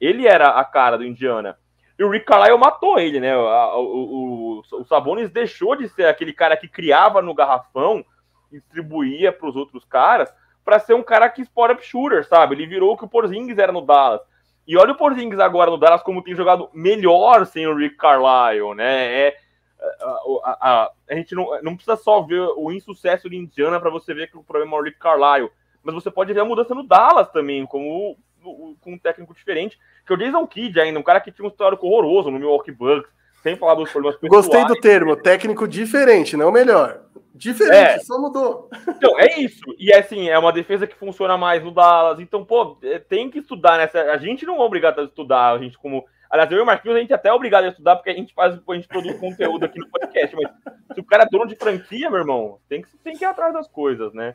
Speaker 2: Ele era a cara do Indiana. E o Rick Carlisle matou ele, né? O, o, o, Sabonis deixou de ser aquele cara que criava no garrafão distribuía para os outros caras para ser um cara que spot up shooter, sabe? Ele virou o que o Porzingis era no Dallas. E olha o Porzingis agora no Dallas como tem jogado melhor sem o Rick Carlisle, né? É, a, a, a, a gente não, não precisa só ver o insucesso de Indiana para você ver que o problema é o Rick Carlisle, mas você pode ver a mudança no Dallas também, como com um técnico diferente, que é o Jason Kidd ainda, um cara que tinha um histórico horroroso no Milwaukee Bucks, sem falar dos problemas
Speaker 1: pessoais. Gostei do termo, técnico diferente, não melhor. Diferente, é. só mudou.
Speaker 2: Então, é isso. E assim, é uma defesa que funciona mais no Dallas. Então, pô, é, tem que estudar nessa. A gente não é obrigado a estudar, a gente como. Aliás, eu e o Marquinhos, a gente é até é obrigado a estudar, porque a gente faz, a gente produz conteúdo aqui no podcast. Mas se o cara é dono de franquia, meu irmão, tem que, tem que ir atrás das coisas, né?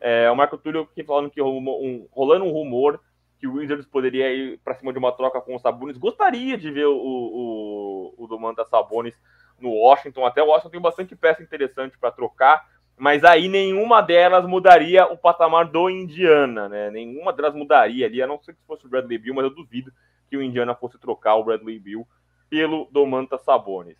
Speaker 2: É, o Marco Túlio aqui falando que um, rolando um rumor que o Wizards poderia ir para cima de uma troca com o Sabonis. Gostaria de ver o, o, o Domantas Sabonis no Washington. Até o Washington tem bastante peça interessante para trocar, mas aí nenhuma delas mudaria o patamar do Indiana, né? Nenhuma delas mudaria ali, a não ser que fosse o Bradley Bill, mas eu duvido que o Indiana fosse trocar o Bradley Bill pelo Domantas Sabonis.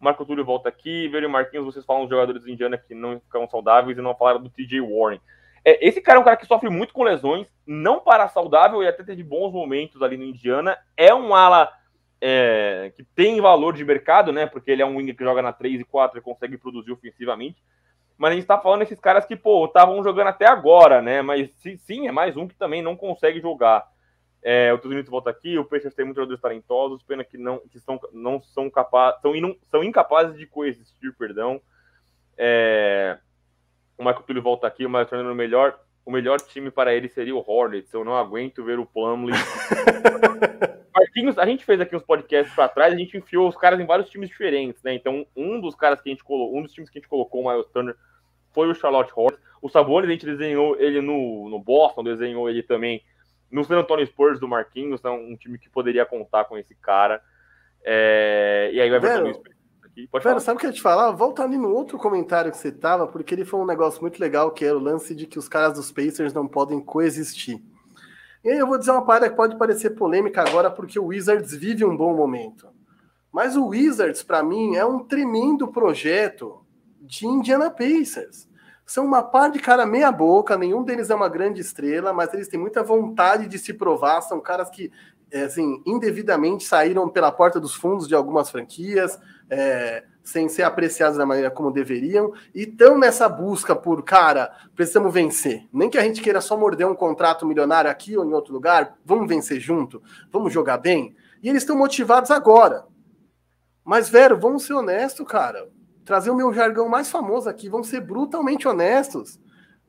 Speaker 2: Marco Túlio volta aqui, Velho Marquinhos, vocês falam dos jogadores do Indiana que não ficam saudáveis e não falaram do TJ Warren. É, esse cara é um cara que sofre muito com lesões, não para saudável e até teve bons momentos ali no Indiana. É um ala é, que tem valor de mercado, né? Porque ele é um winger que joga na 3 e 4 e consegue produzir ofensivamente. Mas a gente tá falando desses caras que, pô, estavam jogando até agora, né? Mas sim, é mais um que também não consegue jogar. É, o Tuzinito volta aqui, o Peixes tem muitos jogadores talentosos, pena que não, que são, não são capazes, são, são incapazes de coexistir, perdão. É, o Michael Túlio volta aqui, o Michael Turner o melhor, o melhor time para ele seria o Hornets. Eu não aguento ver o Plumlee. Marquinhos, a gente fez aqui uns podcasts para trás, a gente enfiou os caras em vários times diferentes, né? Então, um dos caras que a gente colocou, um dos times que a gente colocou o Miles Turner foi o Charlotte Hornets. O Sabonis, a gente desenhou ele no, no Boston, desenhou ele também no San Antonio Spurs do Marquinhos, então um time que poderia contar com esse cara. É... E aí vai ver
Speaker 1: aqui. Pode Vera, sabe o que eu ia te falar? Volta ali no outro comentário que você tava, porque ele foi um negócio muito legal, que era o lance de que os caras dos Pacers não podem coexistir. E aí eu vou dizer uma parada que pode parecer polêmica agora, porque o Wizards vive um bom momento. Mas o Wizards, para mim, é um tremendo projeto de Indiana Pacers. São uma par de cara meia boca, nenhum deles é uma grande estrela, mas eles têm muita vontade de se provar, são caras que é, assim, indevidamente saíram pela porta dos fundos de algumas franquias, é, sem ser apreciados da maneira como deveriam, e estão nessa busca por, cara, precisamos vencer. Nem que a gente queira só morder um contrato milionário aqui ou em outro lugar, vamos vencer junto, vamos jogar bem. E eles estão motivados agora. Mas, Vero, vamos ser honestos, cara. trazer o meu jargão mais famoso aqui, vamos ser brutalmente honestos.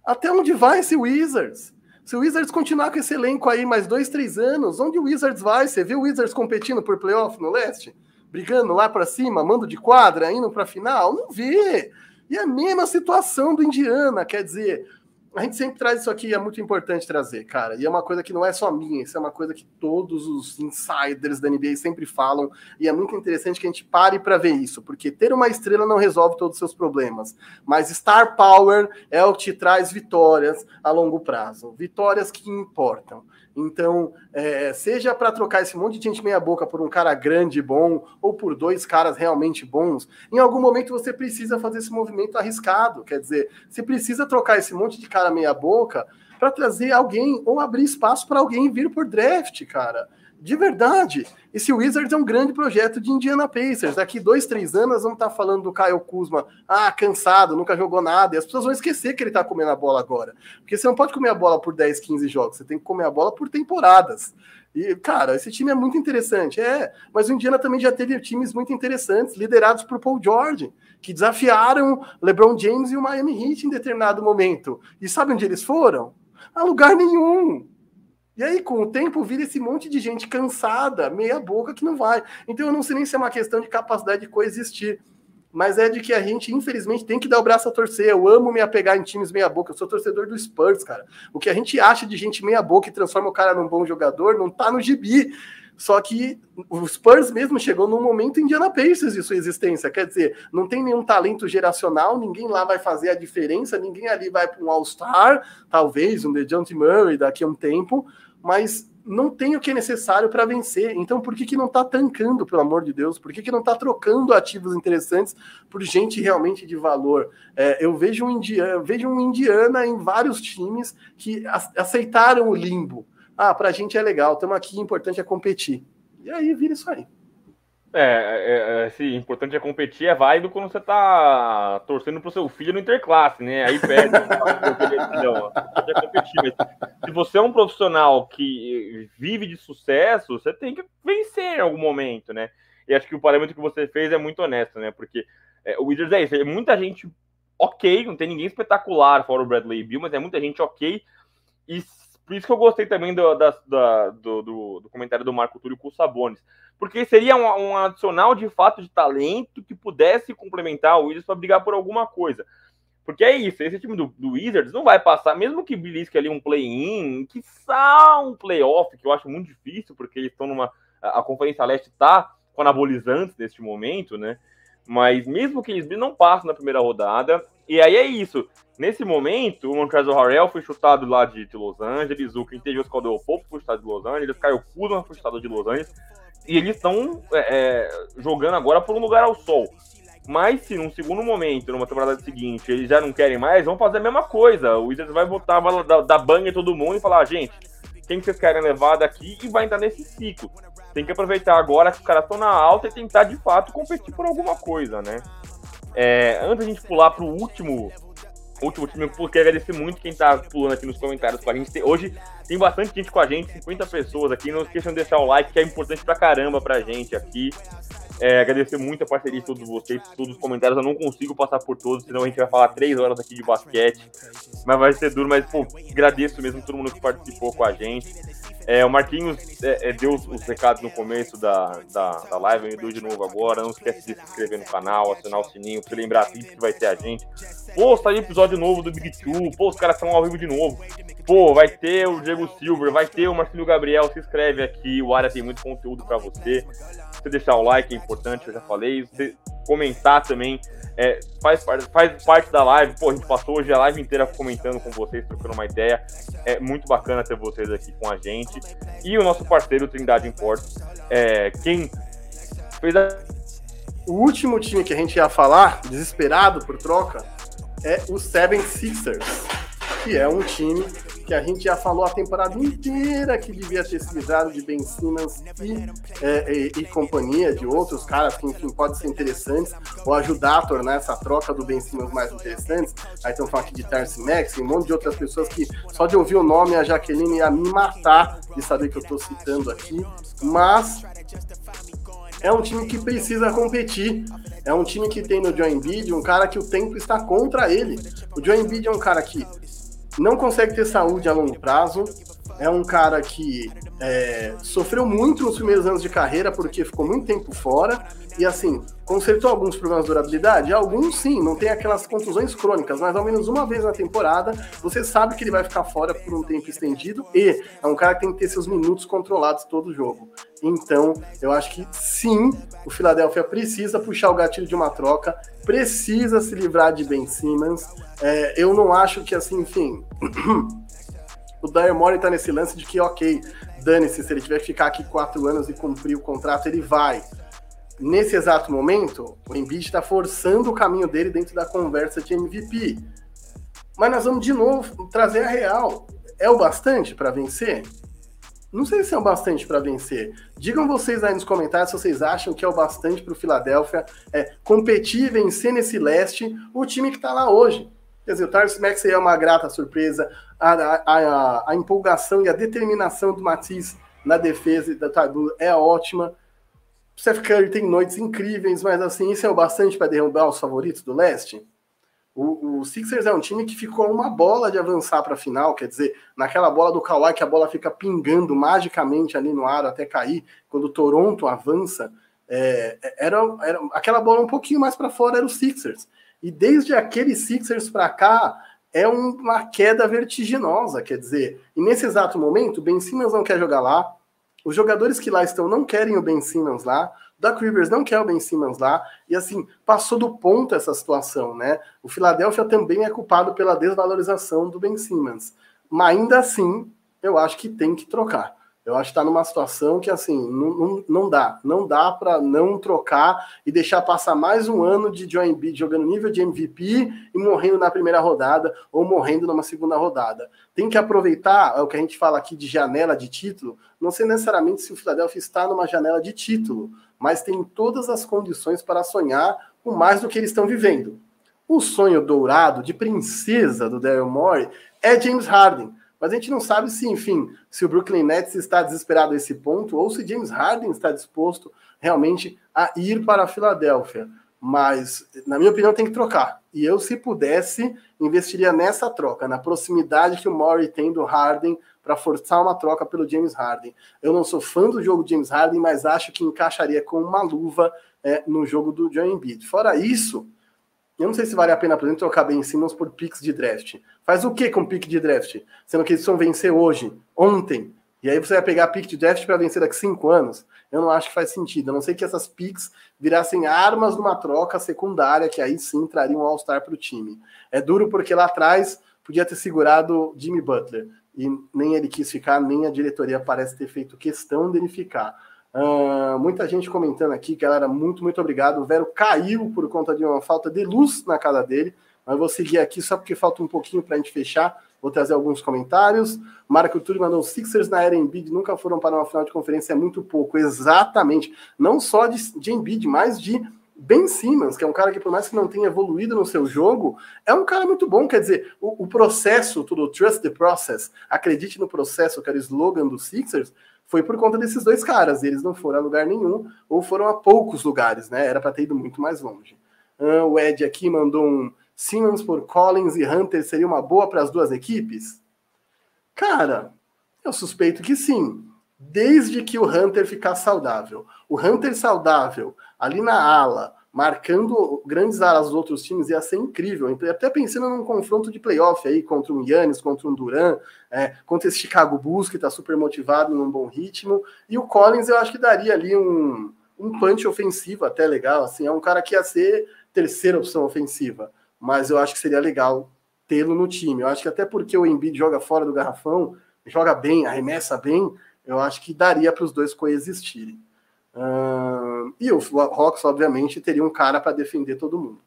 Speaker 1: Até onde vai esse Wizards? Se o Wizards continuar com esse elenco aí mais dois, três anos, onde o Wizards vai? Você viu o Wizards competindo por playoff no leste? Brigando lá para cima, mando de quadra, indo para final? Não vê. E a mesma situação do Indiana, quer dizer, a gente sempre traz isso aqui, é muito importante trazer, cara. E é uma coisa que não é só minha, isso é uma coisa que todos os insiders da NBA sempre falam. E é muito interessante que a gente pare para ver isso, porque ter uma estrela não resolve todos os seus problemas. Mas Star Power é o que te traz vitórias a longo prazo, vitórias que importam. Então, é, seja para trocar esse monte de gente meia-boca por um cara grande e bom, ou por dois caras realmente bons, em algum momento você precisa fazer esse movimento arriscado. Quer dizer, você precisa trocar esse monte de cara meia-boca para trazer alguém ou abrir espaço para alguém vir por draft, cara de verdade. Esse Wizards é um grande projeto de Indiana Pacers. Daqui dois, três anos, vamos estar falando do Kyle Kuzma. Ah, cansado, nunca jogou nada. E as pessoas vão esquecer que ele está comendo a bola agora. Porque você não pode comer a bola por 10, 15 jogos. Você tem que comer a bola por temporadas. E, cara, esse time é muito interessante. É, mas o Indiana também já teve times muito interessantes, liderados por Paul George, que desafiaram LeBron James e o Miami Heat em determinado momento. E sabe onde eles foram? A lugar nenhum. E aí, com o tempo, vira esse monte de gente cansada, meia boca, que não vai. Então, eu não sei nem se é uma questão de capacidade de coexistir, mas é de que a gente, infelizmente, tem que dar o braço a torcer. Eu amo me apegar em times meia boca. Eu sou torcedor do Spurs, cara. O que a gente acha de gente meia boca e transforma o cara num bom jogador não tá no gibi. Só que o Spurs mesmo chegou num momento Indiana Pacers de sua existência. Quer dizer, não tem nenhum talento geracional, ninguém lá vai fazer a diferença, ninguém ali vai para um All-Star, talvez um DeJounte Murray daqui a um tempo, mas não tem o que é necessário para vencer. Então, por que, que não está tancando, pelo amor de Deus? Por que, que não está trocando ativos interessantes por gente realmente de valor? É, eu, vejo um indiana, vejo um Indiana em vários times que aceitaram o limbo. Ah, para a gente é legal, estamos aqui, importante é competir. E aí vira isso aí.
Speaker 2: É, é, é sim, importante é competir, é válido quando você tá torcendo pro seu filho no interclasse, né? Aí perde. não, é competir. Mas se você é um profissional que vive de sucesso, você tem que vencer em algum momento, né? E acho que o parâmetro que você fez é muito honesto, né? Porque é, o Wizards é isso, é muita gente ok, não tem ninguém espetacular fora o Bradley Bill, mas é muita gente ok. E por isso que eu gostei também do, da, da, do, do, do, comentário do Marco Túlio com o Sabonis. Porque seria um, um, adicional de fato de talento que pudesse complementar o Wizards para brigar por alguma coisa. Porque é isso, esse time do, do Wizards não vai passar, mesmo que belisque ali um play-in, que só um playoff, que eu acho muito difícil, porque eles estão numa. A, a Conferência Leste está com anabolizantes neste momento, né? Mas mesmo que eles não passem na primeira rodada, e aí é isso. Nesse momento, o Montrezl Harrell foi chutado lá de, de Los Angeles, o Quintevious Caldwell Pope foi chutado de Los Angeles, Caio Kuzma foi chutado de Los Angeles, e eles estão é, é, jogando agora por um lugar ao sol. Mas se num segundo momento, numa temporada seguinte, eles já não querem mais, vão fazer a mesma coisa. O Wizards vai botar da, da banha todo mundo e falar, ah, gente, quem que vocês querem levar daqui e vai entrar nesse ciclo. Tem que aproveitar agora que os caras estão na alta e tentar de fato competir por alguma coisa, né? É, antes da gente pular para o último último time, porque agradecer muito quem tá pulando aqui nos comentários com a gente. Hoje tem bastante gente com a gente, 50 pessoas aqui. Não esqueçam de deixar o like, que é importante pra caramba pra gente aqui. É, agradecer muito a parceria de todos vocês, todos os comentários. Eu não consigo passar por todos, senão a gente vai falar três horas aqui de basquete. Mas vai ser duro, mas pô, agradeço mesmo todo mundo que participou com a gente. É, o Marquinhos é, é, deu os recados no começo da, da, da live, eu dou de novo agora. Não esquece de se inscrever no canal, acionar o sininho, pra lembrar sempre que vai ter a gente. Pô, saiu episódio novo do Big Two, pô, os caras estão ao vivo de novo. Pô, vai ter o Diego Silver, vai ter o Marcelo Gabriel, se inscreve aqui, o área tem muito conteúdo para você. Você deixar o like é importante, eu já falei. Você comentar também é, faz, faz parte da live. Pô, a gente passou hoje a live inteira comentando com vocês, trocando uma ideia. É muito bacana ter vocês aqui com a gente. E o nosso parceiro Trindade Imports, é, quem fez a...
Speaker 1: O último time que a gente ia falar, desesperado por troca, é o Seven Sixers, que é um time que a gente já falou a temporada inteira que devia ter se livrado de Ben Simmons e, é, e, e, companhia de outros caras que, enfim, podem ser interessantes ou ajudar a tornar essa troca do Ben Simmons mais interessante. Aí estão falando aqui de Terence Max e um monte de outras pessoas que só de ouvir o nome a Jaqueline ia me matar de saber que eu estou citando aqui, mas é um time que precisa competir. É um time que tem no Joe Embiid um cara que o tempo está contra ele. O Joe Embiid é um cara que não consegue ter saúde a longo prazo, é um cara que é, sofreu muito nos primeiros anos de carreira porque ficou muito tempo fora. E assim consertou alguns problemas de durabilidade. Alguns sim, não tem aquelas contusões crônicas, mas ao menos uma vez na temporada você sabe que ele vai ficar fora por um tempo estendido e é um cara que tem que ter seus minutos controlados todo o jogo. Então eu acho que sim, o Philadelphia precisa puxar o gatilho de uma troca, precisa se livrar de Ben Simmons. É, eu não acho que assim, enfim. o Daryl Morey tá nesse lance de que, ok, dane-se, se ele tiver que ficar aqui quatro anos e cumprir o contrato, ele vai. Nesse exato momento, o Embiid está forçando o caminho dele dentro da conversa de MVP. Mas nós vamos de novo trazer a real. É o bastante para vencer? Não sei se é o bastante para vencer. Digam vocês aí nos comentários se vocês acham que é o bastante para o Philadelphia é, competir e vencer nesse leste o time que está lá hoje. Quer dizer, o Tarsis Max é uma grata surpresa, a, a, a, a, empolgação e a determinação do Matisse na defesa da Tadu é ótima. O Seth Curry tem noites incríveis, mas assim, isso é o bastante para derrubar os favoritos do leste? O, o, Sixers é um time que ficou uma bola de avançar para a final, quer dizer, naquela bola do Kawhi que a bola fica pingando magicamente ali no ar até cair, quando o Toronto avança, é, era, era aquela bola um pouquinho mais para fora era o Sixers. E desde aquele Sixers para cá, é uma queda vertiginosa, quer dizer, e nesse exato momento, Ben Simmons não quer jogar lá, os jogadores que lá estão não querem o Ben Simmons lá, Doc Rivers não quer o Ben Simmons lá, e assim, passou do ponto essa situação, né? O Philadelphia também é culpado pela desvalorização do Ben Simmons, mas ainda assim, eu acho que tem que trocar. Eu acho que está numa situação que, assim, não, não, não dá. Não dá para não trocar e deixar passar mais um ano de Joe Embiid jogando nível de MVP e morrendo na primeira rodada ou morrendo numa segunda rodada. Tem que aproveitar é o que a gente fala aqui de janela de título. Não sei necessariamente se o Philadelphia está numa janela de título, mas tem todas as condições para sonhar com mais do que eles estão vivendo. O sonho dourado de princesa do Daryl Morey é James Harden mas a gente não sabe se, enfim, se o Brooklyn Nets está desesperado a esse ponto ou se James Harden está disposto realmente a ir para a Filadélfia. Mas, na minha opinião, tem que trocar. E eu, se pudesse, investiria nessa troca, na proximidade que o Murray tem do Harden para forçar uma troca pelo James Harden. Eu não sou fã do jogo James Harden, mas acho que encaixaria com uma luva é, no jogo do John Embiid. Fora isso, eu não sei se vale a pena, por exemplo, trocar Ben Simmons por picks de draft. Faz o que com pick de draft? Sendo que eles vão vencer hoje, ontem, e aí você vai pegar pick de draft para vencer daqui cinco anos? Eu não acho que faz sentido. A não ser que essas picks virassem armas numa troca secundária, que aí sim traria um All-Star para o time. É duro porque lá atrás podia ter segurado Jimmy Butler. E nem ele quis ficar, nem a diretoria parece ter feito questão dele ficar. Uh, muita gente comentando aqui, galera, muito, muito obrigado. O Vero caiu por conta de uma falta de luz na casa dele, mas vou seguir aqui só porque falta um pouquinho para a gente fechar. Vou trazer alguns comentários. Marco Túlio mandou: Sixers na era Embiid nunca foram para uma final de conferência, é muito pouco. Exatamente. Não só de, de Embiid, mas de Ben Simmons, que é um cara que, por mais que não tenha evoluído no seu jogo, é um cara muito bom. Quer dizer, o, o processo, tudo, trust the process, acredite no processo, que era o slogan do Sixers, foi por conta desses dois caras. Eles não foram a lugar nenhum, ou foram a poucos lugares, né? Era para ter ido muito mais longe. O Ed aqui mandou um Simmons por Collins e Hunter seria uma boa para as duas equipes? Cara, eu suspeito que sim, desde que o Hunter ficar saudável. O Hunter saudável, ali na ala, marcando grandes alas dos outros times ia ser incrível. Até pensando num confronto de playoff aí contra um Yannis, contra um Duran, é, contra esse Chicago Bulls que está super motivado num bom ritmo. E o Collins eu acho que daria ali um, um punch ofensivo até legal. Assim, é um cara que ia ser terceira opção ofensiva, mas eu acho que seria legal tê-lo no time. Eu acho que até porque o Embiid joga fora do garrafão, joga bem, arremessa bem, eu acho que daria para os dois coexistirem. Uh, e o Hawks, obviamente, teria um cara para defender todo mundo.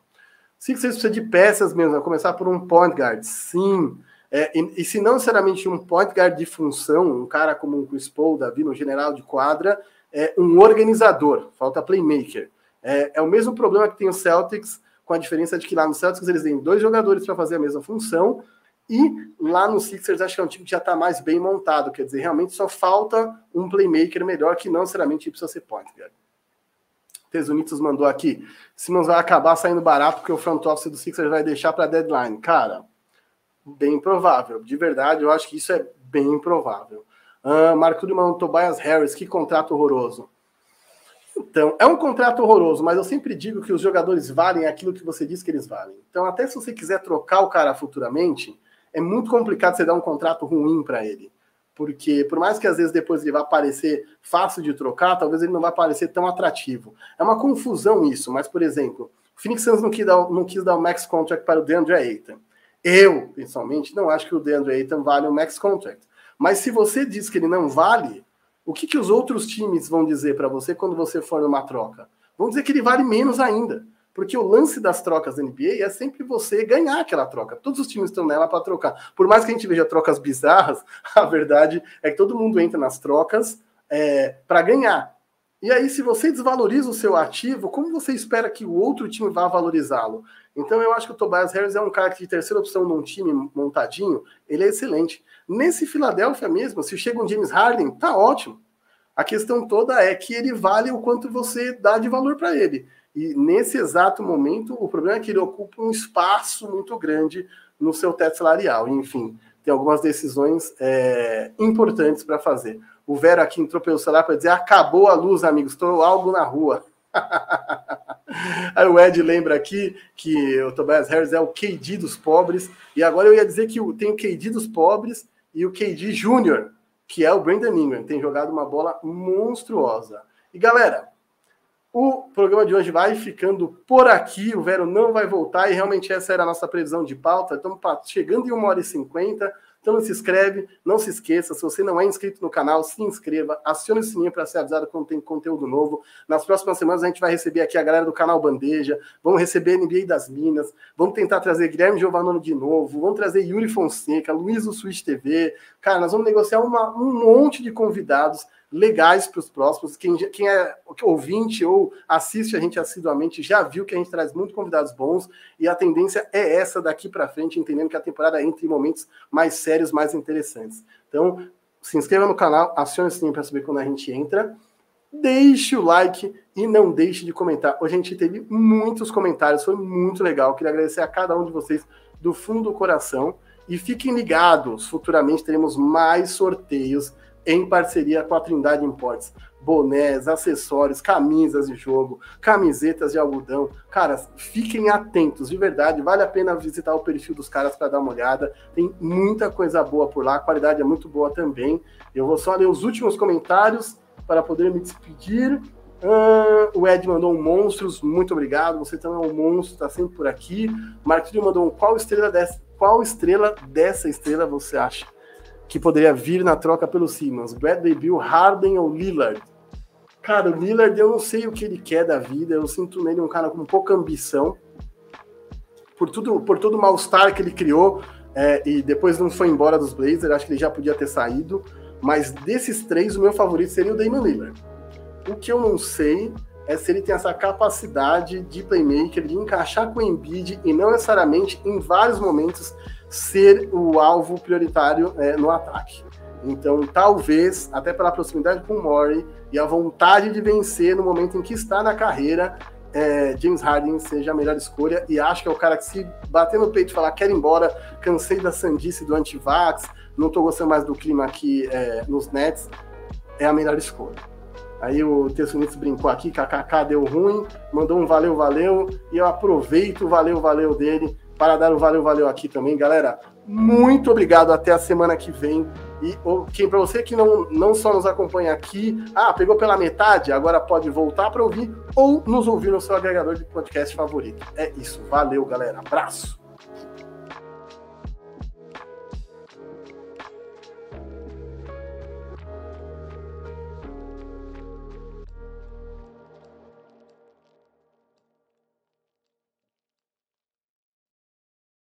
Speaker 1: Sixers precisa de peças mesmo, a começar por um point guard, sim. É, e, e, se não necessariamente um point guard de função, um cara como o Chris Paul, Davi, no general de quadra, é um organizador, falta playmaker. É, é o mesmo problema que tem o Celtics, com a diferença de que lá no Celtics eles têm dois jogadores para fazer a mesma função, e lá no Sixers, acho que é um time que já está mais bem montado. Quer dizer, realmente só falta um playmaker melhor que não necessariamente precisa ser point guard. Tesunitos mandou aqui. Simmons vai acabar saindo barato porque o front office do Sixers vai deixar para deadline. Cara, bem provável. De verdade, eu acho que isso é bem provável. Uh, Marco Duman, Tobias Harris, que contrato horroroso. Então, é um contrato horroroso, mas eu sempre digo que os jogadores valem aquilo que você diz que eles valem. Então, até se você quiser trocar o cara futuramente, é muito complicado você dar um contrato ruim para ele. Porque, por mais que às vezes depois ele vá parecer fácil de trocar, talvez ele não vá parecer tão atrativo. É uma confusão isso, mas, por exemplo, o Phoenix Suns não quis dar, não quis dar o max contract para o DeAndre Ayton. Eu, pessoalmente, não acho que o DeAndre Ayton vale o max contract. Mas se você diz que ele não vale, o que, que os outros times vão dizer para você quando você for numa troca? Vão dizer que ele vale menos ainda. Porque o lance das trocas da NBA é sempre você ganhar aquela troca. Todos os times estão nela para trocar. Por mais que a gente veja trocas bizarras, a verdade é que todo mundo entra nas trocas é, para ganhar. E aí, se você desvaloriza o seu ativo, como você espera que o outro time vá valorizá-lo? Então, eu acho que o Tobias Harris é um cara que, de terceira opção num time montadinho, ele é excelente. Nesse Philadelphia mesmo, se chega um James Harden, tá ótimo. A questão toda é que ele vale o quanto você dá de valor para ele. E nesse exato momento, o problema é que ele ocupa um espaço muito grande no seu teto salarial. Enfim, tem algumas decisões é, importantes para fazer. O Vera aqui entrou pelo celular para dizer: acabou a luz, amigos, estou algo na rua. Aí o Ed lembra aqui que o Tobias Harris é o KD dos pobres. E agora eu ia dizer que tem o KD dos pobres e o KD Júnior, que é o Brandon Ingram, tem jogado uma bola monstruosa. E galera, o programa de hoje vai ficando por aqui. O Vero não vai voltar e realmente essa era a nossa previsão de pauta. Estamos chegando em uma hora e cinquenta. Então se inscreve, não se esqueça, se você não é inscrito no canal, se inscreva, acione o sininho para ser avisado quando tem conteúdo novo. Nas próximas semanas a gente vai receber aqui a galera do canal Bandeja, vamos receber NBA das Minas, vamos tentar trazer Guilherme Giovanoni de novo, vamos trazer Yuri Fonseca, Luiz do Switch TV. Cara, nós vamos negociar uma, um monte de convidados legais para os próximos. Quem, quem é ouvinte ou assiste a gente assiduamente já viu que a gente traz muito convidados bons e a tendência é essa daqui para frente, entendendo que a temporada entra em momentos mais sérios, mais interessantes. Então, se inscreva no canal, acione o sininho para saber quando a gente entra. Deixe o like e não deixe de comentar. Hoje a gente teve muitos comentários, foi muito legal. Queria agradecer a cada um de vocês do fundo do coração. E fiquem ligados, futuramente teremos mais sorteios em parceria com a Trindade Imports. Bonés, acessórios, camisas de jogo, camisetas de algodão. Cara, fiquem atentos, de verdade. Vale a pena visitar o perfil dos caras para dar uma olhada. Tem muita coisa boa por lá, a qualidade é muito boa também. Eu vou só ler os últimos comentários para poder me despedir. Uh, o Ed mandou um monstros, muito obrigado. Você também é um monstro, está sempre por aqui. Marquinhos mandou um qual estrela dessa, qual estrela dessa estrela você acha? Que poderia vir na troca pelo Simmons? Bradley Bill, Harden ou Lillard? Cara, o Lillard, eu não sei o que ele quer da vida. Eu sinto nele um cara com pouca ambição. Por tudo, por todo o mal-estar que ele criou é, e depois não foi embora dos Blazers, acho que ele já podia ter saído. Mas desses três, o meu favorito seria o Damian Lillard. O que eu não sei é se ele tem essa capacidade de playmaker, de encaixar com o Embiid e não necessariamente em vários momentos ser o alvo prioritário é, no ataque. Então, talvez, até pela proximidade com o Murray e a vontade de vencer no momento em que está na carreira, é, James Harden seja a melhor escolha. E acho que é o cara que, se bater no peito e falar, quero ir embora, cansei da sandice do antivax, não estou gostando mais do clima aqui é, nos Nets, é a melhor escolha. Aí o Tessonitz brincou aqui, KKK deu ruim, mandou um valeu, valeu, e eu aproveito o valeu, valeu dele para dar um valeu, valeu aqui também, galera. Muito obrigado, até a semana que vem. E quem para você que não, não só nos acompanha aqui, ah, pegou pela metade, agora pode voltar para ouvir ou nos ouvir no seu agregador de podcast favorito. É isso. Valeu, galera. Abraço.